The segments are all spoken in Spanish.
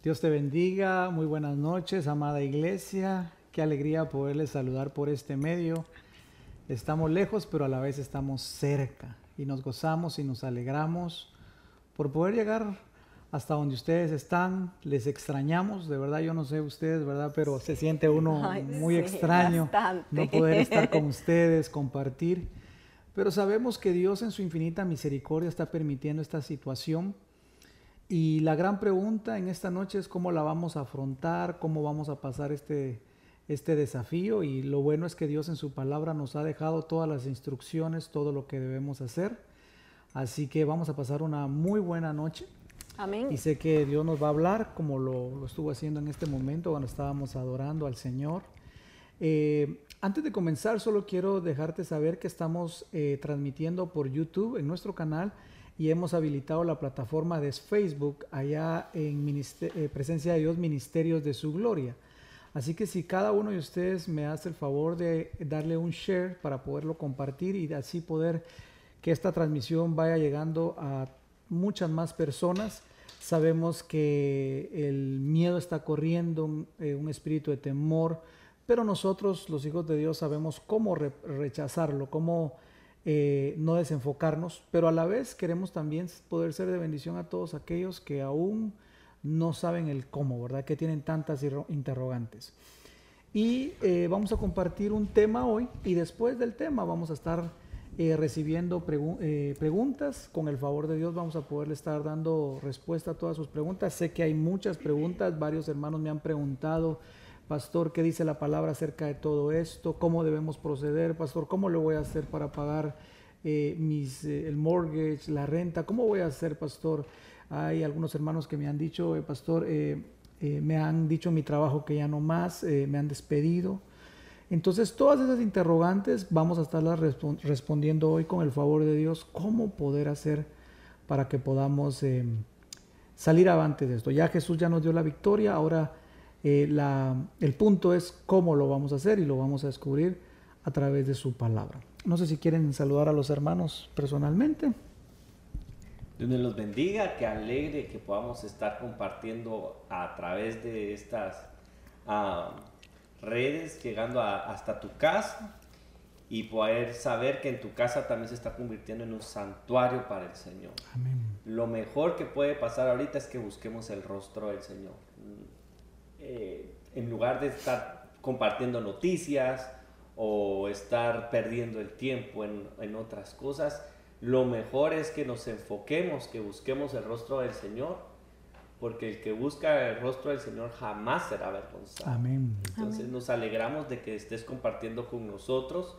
Dios te bendiga, muy buenas noches, amada iglesia. Qué alegría poderles saludar por este medio. Estamos lejos, pero a la vez estamos cerca y nos gozamos y nos alegramos por poder llegar hasta donde ustedes están. Les extrañamos, de verdad, yo no sé ustedes, ¿verdad? Pero se siente uno muy extraño no poder estar con ustedes, compartir. Pero sabemos que Dios en su infinita misericordia está permitiendo esta situación. Y la gran pregunta en esta noche es cómo la vamos a afrontar, cómo vamos a pasar este, este desafío. Y lo bueno es que Dios en su palabra nos ha dejado todas las instrucciones, todo lo que debemos hacer. Así que vamos a pasar una muy buena noche. Amén. Y sé que Dios nos va a hablar como lo, estuvo haciendo en este momento cuando estábamos adorando al Señor. Eh, antes de comenzar, solo quiero dejarte saber que estamos eh, transmitiendo por YouTube en nuestro canal y hemos habilitado la plataforma de Facebook allá en eh, Presencia de Dios, Ministerios de Su Gloria. Así que si cada uno de ustedes me hace el favor de darle un share para poderlo compartir y así poder que esta transmisión vaya llegando a muchas más personas. Sabemos que el miedo está corriendo, eh, un espíritu de temor, pero nosotros, los hijos de Dios, sabemos cómo rechazarlo, cómo eh, no desenfocarnos, pero a la vez queremos también poder ser de bendición a todos aquellos que aún no saben el cómo, ¿verdad? Que tienen tantas interrogantes. Y eh, vamos a compartir un tema hoy y después del tema vamos a estar eh, recibiendo preguntas. Con el favor de Dios vamos a poder estar dando respuesta a todas sus preguntas. Sé que hay muchas preguntas, varios hermanos me han preguntado, pastor, ¿qué dice la palabra acerca de todo esto? ¿Cómo debemos proceder, pastor? ¿Cómo le voy a hacer para pagar eh, mis, el mortgage, la renta? ¿Cómo voy a hacer, pastor? Hay algunos hermanos que me han dicho, pastor, me han dicho mi trabajo que ya no más, me han despedido. Entonces, todas esas interrogantes vamos a estarlas respondiendo hoy con el favor de Dios, cómo poder hacer para que podamos eh, salir avante de esto. Ya Jesús ya nos dio la victoria, ahora eh, el punto es cómo lo vamos a hacer y lo vamos a descubrir a través de su palabra. No sé si quieren saludar a los hermanos personalmente. Dios los bendiga, que alegre que podamos estar compartiendo a través de estas... Ah, redes, llegando hasta tu casa y poder saber que en tu casa también se está convirtiendo en un santuario para el Señor. Lo mejor que puede pasar ahorita es que busquemos el rostro del Señor. Eh, en lugar de estar compartiendo noticias o estar perdiendo el tiempo en, en otras cosas, lo mejor es que nos enfoquemos, que busquemos el rostro del Señor porque el que busca el rostro del Señor jamás será avergonzado. Amén. Entonces nos alegramos de que estés compartiendo con nosotros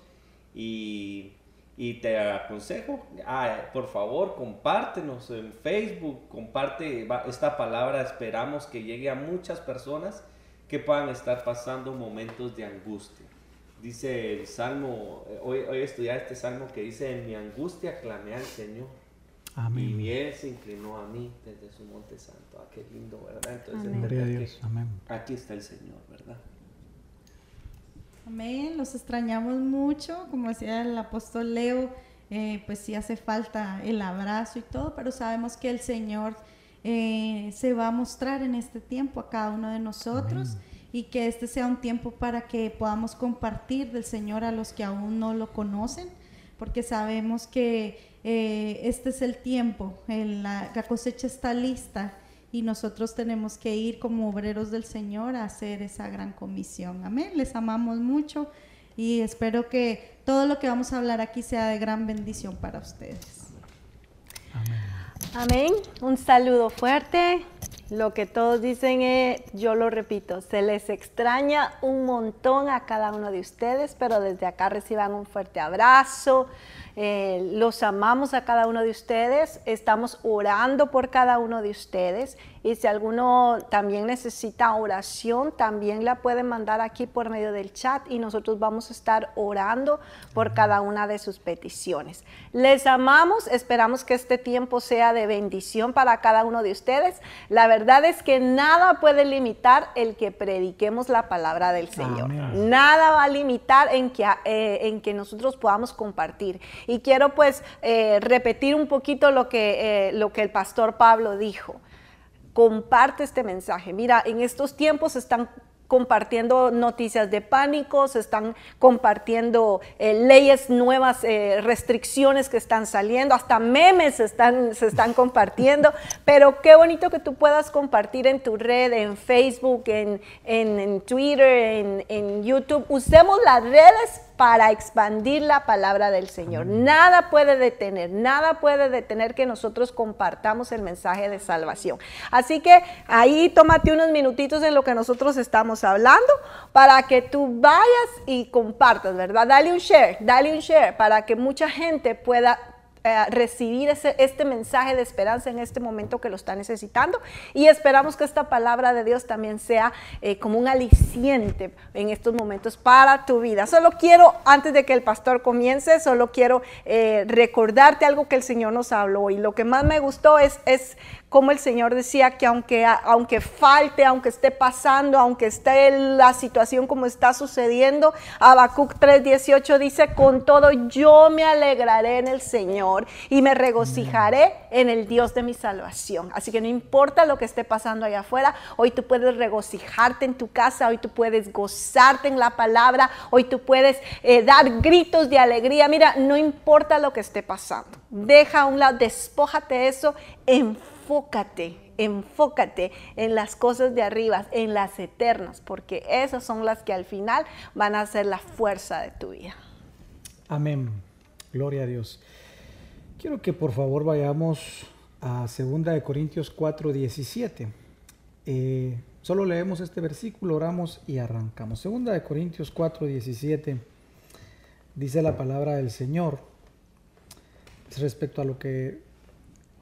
y, y te aconsejo, ah, por favor, compártenos en Facebook, comparte esta palabra, esperamos que llegue a muchas personas que puedan estar pasando momentos de angustia. Dice el Salmo, eh, hoy, hoy estudié este Salmo que dice, en mi angustia clamé al Señor Amén. Y Él se inclinó a mí desde su monte santo. Ah, qué lindo, ¿verdad? Entonces, Amén. aquí está el Señor. Amén. Los extrañamos mucho. Como decía el apóstol Leo, eh, pues sí hace falta el abrazo y todo, pero sabemos que el Señor eh, se va a mostrar en este tiempo a cada uno de nosotros. y que este sea un tiempo para que podamos compartir del Señor a los que aún no lo conocen, porque sabemos que eh, este es el tiempo, la, cosecha está lista y nosotros tenemos que ir como obreros del Señor a hacer esa gran comisión. Amén. Les amamos mucho y espero que todo lo que vamos a hablar aquí sea de gran bendición para ustedes. Amén. Un saludo fuerte. Lo que todos dicen es, yo lo repito, se les extraña un montón a cada uno de ustedes, pero desde acá reciban un fuerte abrazo. Eh, los amamos a cada uno de ustedes, estamos orando por cada uno de ustedes y si alguno también necesita oración, también la pueden mandar aquí por medio del chat y nosotros vamos a estar orando por cada una de sus peticiones. Les amamos, esperamos que este tiempo sea de bendición para cada uno de ustedes. La verdad es que nada puede limitar el que prediquemos la palabra del Señor. Nada va a limitar en que, eh, en que nosotros podamos compartir. Y quiero pues eh, repetir un poquito lo que, eh, lo que el pastor Pablo dijo comparte este mensaje. Mira, en estos tiempos están compartiendo noticias de pánico, se están compartiendo eh, leyes nuevas, restricciones que están saliendo, hasta memes se están, se están compartiendo, pero qué bonito que tú puedas compartir en tu red, en Facebook, en, en, Twitter, en, en YouTube. Usemos las redes para expandir la palabra del Señor. Nada puede detener, nada puede detener que nosotros compartamos el mensaje de salvación. Así que ahí tómate unos minutitos en lo que nosotros estamos hablando para que tú vayas y compartas, ¿verdad? Dale un share, dale un share para que mucha gente pueda eh, recibir ese, este mensaje de esperanza en este momento que lo está necesitando. Y esperamos que esta palabra de Dios también sea eh, como un aliciente en estos momentos para tu vida. Solo quiero, antes de que el pastor comience, solo quiero eh, recordarte algo que el Señor nos habló. Y lo que más me gustó es, es como el Señor decía que aunque, aunque falte, aunque esté pasando, aunque esté la situación como está sucediendo, Habacuc 3:18 dice, con todo yo me alegraré en el Señor y me regocijaré en el Dios de mi salvación. Así que no importa lo que esté pasando allá afuera, hoy tú puedes regocijarte en tu casa, hoy tú puedes gozarte en la palabra, hoy tú puedes eh, dar gritos de alegría. Mira, no importa lo que esté pasando, deja a un lado, despójate eso, en enfócate, enfócate en las cosas de arriba, en las eternas, porque esas son las que al final van a ser la fuerza de tu vida. Amén. Gloria a Dios. Quiero que por favor vayamos a 2 de Corintios 4, 17. Eh, solo leemos este versículo, oramos y arrancamos. 2 de Corintios 4, 17 dice la palabra del Señor respecto a lo que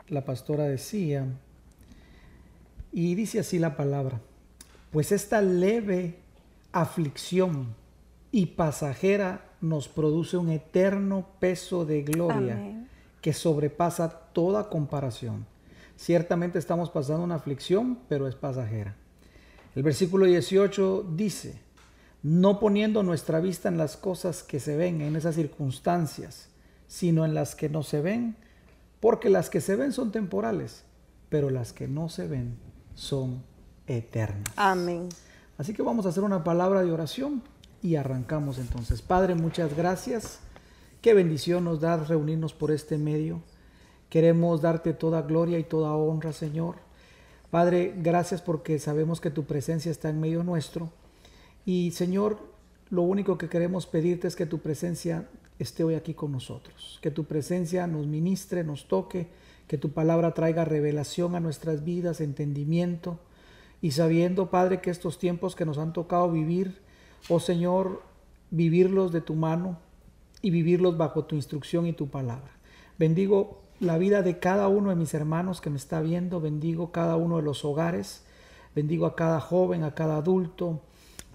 la pastora decía, y dice así la palabra, pues esta leve aflicción y pasajera nos produce un eterno peso de gloria que sobrepasa toda comparación. Ciertamente estamos pasando una aflicción, pero es pasajera. El versículo 18 dice, no poniendo nuestra vista en las cosas que se ven, en esas circunstancias, sino en las que no se ven, porque las que se ven son temporales, pero las que no se ven son eternas. Amén. Así que vamos a hacer una palabra de oración y arrancamos entonces. Padre, muchas gracias. Qué bendición nos da reunirnos por este medio. Queremos darte toda gloria y toda honra, Señor. Padre, gracias porque sabemos que tu presencia está en medio nuestro. Y Señor, lo único que queremos pedirte es que tu presencia esté hoy aquí con nosotros. Que tu presencia nos ministre, nos toque, que tu palabra traiga revelación a nuestras vidas, entendimiento. Y sabiendo, Padre, que estos tiempos que nos han tocado vivir, oh Señor, vivirlos de tu mano y vivirlos bajo tu instrucción y tu palabra. Bendigo la vida de cada uno de mis hermanos que me está viendo, bendigo cada uno de los hogares, bendigo a cada joven, a cada adulto,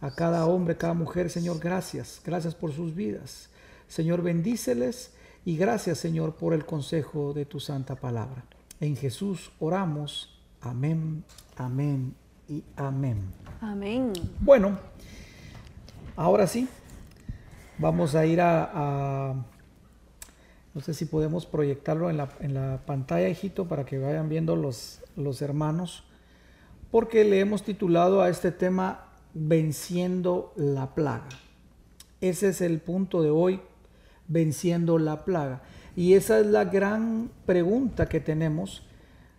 a cada hombre, cada mujer, Señor, gracias, gracias por sus vidas. Señor, bendíceles y gracias, Señor, por el consejo de tu santa palabra. En Jesús oramos. Amén, amén y amén. Amén. Bueno, ahora sí, vamos a ir a, no sé si podemos proyectarlo en la, en la, pantalla, hijito, para que vayan viendo los, los hermanos, porque le hemos titulado a este tema Venciendo la plaga. Ese es el punto de hoy venciendo la plaga? Y esa es la gran pregunta que tenemos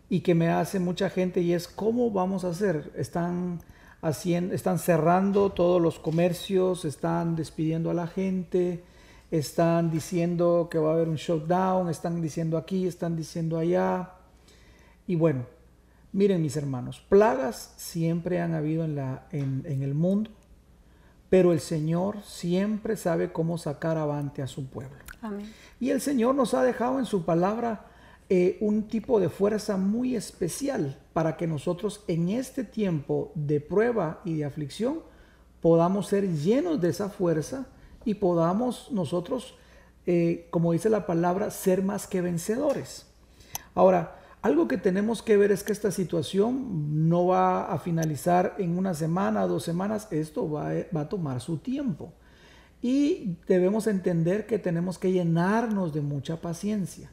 y que me hace mucha gente y es cómo vamos a hacer. Están haciendo, están cerrando todos los comercios, están despidiendo a la gente, están diciendo que va a haber un shutdown, están diciendo aquí, están diciendo allá. Y bueno, miren mis hermanos, plagas siempre han habido en, la, en, en el mundo pero el Señor siempre sabe cómo sacar avante a su pueblo. Y el Señor nos ha dejado en su palabra eh, un tipo de fuerza muy especial para que nosotros en este tiempo de prueba y de aflicción podamos ser llenos de esa fuerza y podamos nosotros, eh, como dice la palabra, ser más que vencedores. Ahora, algo que tenemos que ver es que esta situación no va a finalizar en una semana, dos semanas, esto va, a tomar su tiempo. Y debemos entender que tenemos que llenarnos de mucha paciencia.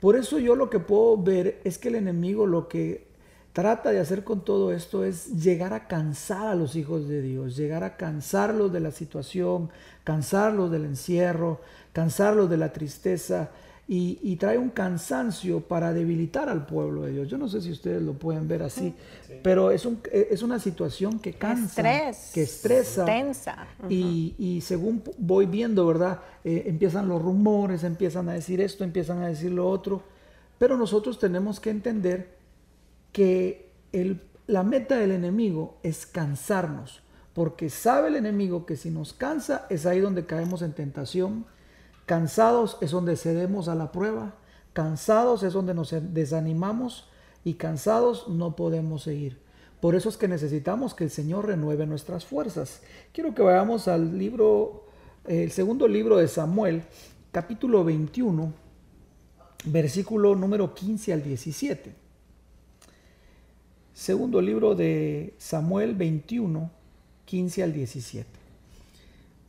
Por eso yo lo que puedo ver es que el enemigo lo que trata de hacer con todo esto es llegar a cansar a los hijos de Dios, llegar a cansarlos de la situación, cansarlos del encierro, cansarlos de la tristeza y, trae un cansancio para debilitar al pueblo de Dios. Yo no sé si ustedes lo pueden ver así, pero es, un, es una situación que cansa, que estresa. Tensa. y, según voy viendo, ¿verdad? Eh, empiezan los rumores, empiezan a decir esto, empiezan a decir lo otro, pero nosotros tenemos que entender que el, la meta del enemigo es cansarnos, porque sabe el enemigo que si nos cansa es ahí donde caemos en tentación, cansados es donde cedemos a la prueba, cansados es donde nos desanimamos y cansados no podemos seguir. Por eso es que necesitamos que el Señor renueve nuestras fuerzas. Quiero que vayamos al libro, el segundo libro de Samuel, capítulo 21, versículo número 15 al 17. Segundo libro de Samuel 21, 15 al 17.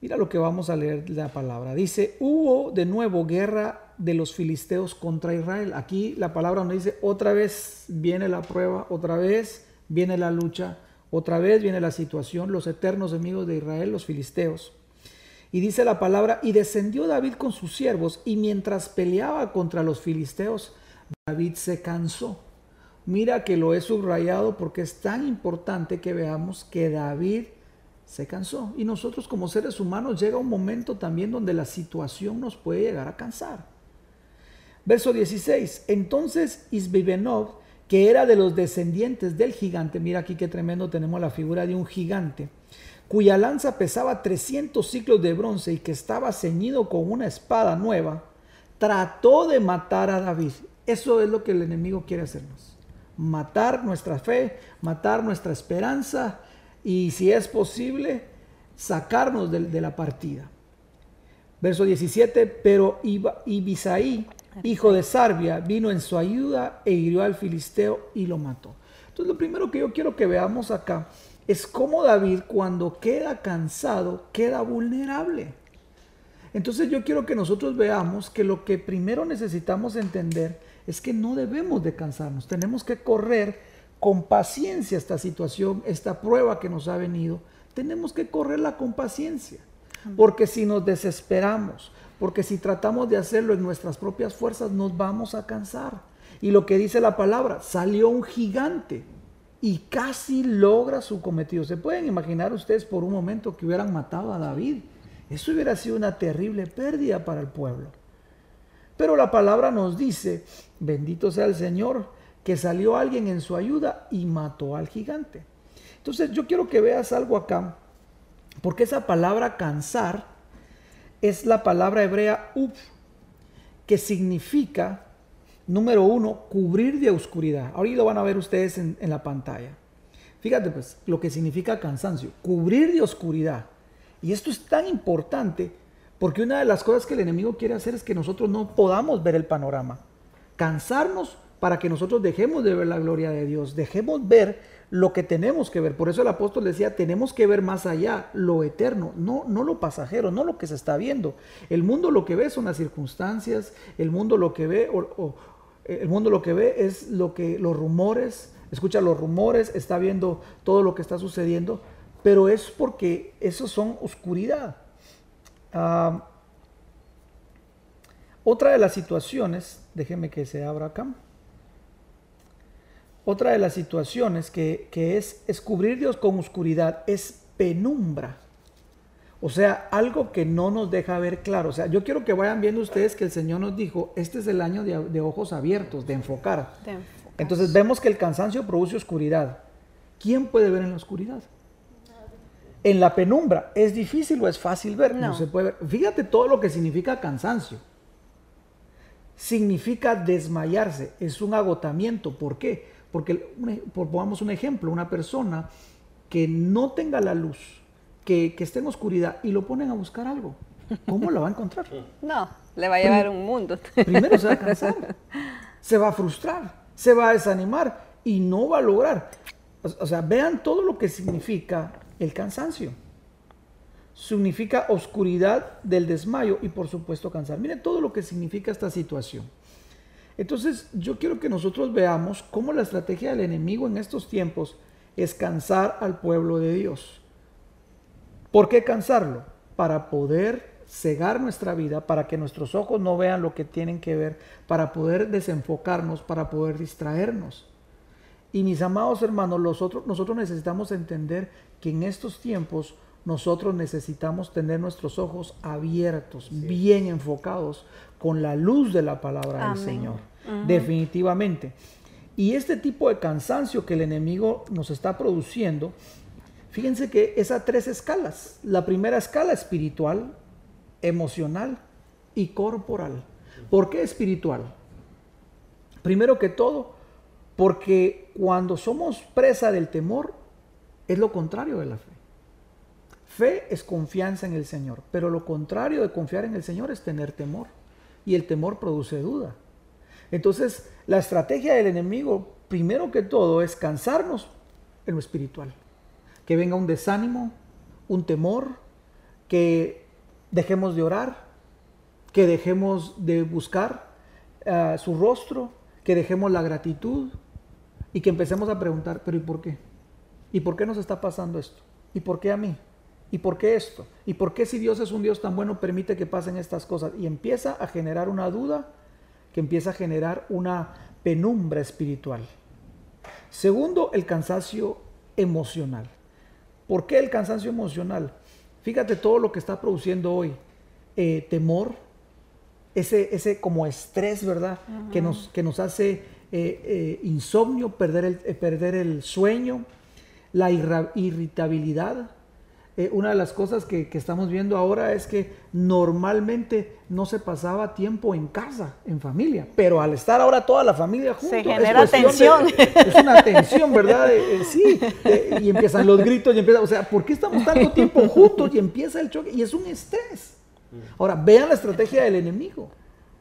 Mira lo que vamos a leer la palabra. Dice, hubo de nuevo guerra de los filisteos contra Israel. Aquí la palabra nos dice, otra vez viene la prueba, otra vez viene la lucha, otra vez viene la situación, los eternos enemigos de Israel, los filisteos. Y dice la palabra, y descendió David con sus siervos, y mientras peleaba contra los filisteos, David se cansó Mira que lo he subrayado porque es tan importante que veamos que David se cansó. Y nosotros como seres humanos llega un momento también donde la situación nos puede llegar a cansar. Verso 16. Entonces Isbibenov, que era de los descendientes del gigante, mira aquí qué tremendo tenemos la figura de un gigante, cuya lanza pesaba 300 ciclos de bronce y que estaba ceñido con una espada nueva, trató de matar a David. Eso es lo que el enemigo quiere hacernos matar nuestra fe, matar nuestra esperanza y si es posible, sacarnos de, la partida. Verso 17, pero Ibisaí, hijo de Sarbia, vino en su ayuda e hirió al filisteo y lo mató. Entonces lo primero que yo quiero que veamos acá es cómo David cuando queda cansado queda vulnerable. Entonces yo quiero que nosotros veamos que lo que primero necesitamos entender es que no debemos de cansarnos, tenemos que correr con paciencia esta situación, esta prueba que nos ha venido, tenemos que correrla con paciencia, porque si nos desesperamos, porque si tratamos de hacerlo en nuestras propias fuerzas, nos vamos a cansar. Y lo que dice la palabra, salió un gigante y casi logra su cometido. ¿Se pueden imaginar ustedes por un momento que hubieran matado a David? Eso hubiera sido una terrible pérdida para el pueblo. Pero la palabra nos dice, bendito sea el Señor, que salió alguien en su ayuda y mató al gigante. Entonces yo quiero que veas algo acá, porque esa palabra cansar es la palabra hebrea uf, que significa, número uno, cubrir de oscuridad. Ahorita lo van a ver ustedes en, en la pantalla. Fíjate pues lo que significa cansancio, cubrir de oscuridad. Y esto es tan importante porque una de las cosas que el enemigo quiere hacer es que nosotros no podamos ver el panorama. Cansarnos para que nosotros dejemos de ver la gloria de Dios, dejemos ver lo que tenemos que ver. Por eso el apóstol decía, tenemos que ver más allá, lo eterno, no, no lo pasajero, no lo que se está viendo. El mundo lo que ve son las circunstancias, el mundo lo que ve, el mundo lo que ve es lo que los rumores, escucha los rumores, está viendo todo lo que está sucediendo, pero es porque esos son oscuridad otra de las situaciones, déjenme que se abra acá. Otra de las situaciones que, es, es cubrir Dios con oscuridad es penumbra. O sea, algo que no nos deja ver claro. O sea, yo quiero que vayan viendo ustedes que el Señor nos dijo, este es el año de, de ojos abiertos, de enfocar. Entonces vemos que el cansancio produce oscuridad. ¿Quién puede ver en la oscuridad? En la penumbra, ¿es difícil o es fácil ver? No. se puede ver. Fíjate todo lo que significa cansancio. Significa desmayarse, es un agotamiento. ¿Por qué? Porque, por, pongamos un ejemplo, una persona que no tenga la luz, que, esté en oscuridad y lo ponen a buscar algo, ¿cómo lo va a encontrar? No, le va a llevar un mundo. Primero se va a cansar, se va a frustrar, se va a desanimar y no va a lograr. O sea, vean todo lo que significa el cansancio. Significa oscuridad del desmayo y por supuesto cansar. Miren todo lo que significa esta situación. Entonces yo quiero que nosotros veamos cómo la estrategia del enemigo en estos tiempos es cansar al pueblo de Dios. ¿Por qué cansarlo? Para poder cegar nuestra vida, para que nuestros ojos no vean lo que tienen que ver, para poder desenfocarnos, para poder distraernos. Y mis amados hermanos, nosotros, nosotros necesitamos entender que en estos tiempos nosotros necesitamos tener nuestros ojos abiertos, bien enfocados con la luz de la palabra del Señor. Definitivamente. Y este tipo de cansancio que el enemigo nos está produciendo, fíjense que es a tres escalas. La primera escala espiritual, emocional y corporal. ¿Por qué espiritual? Primero que todo, porque cuando somos presa del temor, es lo contrario de la fe. Fe es confianza en el Señor, pero lo contrario de confiar en el Señor es tener temor. Y el temor produce duda. Entonces, la estrategia del enemigo, primero que todo, es cansarnos en lo espiritual. Que venga un desánimo, un temor, que dejemos de orar, que dejemos de buscar ah, su rostro, que dejemos la gratitud y que empecemos a preguntar, pero ¿y por qué? ¿Y por qué nos está pasando esto? ¿Y por qué a mí? ¿Y por qué esto? ¿Y por qué si Dios es un Dios tan bueno permite que pasen estas cosas? Y empieza a generar una duda que empieza a generar una penumbra espiritual. Segundo, el cansancio emocional. ¿Por qué el cansancio emocional? Fíjate todo lo que está produciendo hoy. Eh, temor, ese, ese como estrés, ¿verdad? que, nos, que nos hace eh, eh, insomnio, perder el, perder el sueño, la irritabilidad, eh, una de las cosas que, estamos viendo ahora es que normalmente no se pasaba tiempo en casa, en familia, pero al estar ahora toda la familia juntos, se genera tensión. es una tensión, ¿verdad? sí, y empiezan los gritos, y empieza, o sea, ¿por qué estamos tanto tiempo juntos? Y empieza el choque, y es un estrés. Ahora, vean la estrategia del enemigo.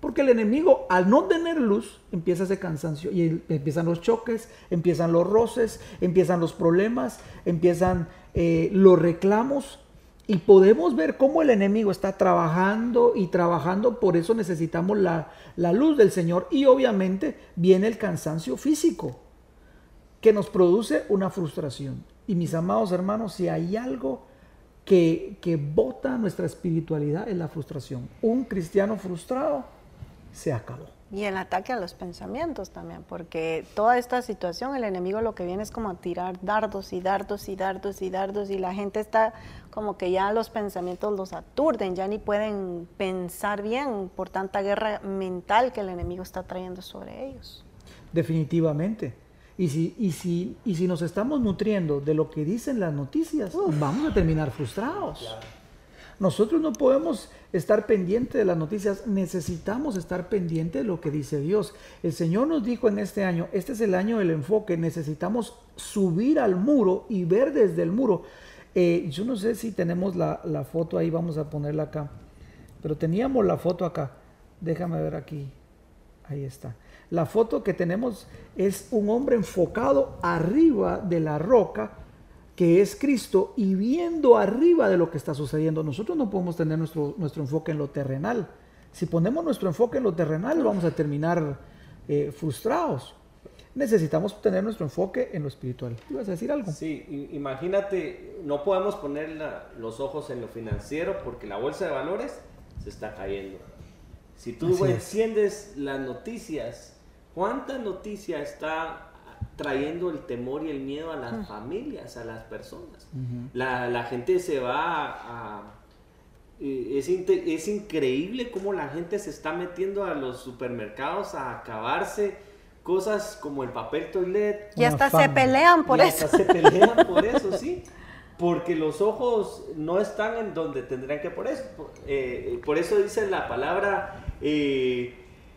Porque el enemigo, al no tener luz, empieza ese cansancio y empiezan los choques, empiezan los roces, empiezan los problemas, empiezan eh, los reclamos y podemos ver cómo el enemigo está trabajando y trabajando, por eso necesitamos la, luz del Señor y obviamente viene el cansancio físico que nos produce una frustración. Y mis amados hermanos, si hay algo que, que bota nuestra espiritualidad es la frustración. Un cristiano frustrado se acabó. Y el ataque a los pensamientos también, porque toda esta situación, el enemigo lo que viene es como a tirar dardos y dardos y dardos y dardos y la gente está como que ya los pensamientos los aturden, ya ni pueden pensar bien por tanta guerra mental que el enemigo está trayendo sobre ellos. Definitivamente. Y si, y si, y si nos estamos nutriendo de lo que dicen las noticias, vamos a terminar frustrados. Nosotros no podemos estar pendientes de las noticias, necesitamos estar pendientes de lo que dice Dios. El Señor nos dijo en este año, este es el año del enfoque, necesitamos subir al muro y ver desde el muro. Eh, yo no sé si tenemos la, la foto ahí, vamos a ponerla acá, pero teníamos la foto acá. Déjame ver aquí. Ahí está. La foto que tenemos es un hombre enfocado arriba de la roca que es Cristo y viendo arriba de lo que está sucediendo. Nosotros no podemos tener nuestro, nuestro enfoque en lo terrenal. Si ponemos nuestro enfoque en lo terrenal, vamos a terminar eh, frustrados. Necesitamos tener nuestro enfoque en lo espiritual. ¿Ibas a decir algo? Sí, imagínate, no podemos poner los ojos en lo financiero porque la bolsa de valores se está cayendo. Si tú enciendes las noticias, ¿cuánta noticia está trayendo el temor y el miedo a las familias, a las personas. la, gente se va a... Eh, es, es, increíble cómo la gente se está metiendo a los supermercados a acabarse cosas como el papel toilet. Y hasta se pelean por eso. se pelean por eso, sí. Porque los ojos no están en donde tendrían que por eso. Eh, por eso dice la palabra, eh,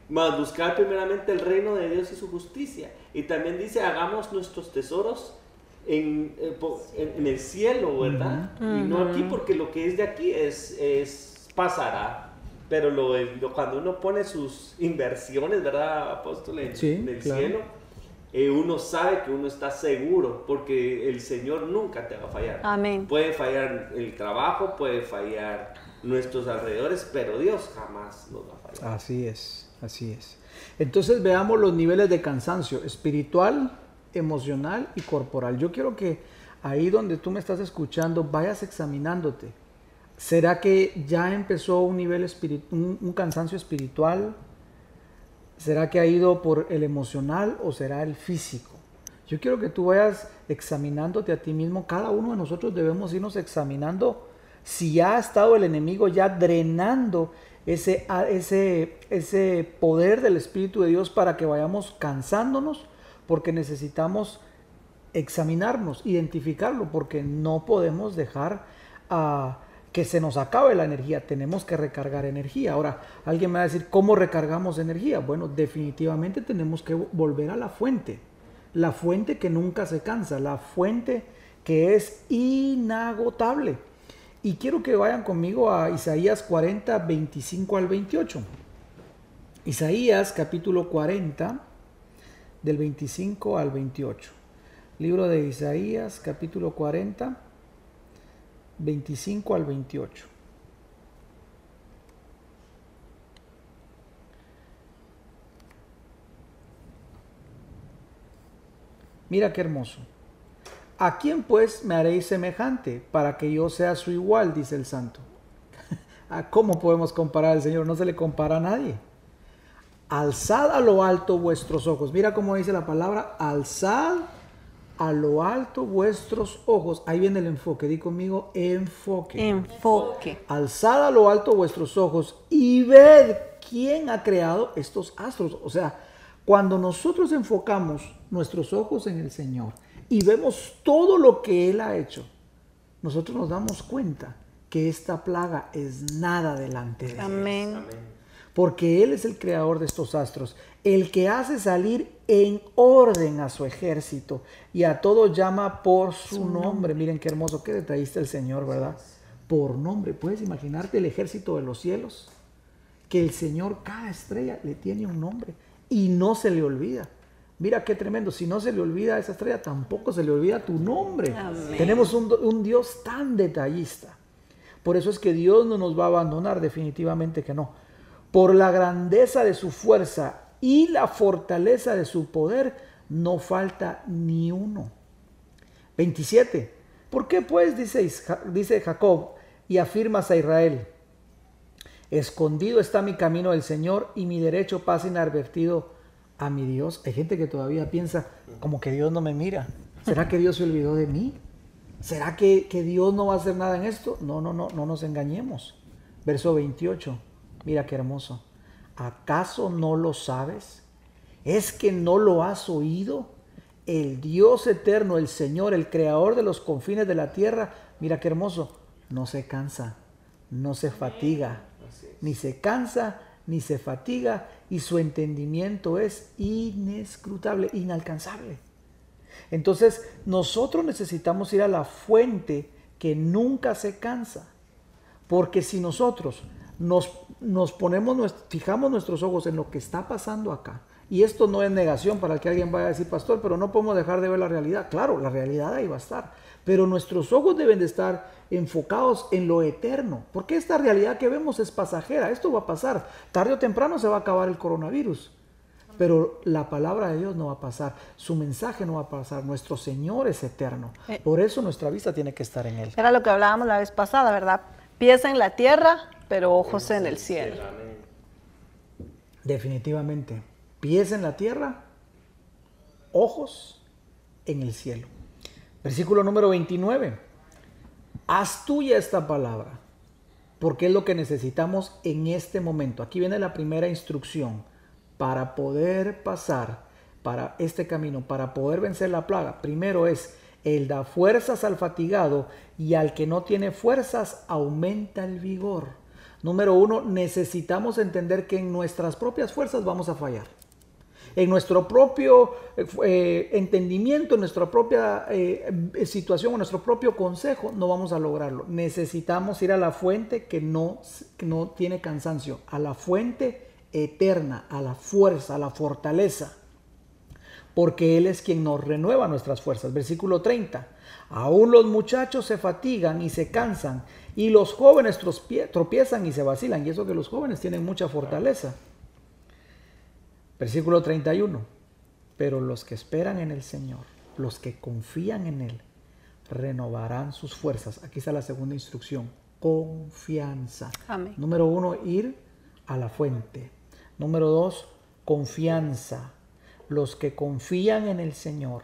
más buscar primeramente el reino de Dios y su justicia. Y también dice, hagamos nuestros tesoros en, eh, en, el cielo, ¿verdad? Y no aquí, porque lo que es de aquí es, es pasará. Pero lo, cuando uno pone sus inversiones, ¿verdad, apóstol? En, el cielo, eh, uno sabe que uno está seguro, porque el Señor nunca te va a fallar. Amén. Puede fallar el trabajo, puede fallar nuestros alrededores, pero Dios jamás nos va a fallar. Así es, así es. Entonces veamos los niveles de cansancio espiritual, emocional y corporal. Yo quiero que ahí donde tú me estás escuchando vayas examinándote. ¿Será que ya empezó un nivel un, un cansancio espiritual? ¿Será que ha ido por el emocional o será el físico? Yo quiero que tú vayas examinándote a ti mismo. Cada uno de nosotros debemos irnos examinando si ha estado el enemigo ya drenando ese, ese, ese poder del Espíritu de Dios para que vayamos cansándonos, porque necesitamos examinarnos, identificarlo, porque no podemos dejar a que se nos acabe la energía, tenemos que recargar energía. Ahora, alguien me va a decir, ¿cómo recargamos energía? Bueno, definitivamente tenemos que volver a la fuente, la fuente que nunca se cansa, la fuente que es inagotable. Y quiero que vayan conmigo a Isaías 40, 25 al 28. Isaías capítulo 40, del 25 al 28. Libro de Isaías capítulo 40 25 al 28. Mira qué hermoso. ¿A quién pues me haréis semejante para que yo sea su igual? Dice el santo. ¿A cómo podemos comparar al Señor? No se le compara a nadie. Alzad a lo alto vuestros ojos. Mira cómo dice la palabra, alzad a lo alto vuestros ojos. Ahí viene el enfoque. Di conmigo, enfoque. Enfoque. Alzad a lo alto vuestros ojos y ved quién ha creado estos astros. O sea, cuando nosotros enfocamos nuestros ojos en el Señor y vemos todo lo que Él ha hecho, nosotros nos damos cuenta que esta plaga es nada delante de Él. Amén porque Él es el creador de estos astros, el que hace salir en orden a su ejército y a todo llama por su, nombre. Miren qué hermoso, qué detallista el Señor, ¿verdad? Por nombre. ¿Puedes imaginarte el ejército de los cielos? Que el Señor, cada estrella le tiene un nombre y no se le olvida. Mira qué tremendo, si no se le olvida a esa estrella, tampoco se le olvida tu nombre. Tenemos un, un Dios tan detallista. Por eso es que Dios no nos va a abandonar, definitivamente que no por la grandeza de su fuerza y la fortaleza de su poder, no falta ni uno. 27. ¿Por qué pues, dice, dice Jacob, y afirmas a Israel? Escondido está mi camino del Señor y mi derecho pasa inadvertido a mi Dios. Hay gente que todavía piensa como que Dios no me mira. ¿Será que Dios se olvidó de mí? ¿Será que, que Dios no va a hacer nada en esto? No, no, no, no nos engañemos. Verso 28. Mira qué hermoso. ¿Acaso no lo sabes? ¿Es que no lo has oído? El Dios eterno, el Señor, el creador de los confines de la tierra, mira qué hermoso, no se cansa, no se fatiga, ni se cansa, ni se fatiga, y su entendimiento es inescrutable, inalcanzable. Entonces, nosotros necesitamos ir a la fuente que nunca se cansa, porque si nosotros nos, nos ponemos, fijamos nuestros ojos en lo que está pasando acá. Y esto no es negación para que alguien vaya a decir, pastor, pero no podemos dejar de ver la realidad. Claro, la realidad ahí va a estar. Pero nuestros ojos deben de estar enfocados en lo eterno. Porque esta realidad que vemos es pasajera. Esto va a pasar. Tarde o temprano se va a acabar el coronavirus. Pero la palabra de Dios no va a pasar. Su mensaje no va a pasar. Nuestro Señor es eterno. Eh. Por eso nuestra vista tiene que estar en Él. Era lo que hablábamos la vez pasada, ¿verdad? Pieza en la tierra, pero ojos en el cielo. Definitivamente. Pies en la tierra, ojos en el cielo. Versículo número 29. Haz tuya esta palabra, porque es lo que necesitamos en este momento. Aquí viene la primera instrucción para poder pasar para este camino, para poder vencer la plaga. Primero es, el da fuerzas al fatigado y al que no tiene fuerzas aumenta el vigor. Número uno, necesitamos entender que en nuestras propias fuerzas vamos a fallar. En nuestro propio eh, eh, entendimiento, en nuestra propia eh, situación, en nuestro propio consejo, no vamos a lograrlo. Necesitamos ir a la fuente que no, que no tiene cansancio, a la fuente eterna, a la fuerza, a la fortaleza porque Él es quien nos renueva nuestras fuerzas. Versículo 30. Aún los muchachos se fatigan y se cansan, y los jóvenes tropiezan y se vacilan. Y eso que los jóvenes tienen mucha fortaleza. Versículo 31. Pero los que esperan en el Señor, los que confían en Él, renovarán sus fuerzas. Aquí está la segunda instrucción. Confianza. Amén. Número uno, ir a la fuente. Número dos, confianza. Los que confían en el Señor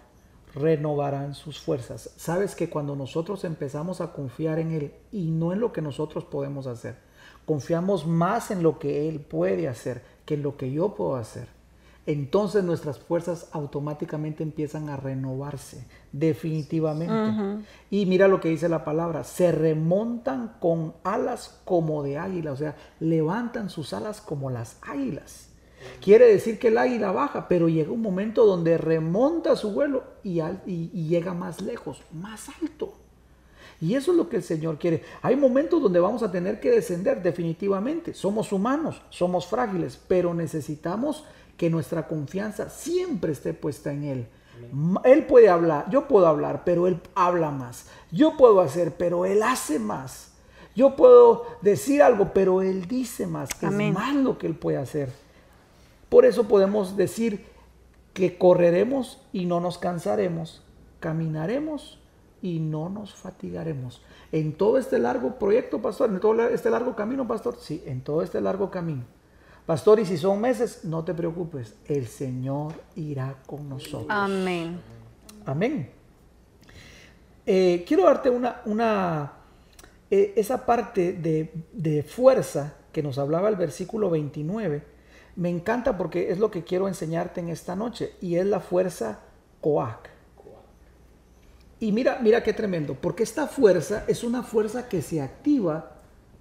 renovarán sus fuerzas. Sabes que cuando nosotros empezamos a confiar en Él y no en lo que nosotros podemos hacer, confiamos más en lo que Él puede hacer que en lo que yo puedo hacer. Entonces nuestras fuerzas automáticamente empiezan a renovarse, definitivamente. Y mira lo que dice la palabra, se remontan con alas como de águila, o sea, levantan sus alas como las águilas. Quiere decir que el águila baja, pero llega un momento donde remonta su vuelo y, llega más lejos, más alto. Y eso es lo que el Señor quiere. Hay momentos donde vamos a tener que descender definitivamente. Somos humanos, somos frágiles, pero necesitamos que nuestra confianza siempre esté puesta en Él. Él puede hablar, yo puedo hablar, pero Él habla más. Yo puedo hacer, pero Él hace más. Yo puedo decir algo, pero Él dice más. Es más lo que Él puede hacer. Por eso podemos decir que correremos y no nos cansaremos, caminaremos y no nos fatigaremos. En todo este largo proyecto, pastor, en todo este largo camino, pastor, sí, en todo este largo camino. Pastor, y si son meses, no te preocupes, el Señor irá con nosotros. Amén. Amén. Eh, quiero darte una, una eh, esa parte de, de fuerza que nos hablaba el versículo 29 me encanta porque es lo que quiero enseñarte en esta noche y es la fuerza Coac. Y mira, mira qué tremendo, porque esta fuerza es una fuerza que se activa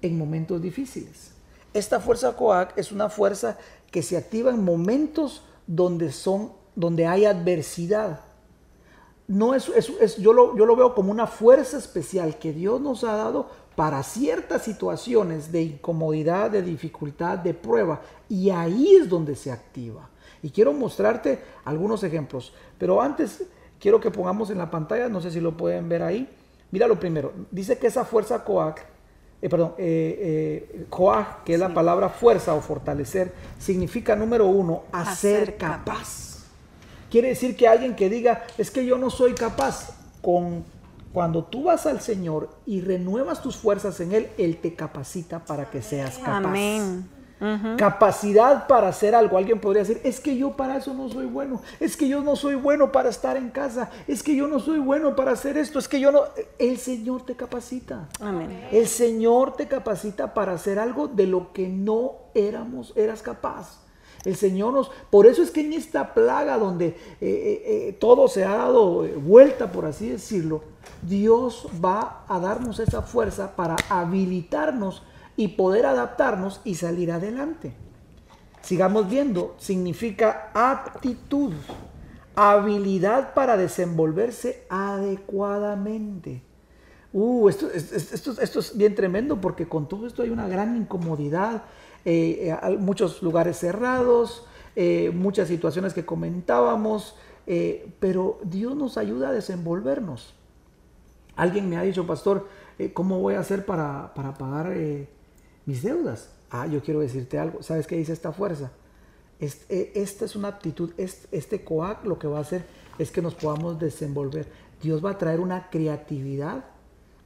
en momentos difíciles. Esta fuerza Coac es una fuerza que se activa en momentos donde son donde hay adversidad. No es, es, yo, lo, yo lo veo como una fuerza especial que Dios nos ha dado para ciertas situaciones de incomodidad, de dificultad, de prueba. Y ahí es donde se activa. Y quiero mostrarte algunos ejemplos. Pero antes quiero que pongamos en la pantalla, no sé si lo pueden ver ahí. Mira lo primero. Dice que esa fuerza COAC, eh, perdón, eh, eh, que es la palabra fuerza o fortalecer, significa número uno, hacer, capaz. Quiere decir que alguien que diga, es que yo no soy capaz, con cuando tú vas al Señor y renuevas tus fuerzas en Él, Él te capacita para que seas capaz. Amén. Capacidad para hacer algo. Alguien podría decir, es que yo para eso no soy bueno. Es que yo no soy bueno para estar en casa. Es que yo no soy bueno para hacer esto. Es que yo no... El Señor te capacita. Amén. El Señor te capacita para hacer algo de lo que no éramos, eras capaz. El Señor nos... Por eso es que en esta plaga donde eh, eh, eh, todo se ha dado vuelta, por así decirlo, Dios va a darnos esa fuerza para habilitarnos y poder adaptarnos y salir adelante. Sigamos viendo, significa aptitud, habilidad para desenvolverse adecuadamente. Uh, esto, esto, esto, es bien tremendo porque con todo esto hay una gran incomodidad, eh, eh muchos lugares cerrados, eh, muchas situaciones que comentábamos, pero Dios nos ayuda a desenvolvernos. Alguien me ha dicho, pastor, ¿cómo voy a hacer para, para pagar mis deudas? Ah, yo quiero decirte algo. ¿Sabes qué dice esta fuerza? esta es una aptitud, este, este COAC lo que va a hacer es que nos podamos desenvolver. Dios va a traer una creatividad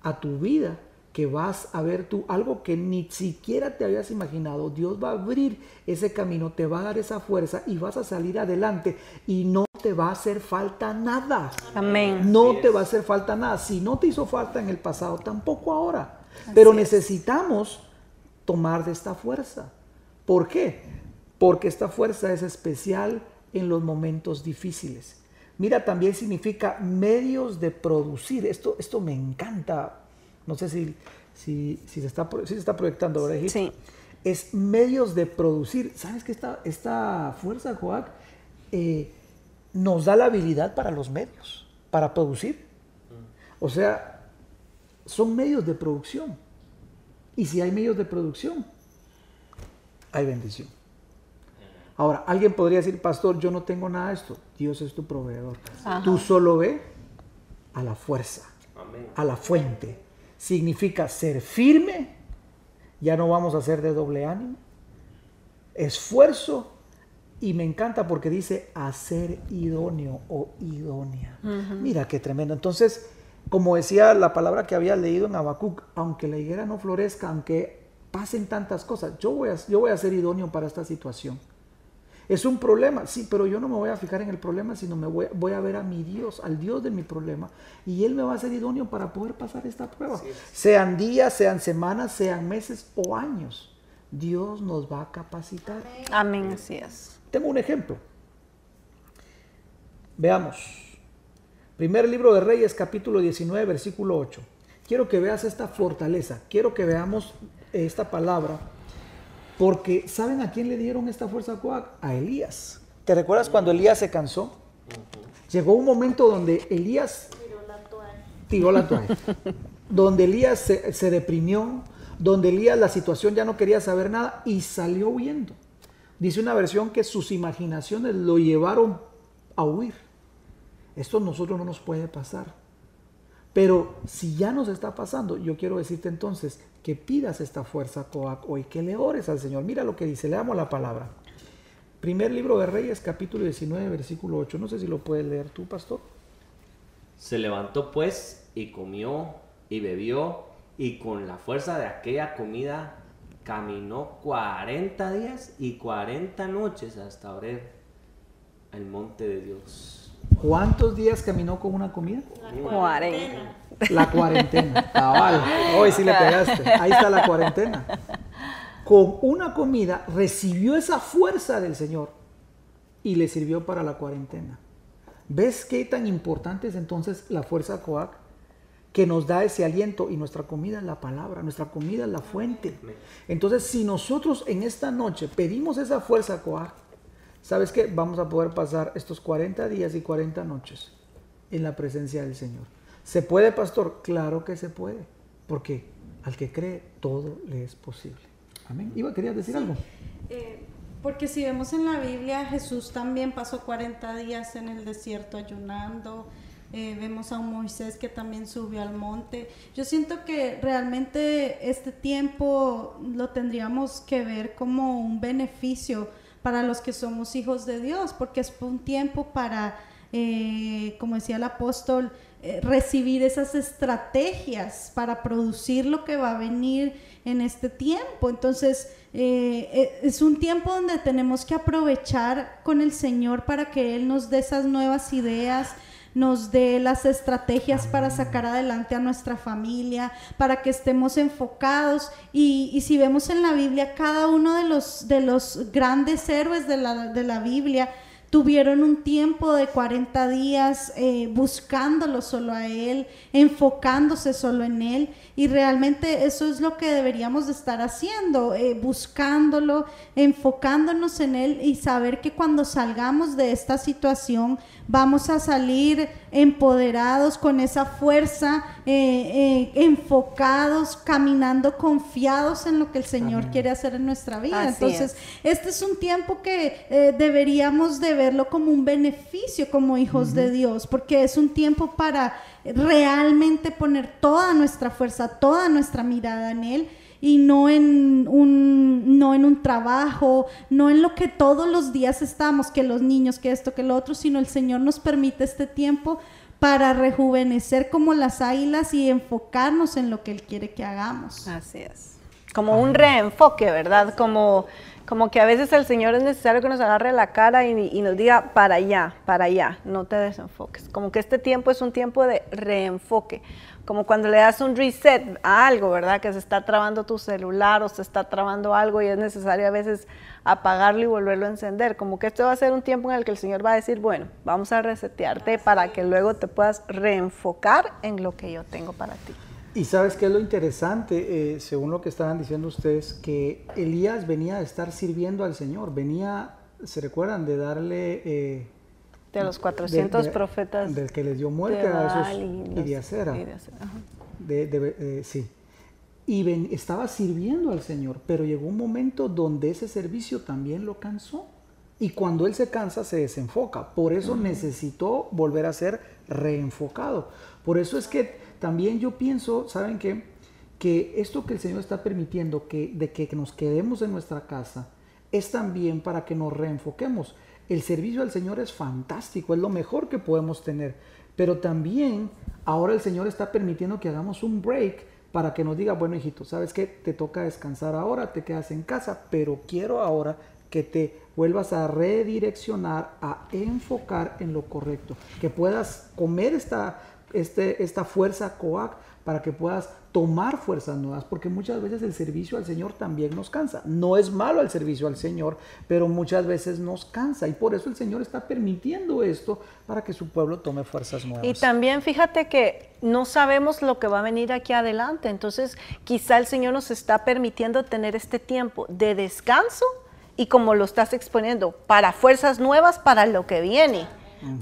a tu vida que vas a ver tú algo que ni siquiera te habías imaginado. Dios va a abrir ese camino, te va a dar esa fuerza y vas a salir adelante y no te va a hacer falta nada. Amén. No te va a hacer falta nada. Si no te hizo falta en el pasado, tampoco ahora. Pero necesitamos tomar de esta fuerza. ¿Por qué? Porque esta fuerza es especial en los momentos difíciles. Mira, también significa medios de producir. Esto, esto me encanta no sé si, si, se, está, si se está proyectando, ¿verdad? Sí. Es medios de producir. ¿Sabes que esta, esta fuerza, Joac, eh, nos da la habilidad para los medios, para producir? O sea, son medios de producción. Y si hay medios de producción, hay bendición. Ahora, alguien podría decir, pastor, yo no tengo nada de esto. Dios es tu proveedor. Tú solo ve a la fuerza, a la fuente, significa ser firme, ya no vamos a ser de doble ánimo, esfuerzo Y me encanta porque dice hacer idóneo o idónea. Mira qué tremendo. Entonces, como decía la palabra que había leído en Habacuc, aunque la higuera no florezca, aunque pasen tantas cosas, yo voy a, yo voy a ser idóneo para esta situación. Es un problema, sí, pero yo no me voy a fijar en el problema, sino me voy, voy a ver a mi Dios, al Dios de mi problema, y Él me va a ser idóneo para poder pasar esta prueba. sean días, sean semanas, sean meses o años. Dios nos va a capacitar. Amén, así es. Tengo un ejemplo. Veamos. Primer libro de Reyes, capítulo 19, versículo 8. Quiero que veas esta fortaleza, quiero que veamos esta palabra porque ¿saben a quién le dieron esta fuerza A Elías. ¿Te recuerdas cuando Elías se cansó? Llegó un momento donde Elías tiró la toalla. donde Elías se, se deprimió, donde Elías la situación ya no quería saber nada y salió huyendo. Dice una versión que sus imaginaciones lo llevaron a huir. Esto a nosotros no nos puede pasar. Pero si ya nos está pasando, yo quiero decirte entonces, que pidas esta fuerza Coac hoy, que le ores al Señor. Mira lo que dice, leamos la palabra. Primer libro de Reyes, capítulo 19, versículo 8. No sé si lo puedes leer tú, pastor. Se levantó pues y comió y bebió y con la fuerza de aquella comida caminó 40 días y 40 noches hasta Oreb, el monte de Dios. ¿Cuántos días caminó con una comida? 40. La cuarentena, cabal. Hoy sí le pegaste. Ahí está la cuarentena. Con una comida recibió esa fuerza del Señor y le sirvió para la cuarentena. ¿Ves qué tan importante es entonces la fuerza Coac? Que nos da ese aliento y nuestra comida es la palabra, nuestra comida es la fuente. Entonces, si nosotros en esta noche pedimos esa fuerza Coac, ¿sabes qué? Vamos a poder pasar estos 40 días y 40 noches en la presencia del Señor. ¿Se puede, pastor? Claro que se puede, porque al que cree todo le es posible. Amén. Iba, ¿querías decir algo? Eh, porque si vemos en la Biblia, Jesús también pasó 40 días en el desierto ayunando. Eh, vemos a un Moisés que también subió al monte. Yo siento que realmente este tiempo lo tendríamos que ver como un beneficio para los que somos hijos de Dios, porque es un tiempo para, eh, como decía el apóstol, eh, recibir esas estrategias para producir lo que va a venir en este tiempo. Entonces, eh, es un tiempo donde tenemos que aprovechar con el Señor para que Él nos dé esas nuevas ideas, nos dé las estrategias para sacar adelante a nuestra familia, para que estemos enfocados. Y, si vemos en la Biblia, cada uno de los, de los grandes héroes de la, de la Biblia, tuvieron un tiempo de 40 días eh, buscándolo solo a Él, enfocándose solo en Él. Y realmente eso es lo que deberíamos de estar haciendo, eh, buscándolo, enfocándonos en Él y saber que cuando salgamos de esta situación vamos a salir empoderados con esa fuerza, eh, enfocados, caminando confiados en lo que el Señor quiere hacer en nuestra vida. Entonces, este es un tiempo que deberíamos de verlo como un beneficio como hijos de Dios, porque es un tiempo para realmente poner toda nuestra fuerza, toda nuestra mirada en Él y no en un no en un trabajo, no en lo que todos los días estamos, que los niños, que esto, que lo otro, sino el Señor nos permite este tiempo para rejuvenecer como las águilas y enfocarnos en lo que Él quiere que hagamos. Así es. Como un reenfoque, ¿verdad? Como como que a veces el Señor es necesario que nos agarre la cara y, nos diga para allá, para allá, no te desenfoques. Como que este tiempo es un tiempo de reenfoque, como cuando le das un reset a algo, ¿verdad? Que se está trabando tu celular o se está trabando algo y es necesario a veces apagarlo y volverlo a encender. Como que esto va a ser un tiempo en el que el Señor va a decir, bueno, vamos a resetearte para que luego te puedas reenfocar en lo que yo tengo para ti. Y sabes qué es lo interesante, eh, según lo que estaban diciendo ustedes, que Elías venía a estar sirviendo al Señor, venía, ¿se recuerdan? De darle... Eh, de los 400 profetas. Del que les dio muerte a esos y, de acera. De, de, sí. Y ven, estaba sirviendo al Señor, pero llegó un momento donde ese servicio también lo cansó. Y cuando él se cansa, se desenfoca. Por eso necesitó volver a ser reenfocado. Por eso es que también yo pienso, ¿saben qué? Que esto que el Señor está permitiendo, que, de que nos quedemos en nuestra casa, es también para que nos reenfoquemos. El servicio al Señor es fantástico, es lo mejor que podemos tener, pero también ahora el Señor está permitiendo que hagamos un break para que nos diga, bueno hijito, sabes que te toca descansar ahora, te quedas en casa, pero quiero ahora que te vuelvas a redireccionar, a enfocar en lo correcto, que puedas comer esta, este, esta fuerza coac para que puedas tomar fuerzas nuevas, porque muchas veces el servicio al Señor también nos cansa. No es malo el servicio al Señor, pero muchas veces nos cansa y por eso el Señor está permitiendo esto para que su pueblo tome fuerzas nuevas. Y también fíjate que no sabemos lo que va a venir aquí adelante, entonces quizá el Señor nos está permitiendo tener este tiempo de descanso y como lo estás exponiendo, para fuerzas nuevas para lo que viene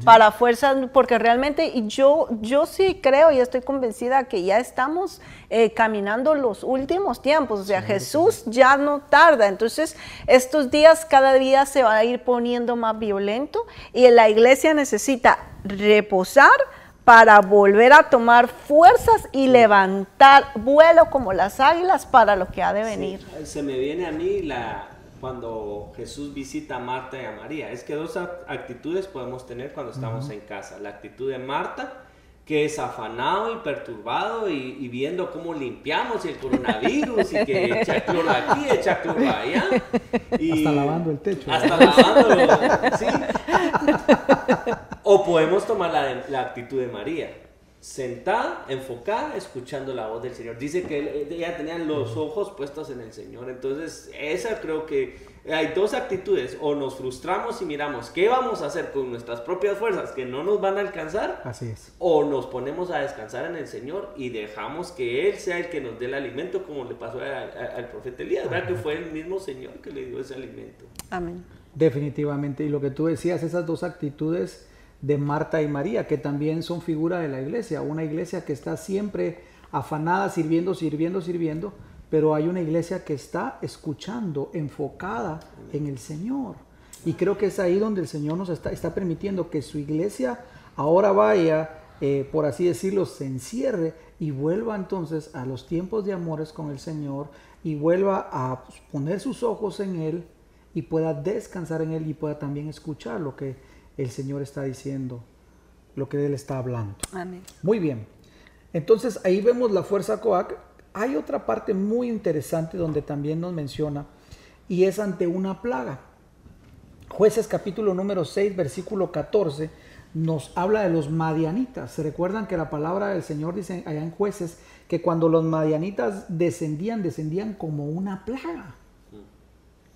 para fuerzas, porque realmente yo, yo sí creo y estoy convencida que ya estamos eh, caminando los últimos tiempos, o sea, Jesús ya no tarda, entonces estos días cada día se va a ir poniendo más violento y la iglesia necesita reposar para volver a tomar fuerzas y levantar vuelo como las águilas para lo que ha de venir. se me viene a mí la, cuando Jesús visita a Marta y a María. Es que dos actitudes podemos tener cuando estamos en casa. La actitud de Marta, que es afanado y perturbado y, viendo cómo limpiamos el coronavirus y que echa cloro aquí, echa cloro allá. hasta lavando el techo. Hasta lavándolo, sí. O podemos tomar la, la actitud de María sentada, enfocada, escuchando la voz del Señor. Dice que ella tenía los ojos puestos en el Señor. Entonces, esa creo que hay dos actitudes. O nos frustramos y miramos qué vamos a hacer con nuestras propias fuerzas que no nos van a alcanzar. Así es. O nos ponemos a descansar en el Señor y dejamos que Él sea el que nos dé el alimento, como le pasó al profeta Elías. ¿Verdad que fue el mismo Señor que le dio ese alimento? Amén. Definitivamente. Y lo que tú decías, esas dos actitudes de Marta y María, que también son figura de la iglesia, una iglesia que está siempre afanada, sirviendo, sirviendo, sirviendo, pero hay una iglesia que está escuchando, enfocada en el Señor. Y creo que es ahí donde el Señor nos está, está permitiendo que su iglesia ahora vaya, eh, por así decirlo, se encierre y vuelva entonces a los tiempos de amores con el Señor y vuelva a poner sus ojos en Él y pueda descansar en Él y pueda también escuchar lo que el Señor está diciendo, lo que Él está hablando. Amén. Muy bien. Entonces ahí vemos la fuerza Coac. Hay otra parte muy interesante donde también nos menciona y es ante una plaga. Jueces capítulo número 6, versículo 14, nos habla de los madianitas. ¿Se recuerdan que la palabra del Señor dice allá en jueces que cuando los madianitas descendían, descendían como una plaga?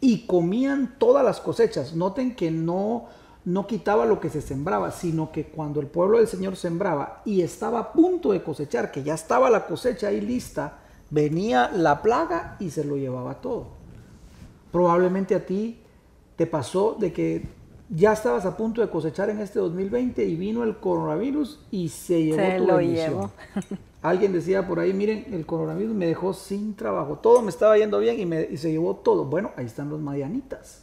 Y comían todas las cosechas. Noten que no no quitaba lo que se sembraba, sino que cuando el pueblo del Señor sembraba y estaba a punto de cosechar, que ya estaba la cosecha ahí lista, venía la plaga y se lo llevaba todo. Probablemente a ti te pasó de que ya estabas a punto de cosechar en este 2020 y vino el coronavirus y se llevó se tu lo bendición. Alguien decía por ahí, miren, el coronavirus me dejó sin trabajo, todo me estaba yendo bien y, me, y se llevó todo. Bueno, ahí están los madianitas.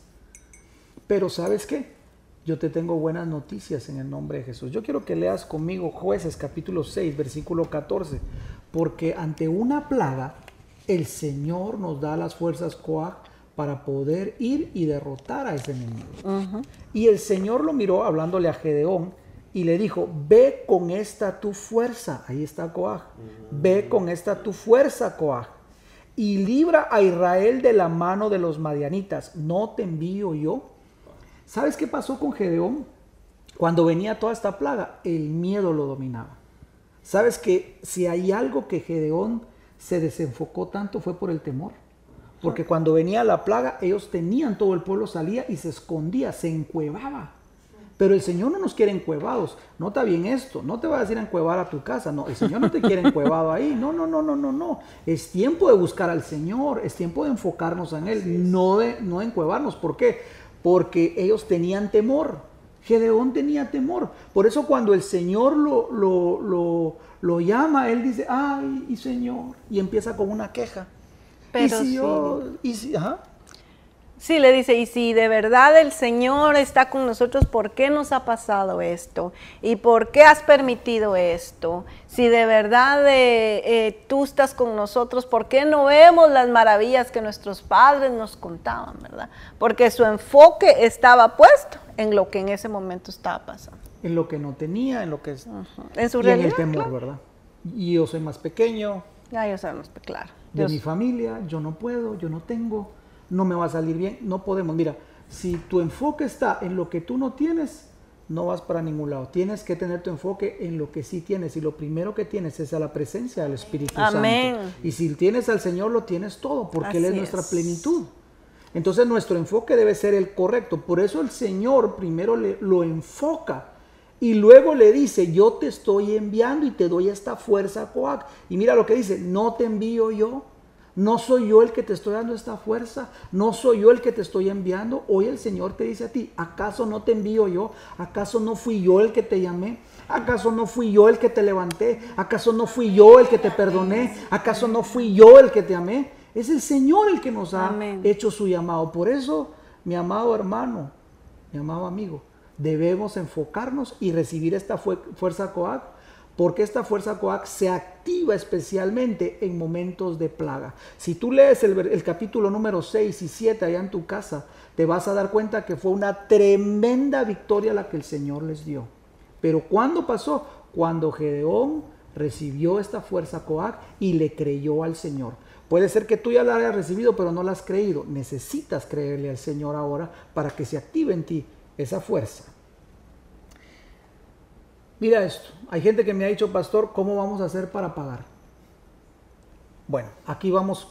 Pero ¿sabes qué? Yo te tengo buenas noticias en el nombre de Jesús. Yo quiero que leas conmigo jueces capítulo 6, versículo 14, porque ante una plaga el Señor nos da las fuerzas Coag para poder ir y derrotar a ese enemigo. Y el Señor lo miró hablándole a Gedeón y le dijo, ve con esta tu fuerza, ahí está Coag, ve con esta tu fuerza Coag y libra a Israel de la mano de los madianitas, ¿no te envío yo? ¿Sabes qué pasó con Gedeón? Cuando venía toda esta plaga, el miedo lo dominaba. ¿Sabes que si hay algo que Gedeón se desenfocó tanto fue por el temor? Porque cuando venía la plaga, ellos tenían, todo el pueblo salía y se escondía, se encuevaba. Pero el Señor no nos quiere encuevados. Nota bien esto, no te vas a decir encuevar a tu casa, no, el Señor no te quiere encuevado ahí. No, no, no, no, no, no. Es tiempo de buscar al Señor, es tiempo de enfocarnos en Él, no de no encuevarnos. ¿Por qué? Porque ellos tenían temor. Gedeón tenía temor. Por eso cuando el Señor lo, lo, lo, llama, él dice, ay, y Señor, y empieza con una queja. Pero y si yo, y si, Sí, le dice, y si de verdad el Señor está con nosotros, ¿por qué nos ha pasado esto? ¿Y por qué has permitido esto? Si de verdad eh, eh, tú estás con nosotros, ¿por qué no vemos las maravillas que nuestros padres nos contaban, verdad? Porque su enfoque estaba puesto en lo que en ese momento estaba pasando. En lo que no tenía, en lo que es... En su y realidad. en el temor, ¿verdad? Y yo soy más pequeño, Ya, ya sabemos, claro. de Dios- mi familia, yo no puedo, yo no tengo, no me va a salir bien, no podemos. Mira, si tu enfoque está en lo que tú no tienes, no vas para ningún lado. Tienes que tener tu enfoque en lo que sí tienes y lo primero que tienes es a la presencia del Espíritu Amén. Santo. Y si tienes al Señor, lo tienes todo, porque Él es nuestra es. plenitud. Entonces nuestro enfoque debe ser el correcto. Por eso el Señor primero le- lo enfoca y luego le dice, yo te estoy enviando y te doy esta fuerza, Coac. Y mira lo que dice, no te envío yo. No soy yo el que te estoy dando esta fuerza, no soy yo el que te estoy enviando. Hoy el Señor te dice a ti, ¿acaso no te envío yo? ¿Acaso no fui yo el que te llamé? ¿Acaso no fui yo el que te levanté? ¿Acaso no fui yo el que te perdoné? ¿Acaso no fui yo el que te amé? Es el Señor el que nos ha Amén. hecho su llamado. Por eso, mi amado hermano, mi amado amigo, debemos enfocarnos y recibir esta fue- fuerza Coac, porque esta fuerza Coac se activa especialmente en momentos de plaga. Si tú lees el, capítulo número 6 y 7 allá en tu casa, te vas a dar cuenta que fue una tremenda victoria la que el Señor les dio. Pero ¿cuándo pasó? Cuando Gedeón recibió esta fuerza Coac y le creyó al Señor. Puede ser que tú ya la hayas recibido, pero no la has creído. Necesitas creerle al Señor ahora para que se active en ti esa fuerza. Mira esto. Hay gente que me ha dicho, pastor, ¿cómo vamos a hacer para pagar? Bueno, aquí vamos.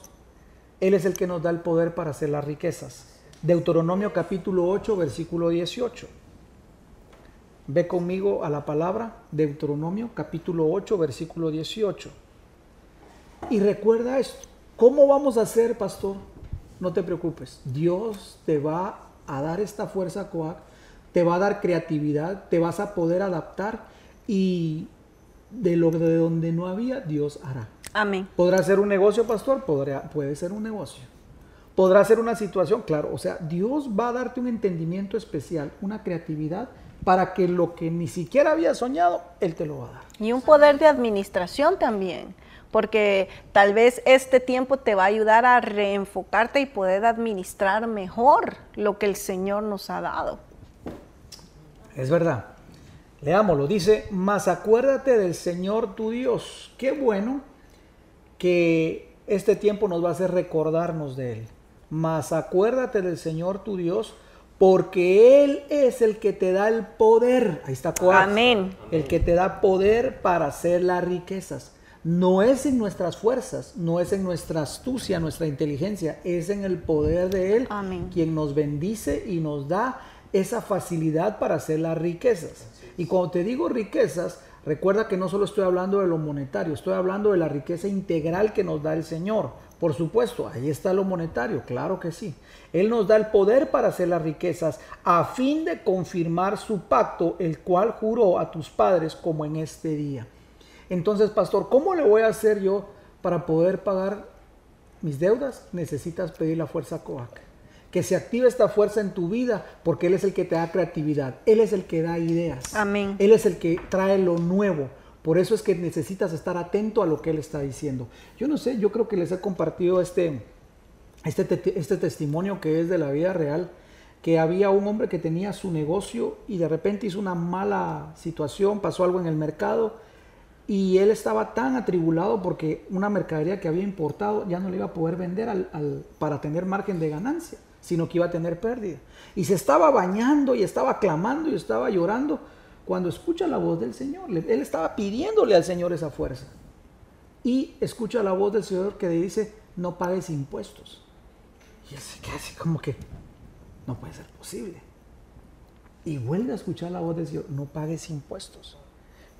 Él es el que nos da el poder para hacer las riquezas. Deuteronomio capítulo 8, versículo 18. Ve conmigo a la palabra Deuteronomio capítulo 8, versículo 18. Y recuerda esto. ¿Cómo vamos a hacer, pastor? No te preocupes. Dios te va a dar esta fuerza coac, te va a dar creatividad, te vas a poder adaptar y de lo de donde no había, Dios hará. Amén. ¿Podrá ser un negocio, pastor? Podrá, puede ser un negocio. ¿Podrá ser una situación? Claro, o sea, Dios va a darte un entendimiento especial, una creatividad para que lo que ni siquiera había soñado, Él te lo va a dar. Y un poder de administración también, porque tal vez este tiempo te va a ayudar a reenfocarte y poder administrar mejor lo que el Señor nos ha dado. Es verdad. Leámoslo. Dice, mas acuérdate del Señor tu Dios. Qué bueno que este tiempo nos va a hacer recordarnos de Él. Mas acuérdate del Señor tu Dios, porque Él es el que te da el poder. Ahí está Coax. Amén. El que te da poder para hacer las riquezas. No es en nuestras fuerzas, no es en nuestra astucia, nuestra inteligencia, es en el poder de Él Amén. quien nos bendice y nos da esa facilidad para hacer las riquezas. Y cuando te digo riquezas, recuerda que no solo estoy hablando de lo monetario, estoy hablando de la riqueza integral que nos da el Señor. Por supuesto, ahí está lo monetario, claro que sí. Él nos da el poder para hacer las riquezas a fin de confirmar su pacto, el cual juró a tus padres como en este día. Entonces, pastor, ¿cómo le voy a hacer yo para poder pagar mis deudas? Necesitas pedir la fuerza COAC. Que se active esta fuerza en tu vida porque Él es el que te da creatividad. Él es el que da ideas. Amén. Él es el que trae lo nuevo. Por eso es que necesitas estar atento a lo que Él está diciendo. Yo no sé, yo creo que les he compartido este, este, te- este testimonio que es de la vida real, que había un hombre que tenía su negocio y de repente hizo una mala situación, pasó algo en el mercado y él estaba tan atribulado porque una mercadería que había importado ya no le iba a poder vender al- al- para tener margen de ganancia, sino que iba a tener pérdida. Y se estaba bañando y estaba clamando y estaba llorando cuando escucha la voz del Señor. Él estaba pidiéndole al Señor esa fuerza. Y escucha la voz del Señor que le dice, no pagues impuestos. Y él se queda así como que, no puede ser posible. Y vuelve a escuchar la voz del Señor, no pagues impuestos.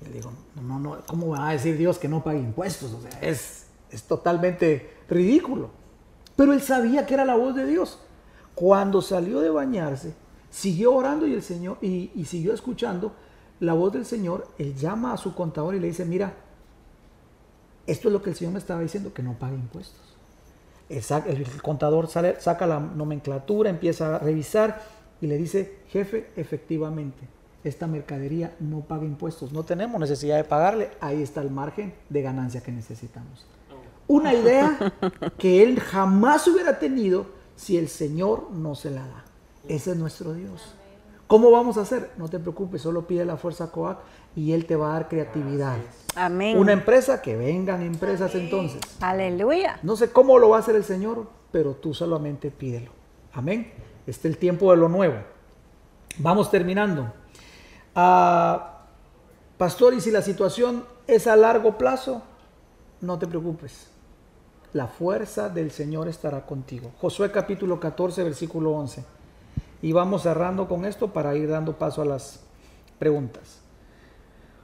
Y le digo, no, no, no, ¿cómo va a decir Dios que no pague impuestos? O sea, es, es totalmente ridículo. Pero él sabía que era la voz de Dios. Cuando salió de bañarse, siguió orando y el Señor, y, y siguió escuchando la voz del Señor, él llama a su contador y le dice, mira, esto es lo que el Señor me estaba diciendo, que no pague impuestos. el, contador sale, saca la nomenclatura, empieza a revisar y le dice, jefe, efectivamente, esta mercadería no paga impuestos, no tenemos necesidad de pagarle, ahí está el margen de ganancia que necesitamos. Una idea que él jamás hubiera tenido si el Señor no se la da. Ese es nuestro Dios. ¿Cómo vamos a hacer? No te preocupes, solo pide la fuerza COAC y Él te va a dar creatividad. Amén. Una empresa, que vengan empresas entonces. Aleluya. No sé cómo lo va a hacer el Señor, pero tú solamente pídelo. Amén. Este es el tiempo de lo nuevo. Vamos terminando. Ah, pastor, y si la situación es a largo plazo, no te preocupes. La fuerza del Señor estará contigo. Josué capítulo 14, versículo 11. Y vamos cerrando con esto para ir dando paso a las preguntas.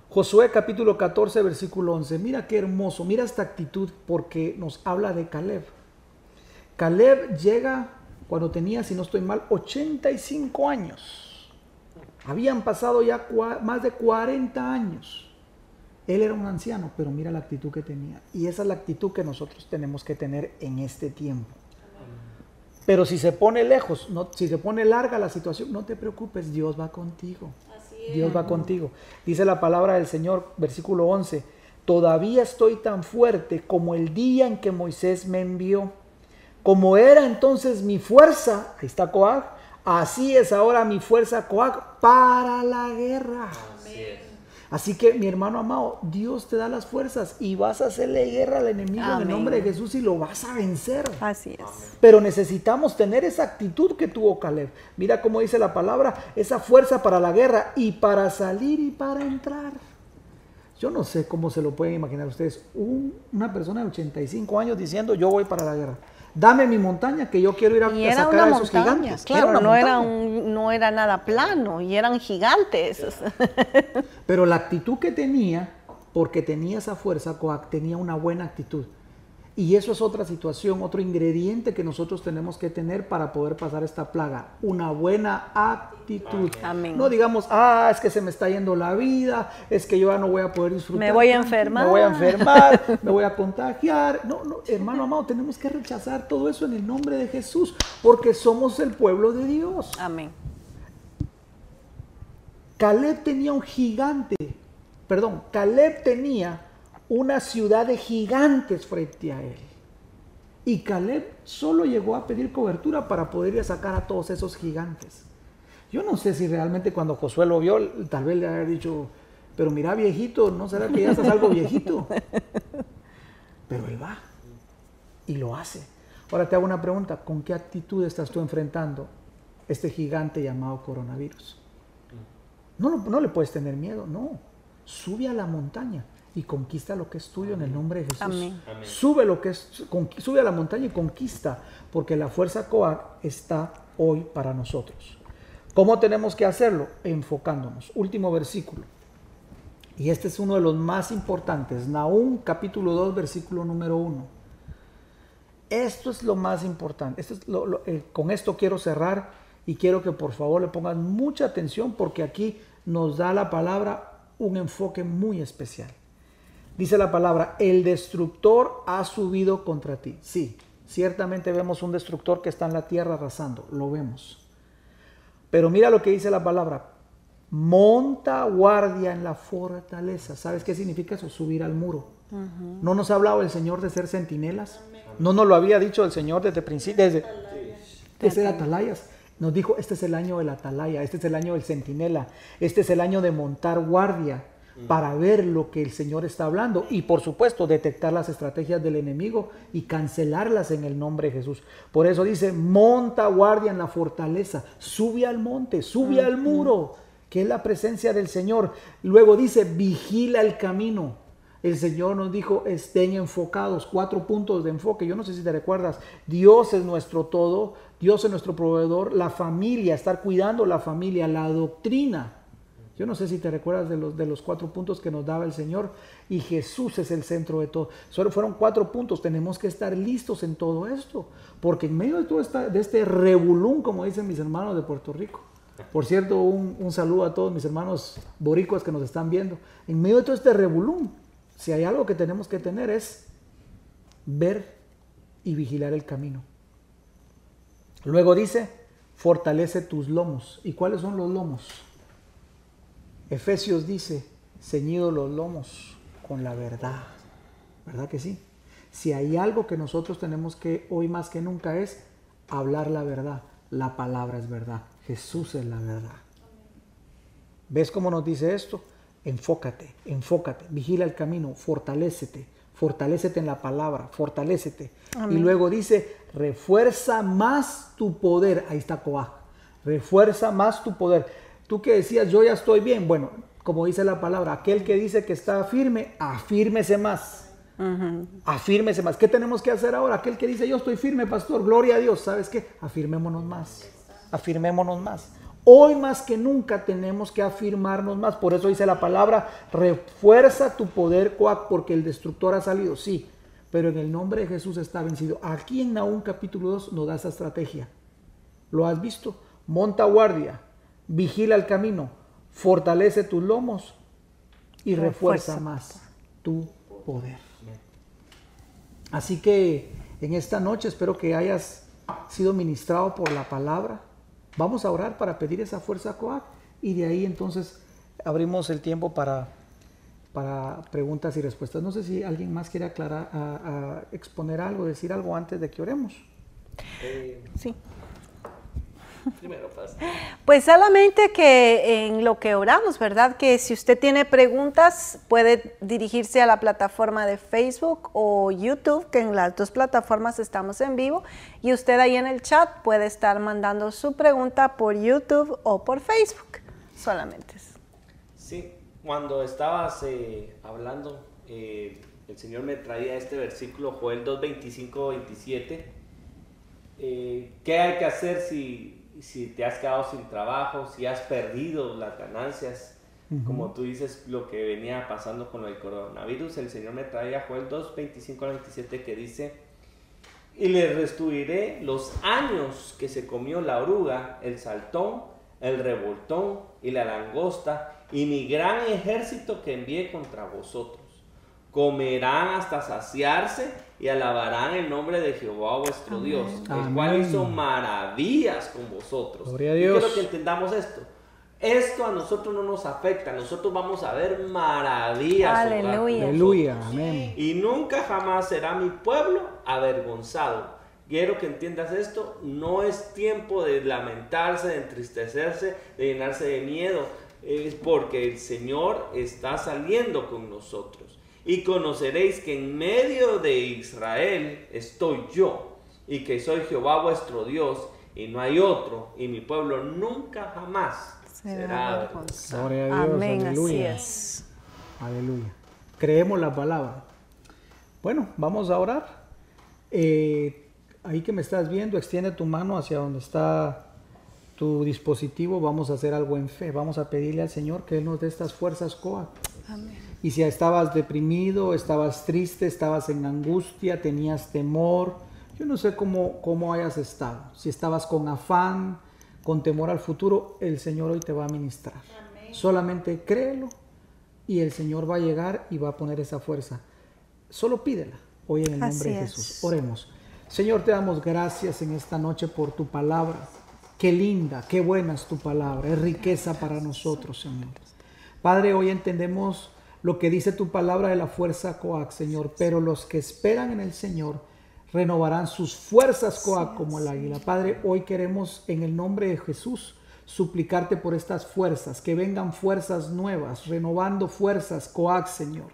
Josué capítulo 14, versículo 11. Mira qué hermoso, mira esta actitud porque nos habla de Caleb. Caleb llega cuando tenía, si no estoy mal, 85 años. Habían pasado ya más de 40 años. Él era un anciano, pero mira la actitud que tenía. Y esa es la actitud que nosotros tenemos que tener en este tiempo. Pero si se pone lejos, no, si se pone larga la situación, no te preocupes, Dios va contigo. Dios va contigo. Dice la palabra del Señor, versículo 11, todavía estoy tan fuerte como el día en que Moisés me envió. Como era entonces mi fuerza, ahí está Coag, así es ahora mi fuerza Coag para la guerra. Así que mi hermano amado, Dios te da las fuerzas y vas a hacerle guerra al enemigo en el nombre de Jesús y lo vas a vencer. Así es. Pero necesitamos tener esa actitud que tuvo Caleb. Mira cómo dice la palabra, esa fuerza para la guerra y para salir y para entrar. Yo no sé cómo se lo pueden imaginar ustedes. una persona de 85 años diciendo yo voy para la guerra dame mi montaña que yo quiero ir a, sacar a esos gigantes. Claro, no, era no era nada plano y eran gigantes. Pero la actitud que tenía, porque tenía esa fuerza, tenía una buena actitud. Y eso es otra situación, otro ingrediente que nosotros tenemos que tener para poder pasar esta plaga. Una buena actitud. No digamos, ah, es que se me está yendo la vida, es que yo ya no voy a poder disfrutar. Me voy a enfermar. Me voy a enfermar, me voy a contagiar. No, no, hermano amado, tenemos que rechazar todo eso en el nombre de Jesús, porque somos el pueblo de Dios. Amén. Caleb tenía un gigante, perdón, Caleb tenía una ciudad de gigantes frente a él. Y Caleb solo llegó a pedir cobertura para poder ir a sacar a todos esos gigantes. Yo no sé si realmente cuando Josué lo vio, tal vez le había dicho, pero mira viejito, ¿no será que ya estás algo viejito? Pero él va y lo hace. Ahora te hago una pregunta, ¿con qué actitud estás tú enfrentando este gigante llamado coronavirus? No, no le puedes tener miedo, no. Sube a la montaña y conquista lo que es tuyo en el nombre de Jesús. Sube lo que es, sube a la montaña y conquista, porque la fuerza Coag está hoy para nosotros. ¿Cómo tenemos que hacerlo? Enfocándonos. Último versículo. Y este es uno de los más importantes. Nahum capítulo 2, versículo número 1. Esto es lo más importante. Esto es eh, con esto quiero cerrar y quiero que por favor le pongan mucha atención porque aquí nos da la palabra un enfoque muy especial. Dice la palabra, el destructor ha subido contra ti. Sí, ciertamente vemos un destructor que está en la tierra arrasando, lo vemos. Pero mira lo que dice la palabra, monta guardia en la fortaleza. ¿Sabes qué significa eso? Subir al muro. ¿No nos ha hablado el Señor de ser centinelas? ¿No nos lo había dicho el Señor desde principio? Desde, de ser atalayas. Nos dijo, este es el año de la atalaya, este es el año del centinela, este es el año de montar guardia para ver lo que el Señor está hablando y por supuesto detectar las estrategias del enemigo y cancelarlas en el nombre de Jesús. Por eso dice, monta guardia en la fortaleza, sube al monte, sube al muro, que es la presencia del Señor. Luego dice, vigila el camino. El Señor nos dijo, estén enfocados, cuatro puntos de enfoque. Yo no sé si te recuerdas, Dios es nuestro todo, Dios es nuestro proveedor, la familia, estar cuidando la familia, la doctrina yo no sé si te recuerdas de los, de los cuatro puntos que nos daba el Señor y Jesús es el centro de todo. Solo fueron cuatro puntos. Tenemos que estar listos en todo esto, porque en medio de todo esta, de este revolún, como dicen mis hermanos de Puerto Rico, por cierto, un, saludo a todos mis hermanos boricuas que nos están viendo. En medio de todo este revolún, si hay algo que tenemos que tener es ver y vigilar el camino. Luego dice, fortalece tus lomos. ¿Y cuáles son los lomos? Efesios dice, ceñido los lomos con la verdad. ¿Verdad que sí? Si hay algo que nosotros tenemos que hoy más que nunca es hablar la verdad. La palabra es verdad. Jesús es la verdad. ¿Ves cómo nos dice esto? Enfócate, enfócate, vigila el camino, fortalécete, fortalécete en la palabra, fortalécete. Y luego dice, refuerza más tu poder. Ahí está Coa. Refuerza más tu poder. Tú que decías, yo ya estoy bien. Bueno, como dice la palabra, aquel que dice que está firme, afírmese más. Afírmese más. ¿Qué tenemos que hacer ahora? Aquel que dice, yo estoy firme, pastor, gloria a Dios. ¿Sabes qué? Afirmémonos más. Afirmémonos más. Hoy más que nunca tenemos que afirmarnos más. Por eso dice la palabra, refuerza tu poder, porque el destructor ha salido. Sí, pero en el nombre de Jesús está vencido. Aquí en Nahum capítulo 2 nos da esa estrategia. ¿Lo has visto? Monta guardia, vigila el camino, fortalece tus lomos y refuerza, más tu poder. Así que en esta noche espero que hayas sido ministrado por la palabra. Vamos a orar para pedir esa fuerza Coac y de ahí entonces abrimos el tiempo para, para preguntas y respuestas. No sé si alguien más quiere aclarar, a, exponer algo, decir algo antes de que oremos. Eh, sí. Primero, pues. pues solamente que en lo que oramos, ¿verdad? Que si usted tiene preguntas, puede dirigirse a la plataforma de Facebook o YouTube, que en las dos plataformas estamos en vivo, y usted ahí en el chat puede estar mandando su pregunta por YouTube o por Facebook, solamente. Sí, cuando estabas eh, hablando, eh, el Señor me traía este versículo, Joel 2, 25, 27. ¿Qué hay que hacer si si te has quedado sin trabajo, si has perdido las ganancias, como tú dices, lo que venía pasando con el coronavirus, el Señor me trae a Joel 2, 25 al 27 que dice, y le restituiré los años que se comió la oruga, el saltón, el revoltón y la langosta, y mi gran ejército que envié contra vosotros. Comerán hasta saciarse y alabarán el nombre de Jehová vuestro Dios, el cual hizo maravillas con vosotros. Gloria a Dios. quiero que entendamos esto. Esto a nosotros no nos afecta, nosotros vamos a ver maravillas. Aleluya. Aleluya. Amén. Y nunca jamás será mi pueblo avergonzado. Quiero que entiendas esto, no es tiempo de lamentarse, de entristecerse, de llenarse de miedo, es porque el Señor está saliendo con nosotros y conoceréis que en medio de Israel estoy yo, y que soy Jehová vuestro Dios, y no hay otro, y mi pueblo nunca jamás será avergonzado. Amén, aleluya. Así es. Aleluya. Creemos la palabra. Bueno, vamos a orar. Eh, ahí que me estás viendo, extiende tu mano hacia donde está tu dispositivo. Vamos a hacer algo en fe. Vamos a pedirle al Señor que Él nos dé estas fuerzas coa. Amén. Y si estabas deprimido, estabas triste, estabas en angustia, tenías temor, yo no sé cómo, cómo hayas estado. Si estabas con afán, con temor al futuro, el Señor hoy te va a ministrar. Solamente créelo y el Señor va a llegar y va a poner esa fuerza. Solo pídela hoy en el nombre de Jesús. Oremos. Señor, te damos gracias en esta noche por tu palabra. Qué linda, qué buena es tu palabra. Es riqueza para nosotros, Señor. Padre, hoy entendemos lo que dice tu palabra de la fuerza Coac, Señor. Pero los que esperan en el Señor renovarán sus fuerzas Coac como el águila. Padre, hoy queremos en el nombre de Jesús suplicarte por estas fuerzas, que vengan fuerzas nuevas, renovando fuerzas, Coac, Señor.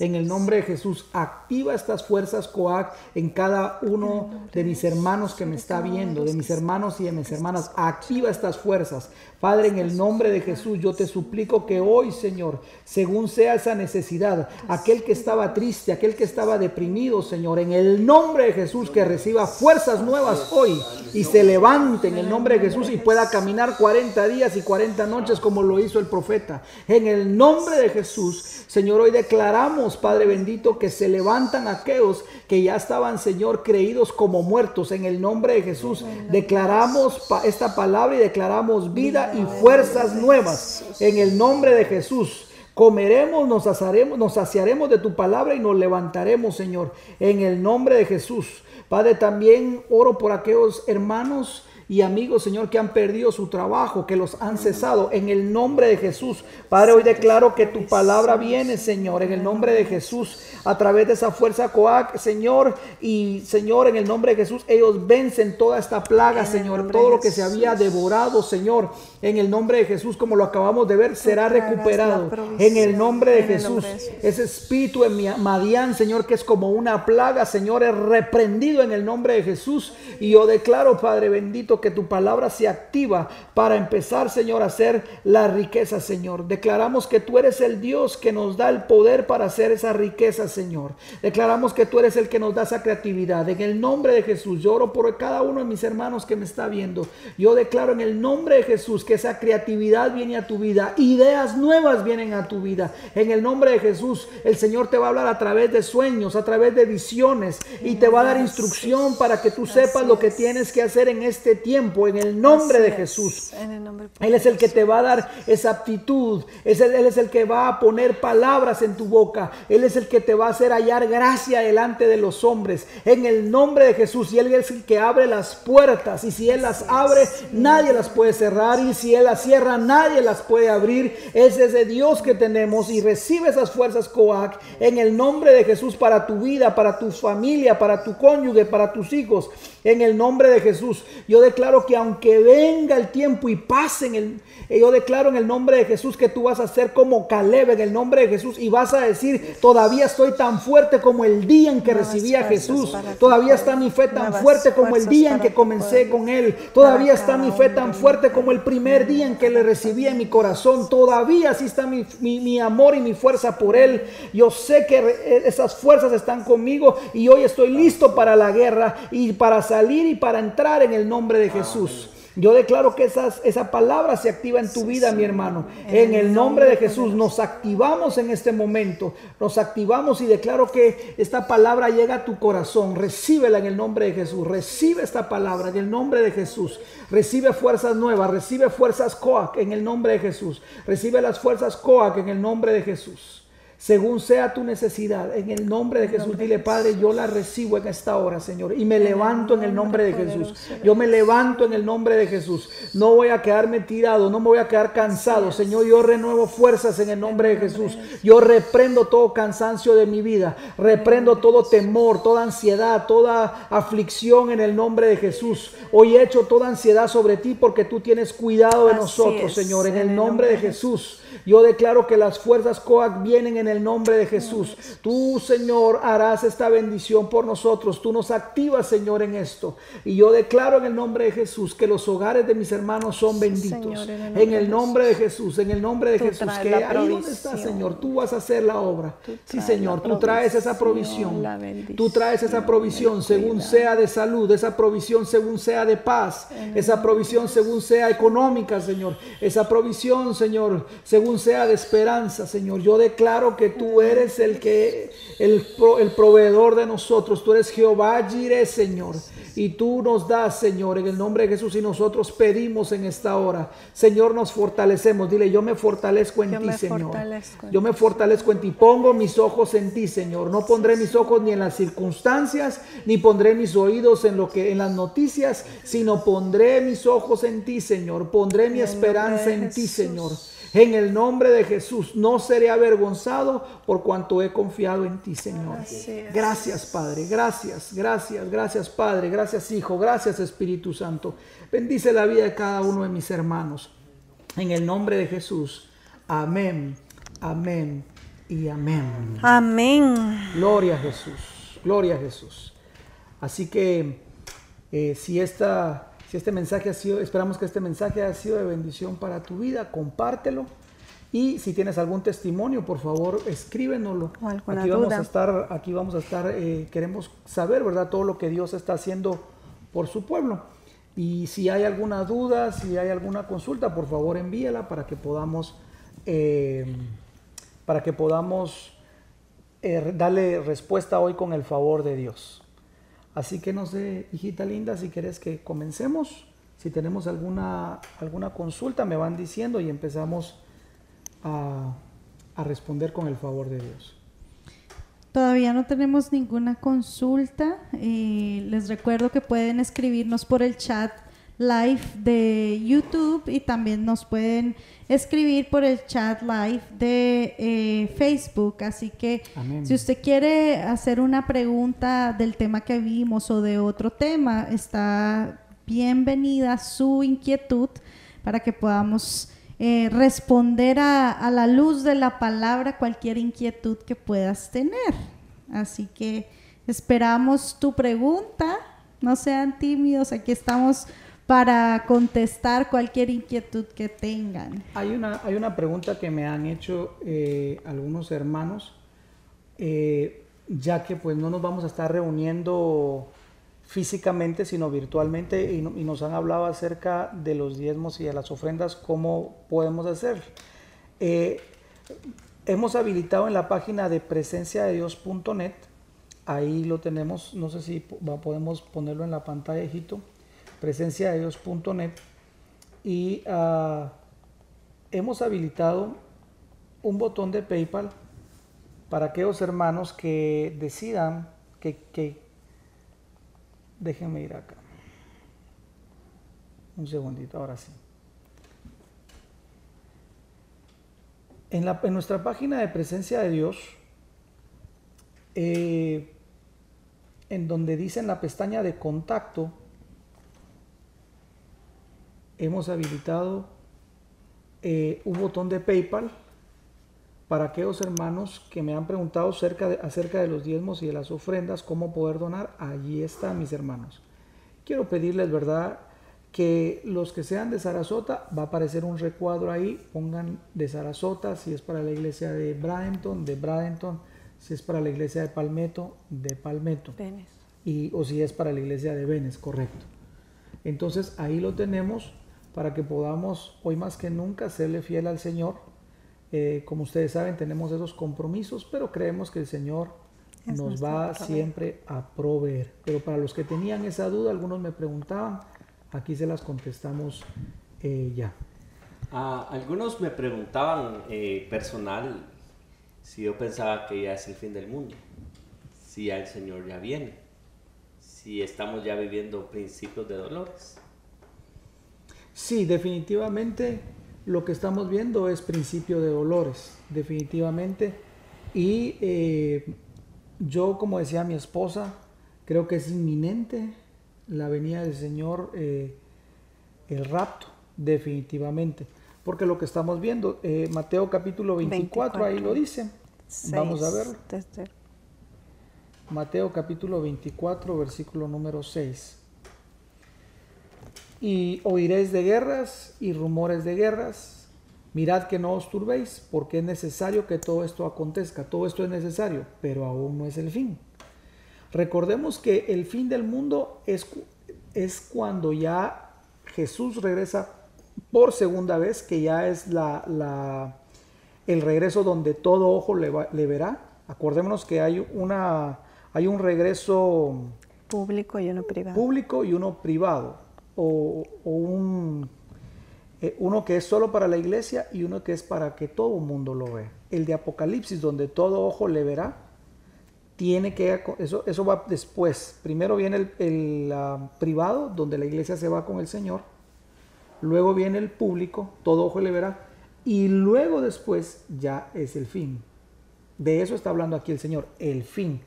En el nombre de Jesús, activa estas fuerzas, Coac, en cada uno de mis hermanos que me está viendo, de mis hermanos y de mis hermanas. Activa estas fuerzas. Padre, en el nombre de Jesús, yo te suplico que hoy, Señor, según sea esa necesidad, aquel que estaba triste, aquel que estaba deprimido, Señor, en el nombre de Jesús, que reciba fuerzas nuevas hoy y se levante en el nombre de Jesús y pueda caminar 40 días y 40 noches como lo hizo el profeta. En el nombre de Jesús, Señor, hoy declaramos, Padre bendito, que se levantan aquellos que ya estaban, Señor, creídos como muertos. En el nombre de Jesús, declaramos esta palabra y declaramos vida y fuerzas nuevas. En el nombre de Jesús. Comeremos, nos asaremos, nos saciaremos de tu palabra y nos levantaremos, Señor, en el nombre de Jesús. Padre, también oro por aquellos hermanos y amigos, Señor, que han perdido su trabajo, que los han cesado. En el nombre de Jesús. Padre, hoy declaro que tu palabra viene, Señor, en el nombre de Jesús, a través de esa fuerza Coac, Señor. Y, Señor, en el nombre de Jesús, ellos vencen toda esta plaga, Señor. Todo lo que se había devorado, Señor, en el nombre de Jesús, como lo acabamos de ver, será recuperado. En el nombre de Jesús. Ese espíritu en Madián, Señor, que es como una plaga, Señor, es reprendido en el nombre de Jesús. Y yo declaro, Padre bendito, que tu palabra se activa para empezar, Señor, a hacer la riqueza, Señor. Declaramos que tú eres el Dios que nos da el poder para hacer esa riqueza, Señor. Declaramos que tú eres el que nos da esa creatividad. En el nombre de Jesús, yo oro por cada uno de mis hermanos que me está viendo. Yo declaro en el nombre de Jesús que esa creatividad viene a tu vida. Ideas nuevas vienen a tu vida. En el nombre de Jesús, el Señor te va a hablar a través de sueños, a través de visiones y te va a dar instrucción para que tú sepas lo que tienes que hacer en este tiempo tiempo en el nombre de Jesús. él es el que te va a dar esa aptitud. Es él es el que va a poner palabras en tu boca. Él es el que te va a hacer hallar gracia delante de los hombres. En el nombre de Jesús. Y Él es el que abre las puertas. Y si Él las abre, nadie las puede cerrar. Y si Él las cierra, nadie las puede abrir. Es ese Dios que tenemos. Y recibe esas fuerzas Coac en el nombre de Jesús para tu vida, para tu familia, para tu cónyuge, para tus hijos. En el nombre de Jesús. Yo declaro declaro que aunque venga el tiempo y pasen el, yo declaro en el nombre de Jesús que tú vas a ser como Caleb en el nombre de Jesús y vas a decir, todavía estoy tan fuerte como el día en que recibí a Jesús. Todavía está mi fe tan fuerte como el día en que comencé con Él. Todavía está mi fe tan fuerte como el primer día en que le recibí en mi corazón. Todavía sí está mi, mi amor y mi fuerza por Él. Yo sé que e, esas fuerzas están conmigo y hoy estoy listo para la guerra y para salir y para entrar en el nombre de Jesús. Yo declaro que esa palabra se activa en tu vida, mi hermano. En el nombre de Jesús nos activamos en este momento. Nos activamos y declaro que esta palabra llega a tu corazón. Recíbela en el nombre de Jesús. Recibe esta palabra en el nombre de Jesús. Recibe fuerzas nuevas. Recibe fuerzas Coac en el nombre de Jesús. Recibe las fuerzas Coac en el nombre de Jesús según sea tu necesidad. En el nombre de Jesús, dile, Padre, yo la recibo en esta hora, Señor. Y me levanto en el nombre de Jesús. Yo me levanto en el nombre de Jesús. No voy a quedarme tirado, no me voy a quedar cansado. Señor, yo renuevo fuerzas en el nombre de Jesús. Yo reprendo todo cansancio de mi vida. Reprendo todo temor, toda ansiedad, toda aflicción en el nombre de Jesús. Hoy he hecho toda ansiedad sobre ti porque tú tienes cuidado de nosotros, Señor. En el nombre de Jesús. Yo declaro que las fuerzas Coac vienen en el nombre de Jesús. Tú, Señor, harás esta bendición por nosotros. Tú nos activas, Señor, en esto. Y yo declaro en el nombre de Jesús que los hogares de mis hermanos son benditos. en, el nombre de Jesús, en el nombre de Jesús. Que ahí donde estás, Señor, tú vas a hacer la obra. Sí, Señor, tú traes esa provisión. Tú traes esa provisión según sea de salud, esa provisión según sea de paz, esa provisión según sea económica, Señor. Esa provisión, Señor, según sea de esperanza, Señor. Yo declaro que tú eres el que el, el proveedor de nosotros. Tú eres Jehová Jireh, Señor. Y tú nos das, Señor, en el nombre de Jesús y nosotros pedimos en esta hora. Señor, nos fortalecemos. Dile, yo me fortalezco en ti, Señor. yo me fortalezco en ti. Pongo mis ojos en ti, Señor. No pondré mis ojos ni en las circunstancias, ni pondré mis oídos en lo que en las noticias, sino pondré mis ojos en ti, Señor. Pondré mi esperanza en ti, Señor. En el nombre de Jesús no seré avergonzado por cuanto he confiado en ti, Señor. Gracias, Padre. Gracias, gracias, gracias, Padre. Gracias, Hijo. Gracias, Espíritu Santo. Bendice la vida de cada uno de mis hermanos. En el nombre de Jesús. Amén, amén y amén. Amén. Gloria a Jesús. Gloria a Jesús. Así que eh, si esta si este mensaje ha sido, esperamos que este mensaje ha sido de bendición para tu vida, compártelo. Y si tienes algún testimonio, por favor, escríbenoslo. aquí vamos a estar, aquí vamos a estar, eh, queremos saber, ¿verdad? Todo lo que Dios está haciendo por su pueblo. Y si hay alguna duda, si hay alguna consulta, por favor envíela para que podamos, eh, para que podamos eh, darle respuesta hoy con el favor de Dios. Así que no sé, hijita linda, si quieres que comencemos, si tenemos alguna, alguna consulta, me van diciendo y empezamos a, a responder con el favor de Dios. Todavía no tenemos ninguna consulta. Eh, les recuerdo que pueden escribirnos por el chat live de YouTube y también nos pueden escribir por el chat live de eh, Facebook. Así que si usted quiere hacer una pregunta del tema que vimos o de otro tema, está bienvenida su inquietud para que podamos eh, responder a, la luz de la palabra cualquier inquietud que puedas tener. Así que esperamos tu pregunta. No sean tímidos, aquí estamos para contestar cualquier inquietud que tengan. Hay una, hay una pregunta que me han hecho eh, algunos hermanos, eh, ya que pues no nos vamos a estar reuniendo físicamente, sino virtualmente, y, nos han hablado acerca de los diezmos y de las ofrendas, cómo podemos hacer. Eh, hemos habilitado en la página de presencia de Dios.net, ahí lo tenemos, no sé si podemos ponerlo en la pantalla, hijito, presencia de Dios.net, y ah, hemos habilitado un botón de PayPal para aquellos hermanos que decidan que, que Déjenme ir acá. Un segundito, ahora sí. En, la, en nuestra página de presencia de Dios, eh, en donde dice en la pestaña de contacto, hemos habilitado eh, un botón de PayPal para aquellos hermanos que me han preguntado acerca de, acerca de los diezmos y de las ofrendas, cómo poder donar, allí están mis hermanos. Quiero pedirles, ¿verdad? Que los que sean de Sarasota, va a aparecer un recuadro ahí, pongan de Sarasota, si es para la iglesia de Bradenton, de Bradenton, si es para la iglesia de Palmetto, de Palmetto. Y, o si es para la iglesia de Venes, correcto. Entonces ahí lo tenemos para que podamos hoy más que nunca serle fiel al Señor eh, como ustedes saben, tenemos esos compromisos, pero creemos que el Señor nos va siempre a proveer. Pero para los que tenían esa duda, algunos me preguntaban, aquí se las contestamos eh, ya. Ah, algunos me preguntaban eh, personal si yo pensaba que ya es el fin del mundo, si ya el Señor ya viene, si estamos ya viviendo principios de dolores. Sí, definitivamente lo que estamos viendo es principio de dolores, definitivamente. Y eh, yo, como decía mi esposa, creo que es inminente la venida del Señor, eh, el rapto, definitivamente. Porque lo que estamos viendo, eh, Mateo capítulo 24, ahí lo dice. Vamos a verlo. Mateo capítulo 24, versículo número 6 y oiréis de guerras y rumores de guerras. Mirad que no os turbéis, porque es necesario que todo esto acontezca. Todo esto es necesario, pero aún no es el fin. Recordemos que el fin del mundo es, es cuando ya Jesús regresa por segunda vez, que ya es la, la el regreso donde todo ojo le, le, verá. Acordémonos que hay, una, hay un regreso público y uno privado. Público y uno privado o, un, eh, uno que es solo para la iglesia y uno que es para que todo el mundo lo vea. El de Apocalipsis, donde todo ojo le verá, tiene que, eso, eso va después. Primero viene el, privado, donde la iglesia se va con el Señor. Luego viene el público, todo ojo le verá. Y luego después ya es el fin. De eso está hablando aquí el Señor, el fin.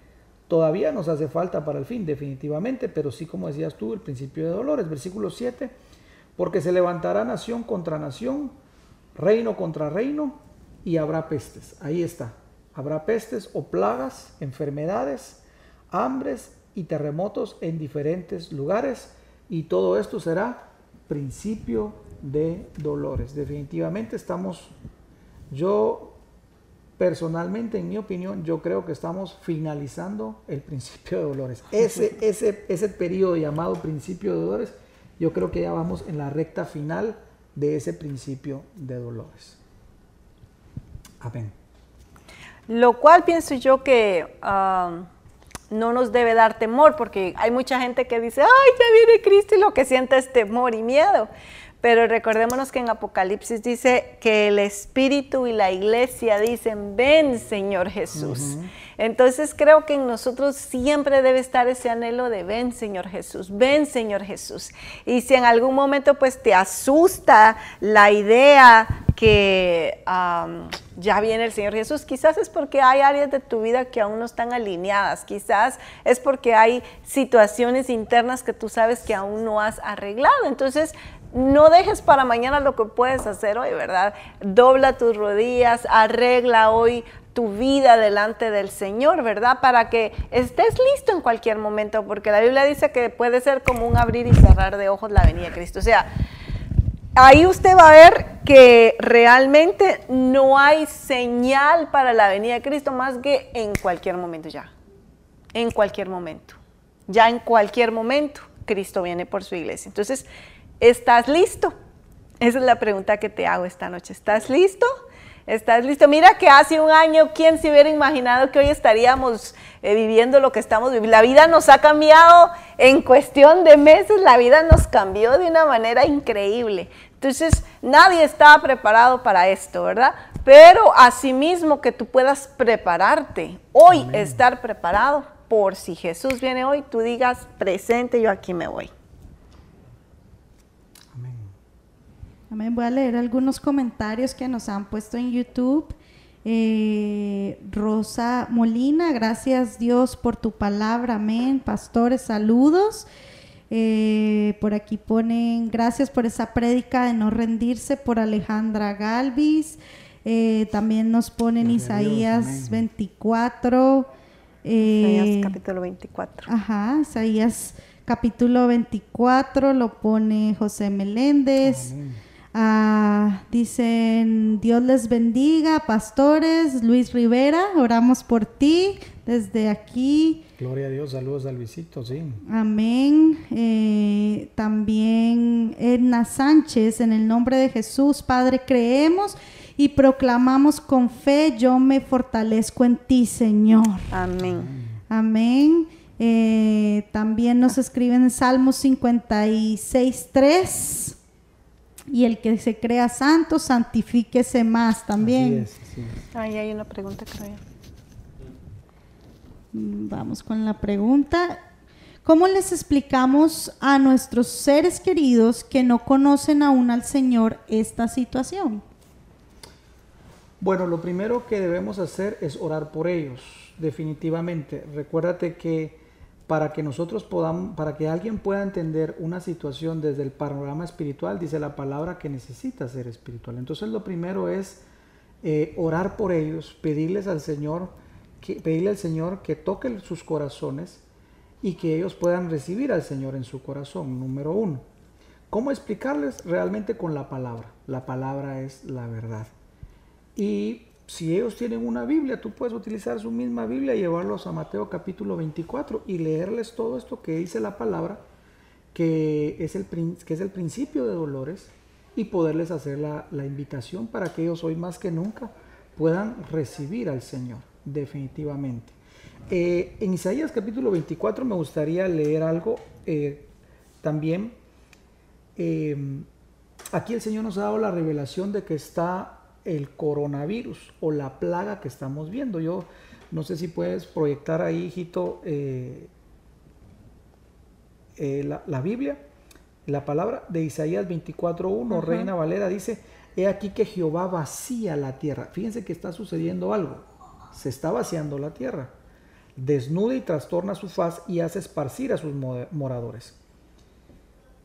Todavía nos hace falta para el fin, definitivamente, pero sí, como decías tú, el principio de dolores. Versículo 7, porque se levantará nación contra nación, reino contra reino, y habrá pestes. Ahí está. Habrá pestes o plagas, enfermedades, hambres y terremotos en diferentes lugares, y todo esto será principio de dolores. Definitivamente estamos, yo personalmente, en mi opinión, yo creo que estamos finalizando el principio de dolores. Ese, ese, ese periodo llamado principio de dolores, yo creo que ya vamos en la recta final de ese principio de dolores. Amén. Lo cual pienso yo que um, no nos debe dar temor, porque hay mucha gente que dice, ay, ya viene Cristo y lo que siente es temor y miedo. Pero recordémonos que en Apocalipsis dice que el Espíritu y la iglesia dicen, ven Señor Jesús. Entonces creo que en nosotros siempre debe estar ese anhelo de ven Señor Jesús, ven Señor Jesús. Y si en algún momento pues te asusta la idea que ya viene el Señor Jesús, quizás es porque hay áreas de tu vida que aún no están alineadas, quizás es porque hay situaciones internas que tú sabes que aún no has arreglado. Entonces no dejes para mañana lo que puedes hacer hoy, ¿verdad? Dobla tus rodillas, arregla hoy tu vida delante del Señor, ¿verdad? Para que estés listo en cualquier momento, porque la Biblia dice que puede ser como un abrir y cerrar de ojos la venida de Cristo. O sea, ahí usted va a ver que realmente no hay señal para la venida de Cristo más que en cualquier momento ya. En cualquier momento. Ya en cualquier momento Cristo viene por su iglesia. Entonces, ¿Estás listo? Esa es la pregunta que te hago esta noche. ¿Estás listo? ¿Estás listo? Mira que hace un año, ¿quién se hubiera imaginado que hoy estaríamos eh, viviendo lo que estamos viviendo? La vida nos ha cambiado en cuestión de meses, la vida nos cambió de una manera increíble. Entonces, nadie estaba preparado para esto, ¿verdad? Pero asimismo que tú puedas prepararte, hoy estar preparado por si Jesús viene hoy, tú digas, presente, yo aquí me voy. Voy a leer algunos comentarios que nos han puesto en YouTube. Eh, Rosa Molina, gracias Dios por tu palabra, amén. Pastores, saludos. Eh, por aquí ponen, gracias por esa prédica de no rendirse por Alejandra Galvis. Eh, también nos ponen Isaías 24. Isaías capítulo 24. Ajá, Isaías capítulo 24 lo pone José Meléndez. Ah, dicen, Dios les bendiga, pastores. Luis Rivera, oramos por ti desde aquí. Gloria a Dios, saludos al visito, sí. Amén. Eh, también Edna Sánchez, en el nombre de Jesús, Padre, creemos y proclamamos con fe, yo me fortalezco en ti, Señor. Amén. Amén. Eh, también nos escriben Salmos 56, 3 y el que se crea santo, santifíquese más también. Ahí hay una pregunta, creo. Mm, vamos con la pregunta. ¿Cómo les explicamos a nuestros seres queridos que no conocen aún al Señor esta situación? Bueno, lo primero que debemos hacer es orar por ellos, definitivamente. Recuérdate que para que nosotros podamos, para que alguien pueda entender una situación desde el panorama espiritual, dice la palabra que necesita ser espiritual. Entonces lo primero es eh, orar por ellos, pedirles al Señor, que, pedirle al Señor que toque sus corazones y que ellos puedan recibir al Señor en su corazón, número uno. ¿Cómo explicarles? Realmente con la palabra. La palabra es la verdad. Y si ellos tienen una Biblia, tú puedes utilizar su misma Biblia y llevarlos a Mateo capítulo 24 y leerles todo esto que dice la palabra, que es el, que es el principio de dolores, y poderles hacer la, invitación para que ellos hoy más que nunca puedan recibir al Señor, definitivamente. Eh, en Isaías capítulo 24 me gustaría leer algo eh, también. Eh, aquí el Señor nos ha dado la revelación de que está el coronavirus o la plaga que estamos viendo. Yo no sé si puedes proyectar ahí, hijito, eh, eh, la, Biblia, la palabra de Isaías 24.1, Reina Valera, dice, he aquí que Jehová vacía la tierra. Fíjense que está sucediendo algo. Se está vaciando la tierra. Desnuda y trastorna su faz y hace esparcir a sus moradores.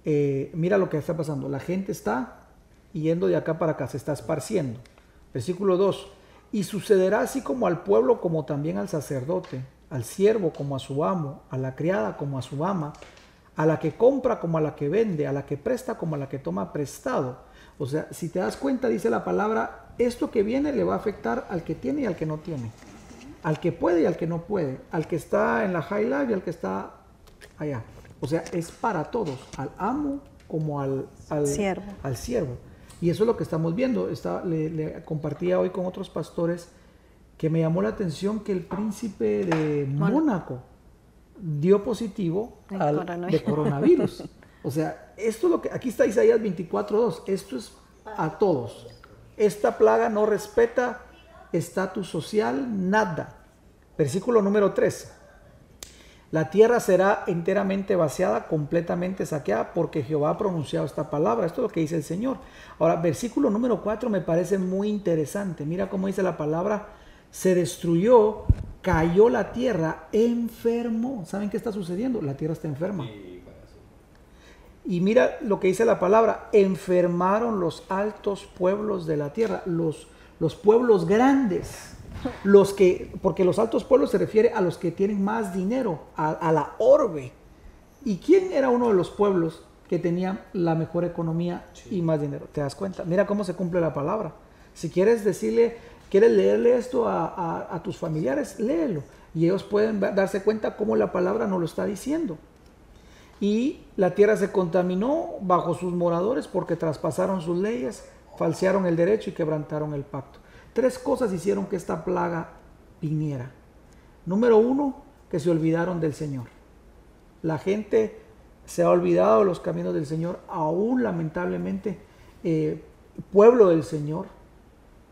Eh, mira lo que está pasando. La gente está yendo de acá para acá, se está esparciendo. Versículo 2. Y sucederá así como al pueblo, como también al sacerdote, al siervo como a su amo, a la criada como a su ama, a la que compra como a la que vende, a la que presta como a la que toma prestado. O sea, si te das cuenta, dice la palabra, esto que viene le va a afectar al que tiene y al que no tiene, al que puede y al que no puede, al que está en la high life y al que está allá. O sea, es para todos, al amo como al, al siervo. Al siervo. Y eso es lo que estamos viendo. le, compartía hoy con otros pastores que me llamó la atención que el príncipe de Mónaco dio positivo al, de coronavirus. O sea, esto es lo que aquí está Isaías 24:2. Esto es a todos. Esta plaga no respeta estatus social, nada. Versículo número 3. La tierra será enteramente vaciada, completamente saqueada, porque Jehová ha pronunciado esta palabra. Esto es lo que dice el Señor. Ahora, versículo número 4 me parece muy interesante. Mira cómo dice la palabra. Se destruyó, cayó la tierra, enfermó. ¿Saben qué está sucediendo? La tierra está enferma. Y mira lo que dice la palabra. Enfermaron los altos pueblos de la tierra, los, los pueblos grandes los que, porque los altos pueblos se refiere a los que tienen más dinero, a, la orbe. ¿Y quién era uno de los pueblos que tenían la mejor economía y más dinero? ¿Te das cuenta? Mira cómo se cumple la palabra. Si quieres decirle, quieres leerle esto a, tus familiares, léelo. Y ellos pueden darse cuenta cómo la palabra no lo está diciendo. Y la tierra se contaminó bajo sus moradores porque traspasaron sus leyes, falsearon el derecho y quebrantaron el pacto. Tres cosas hicieron que esta plaga viniera. Número uno, que se olvidaron del Señor. La gente se ha olvidado de los caminos del Señor, aún lamentablemente eh, pueblo del Señor,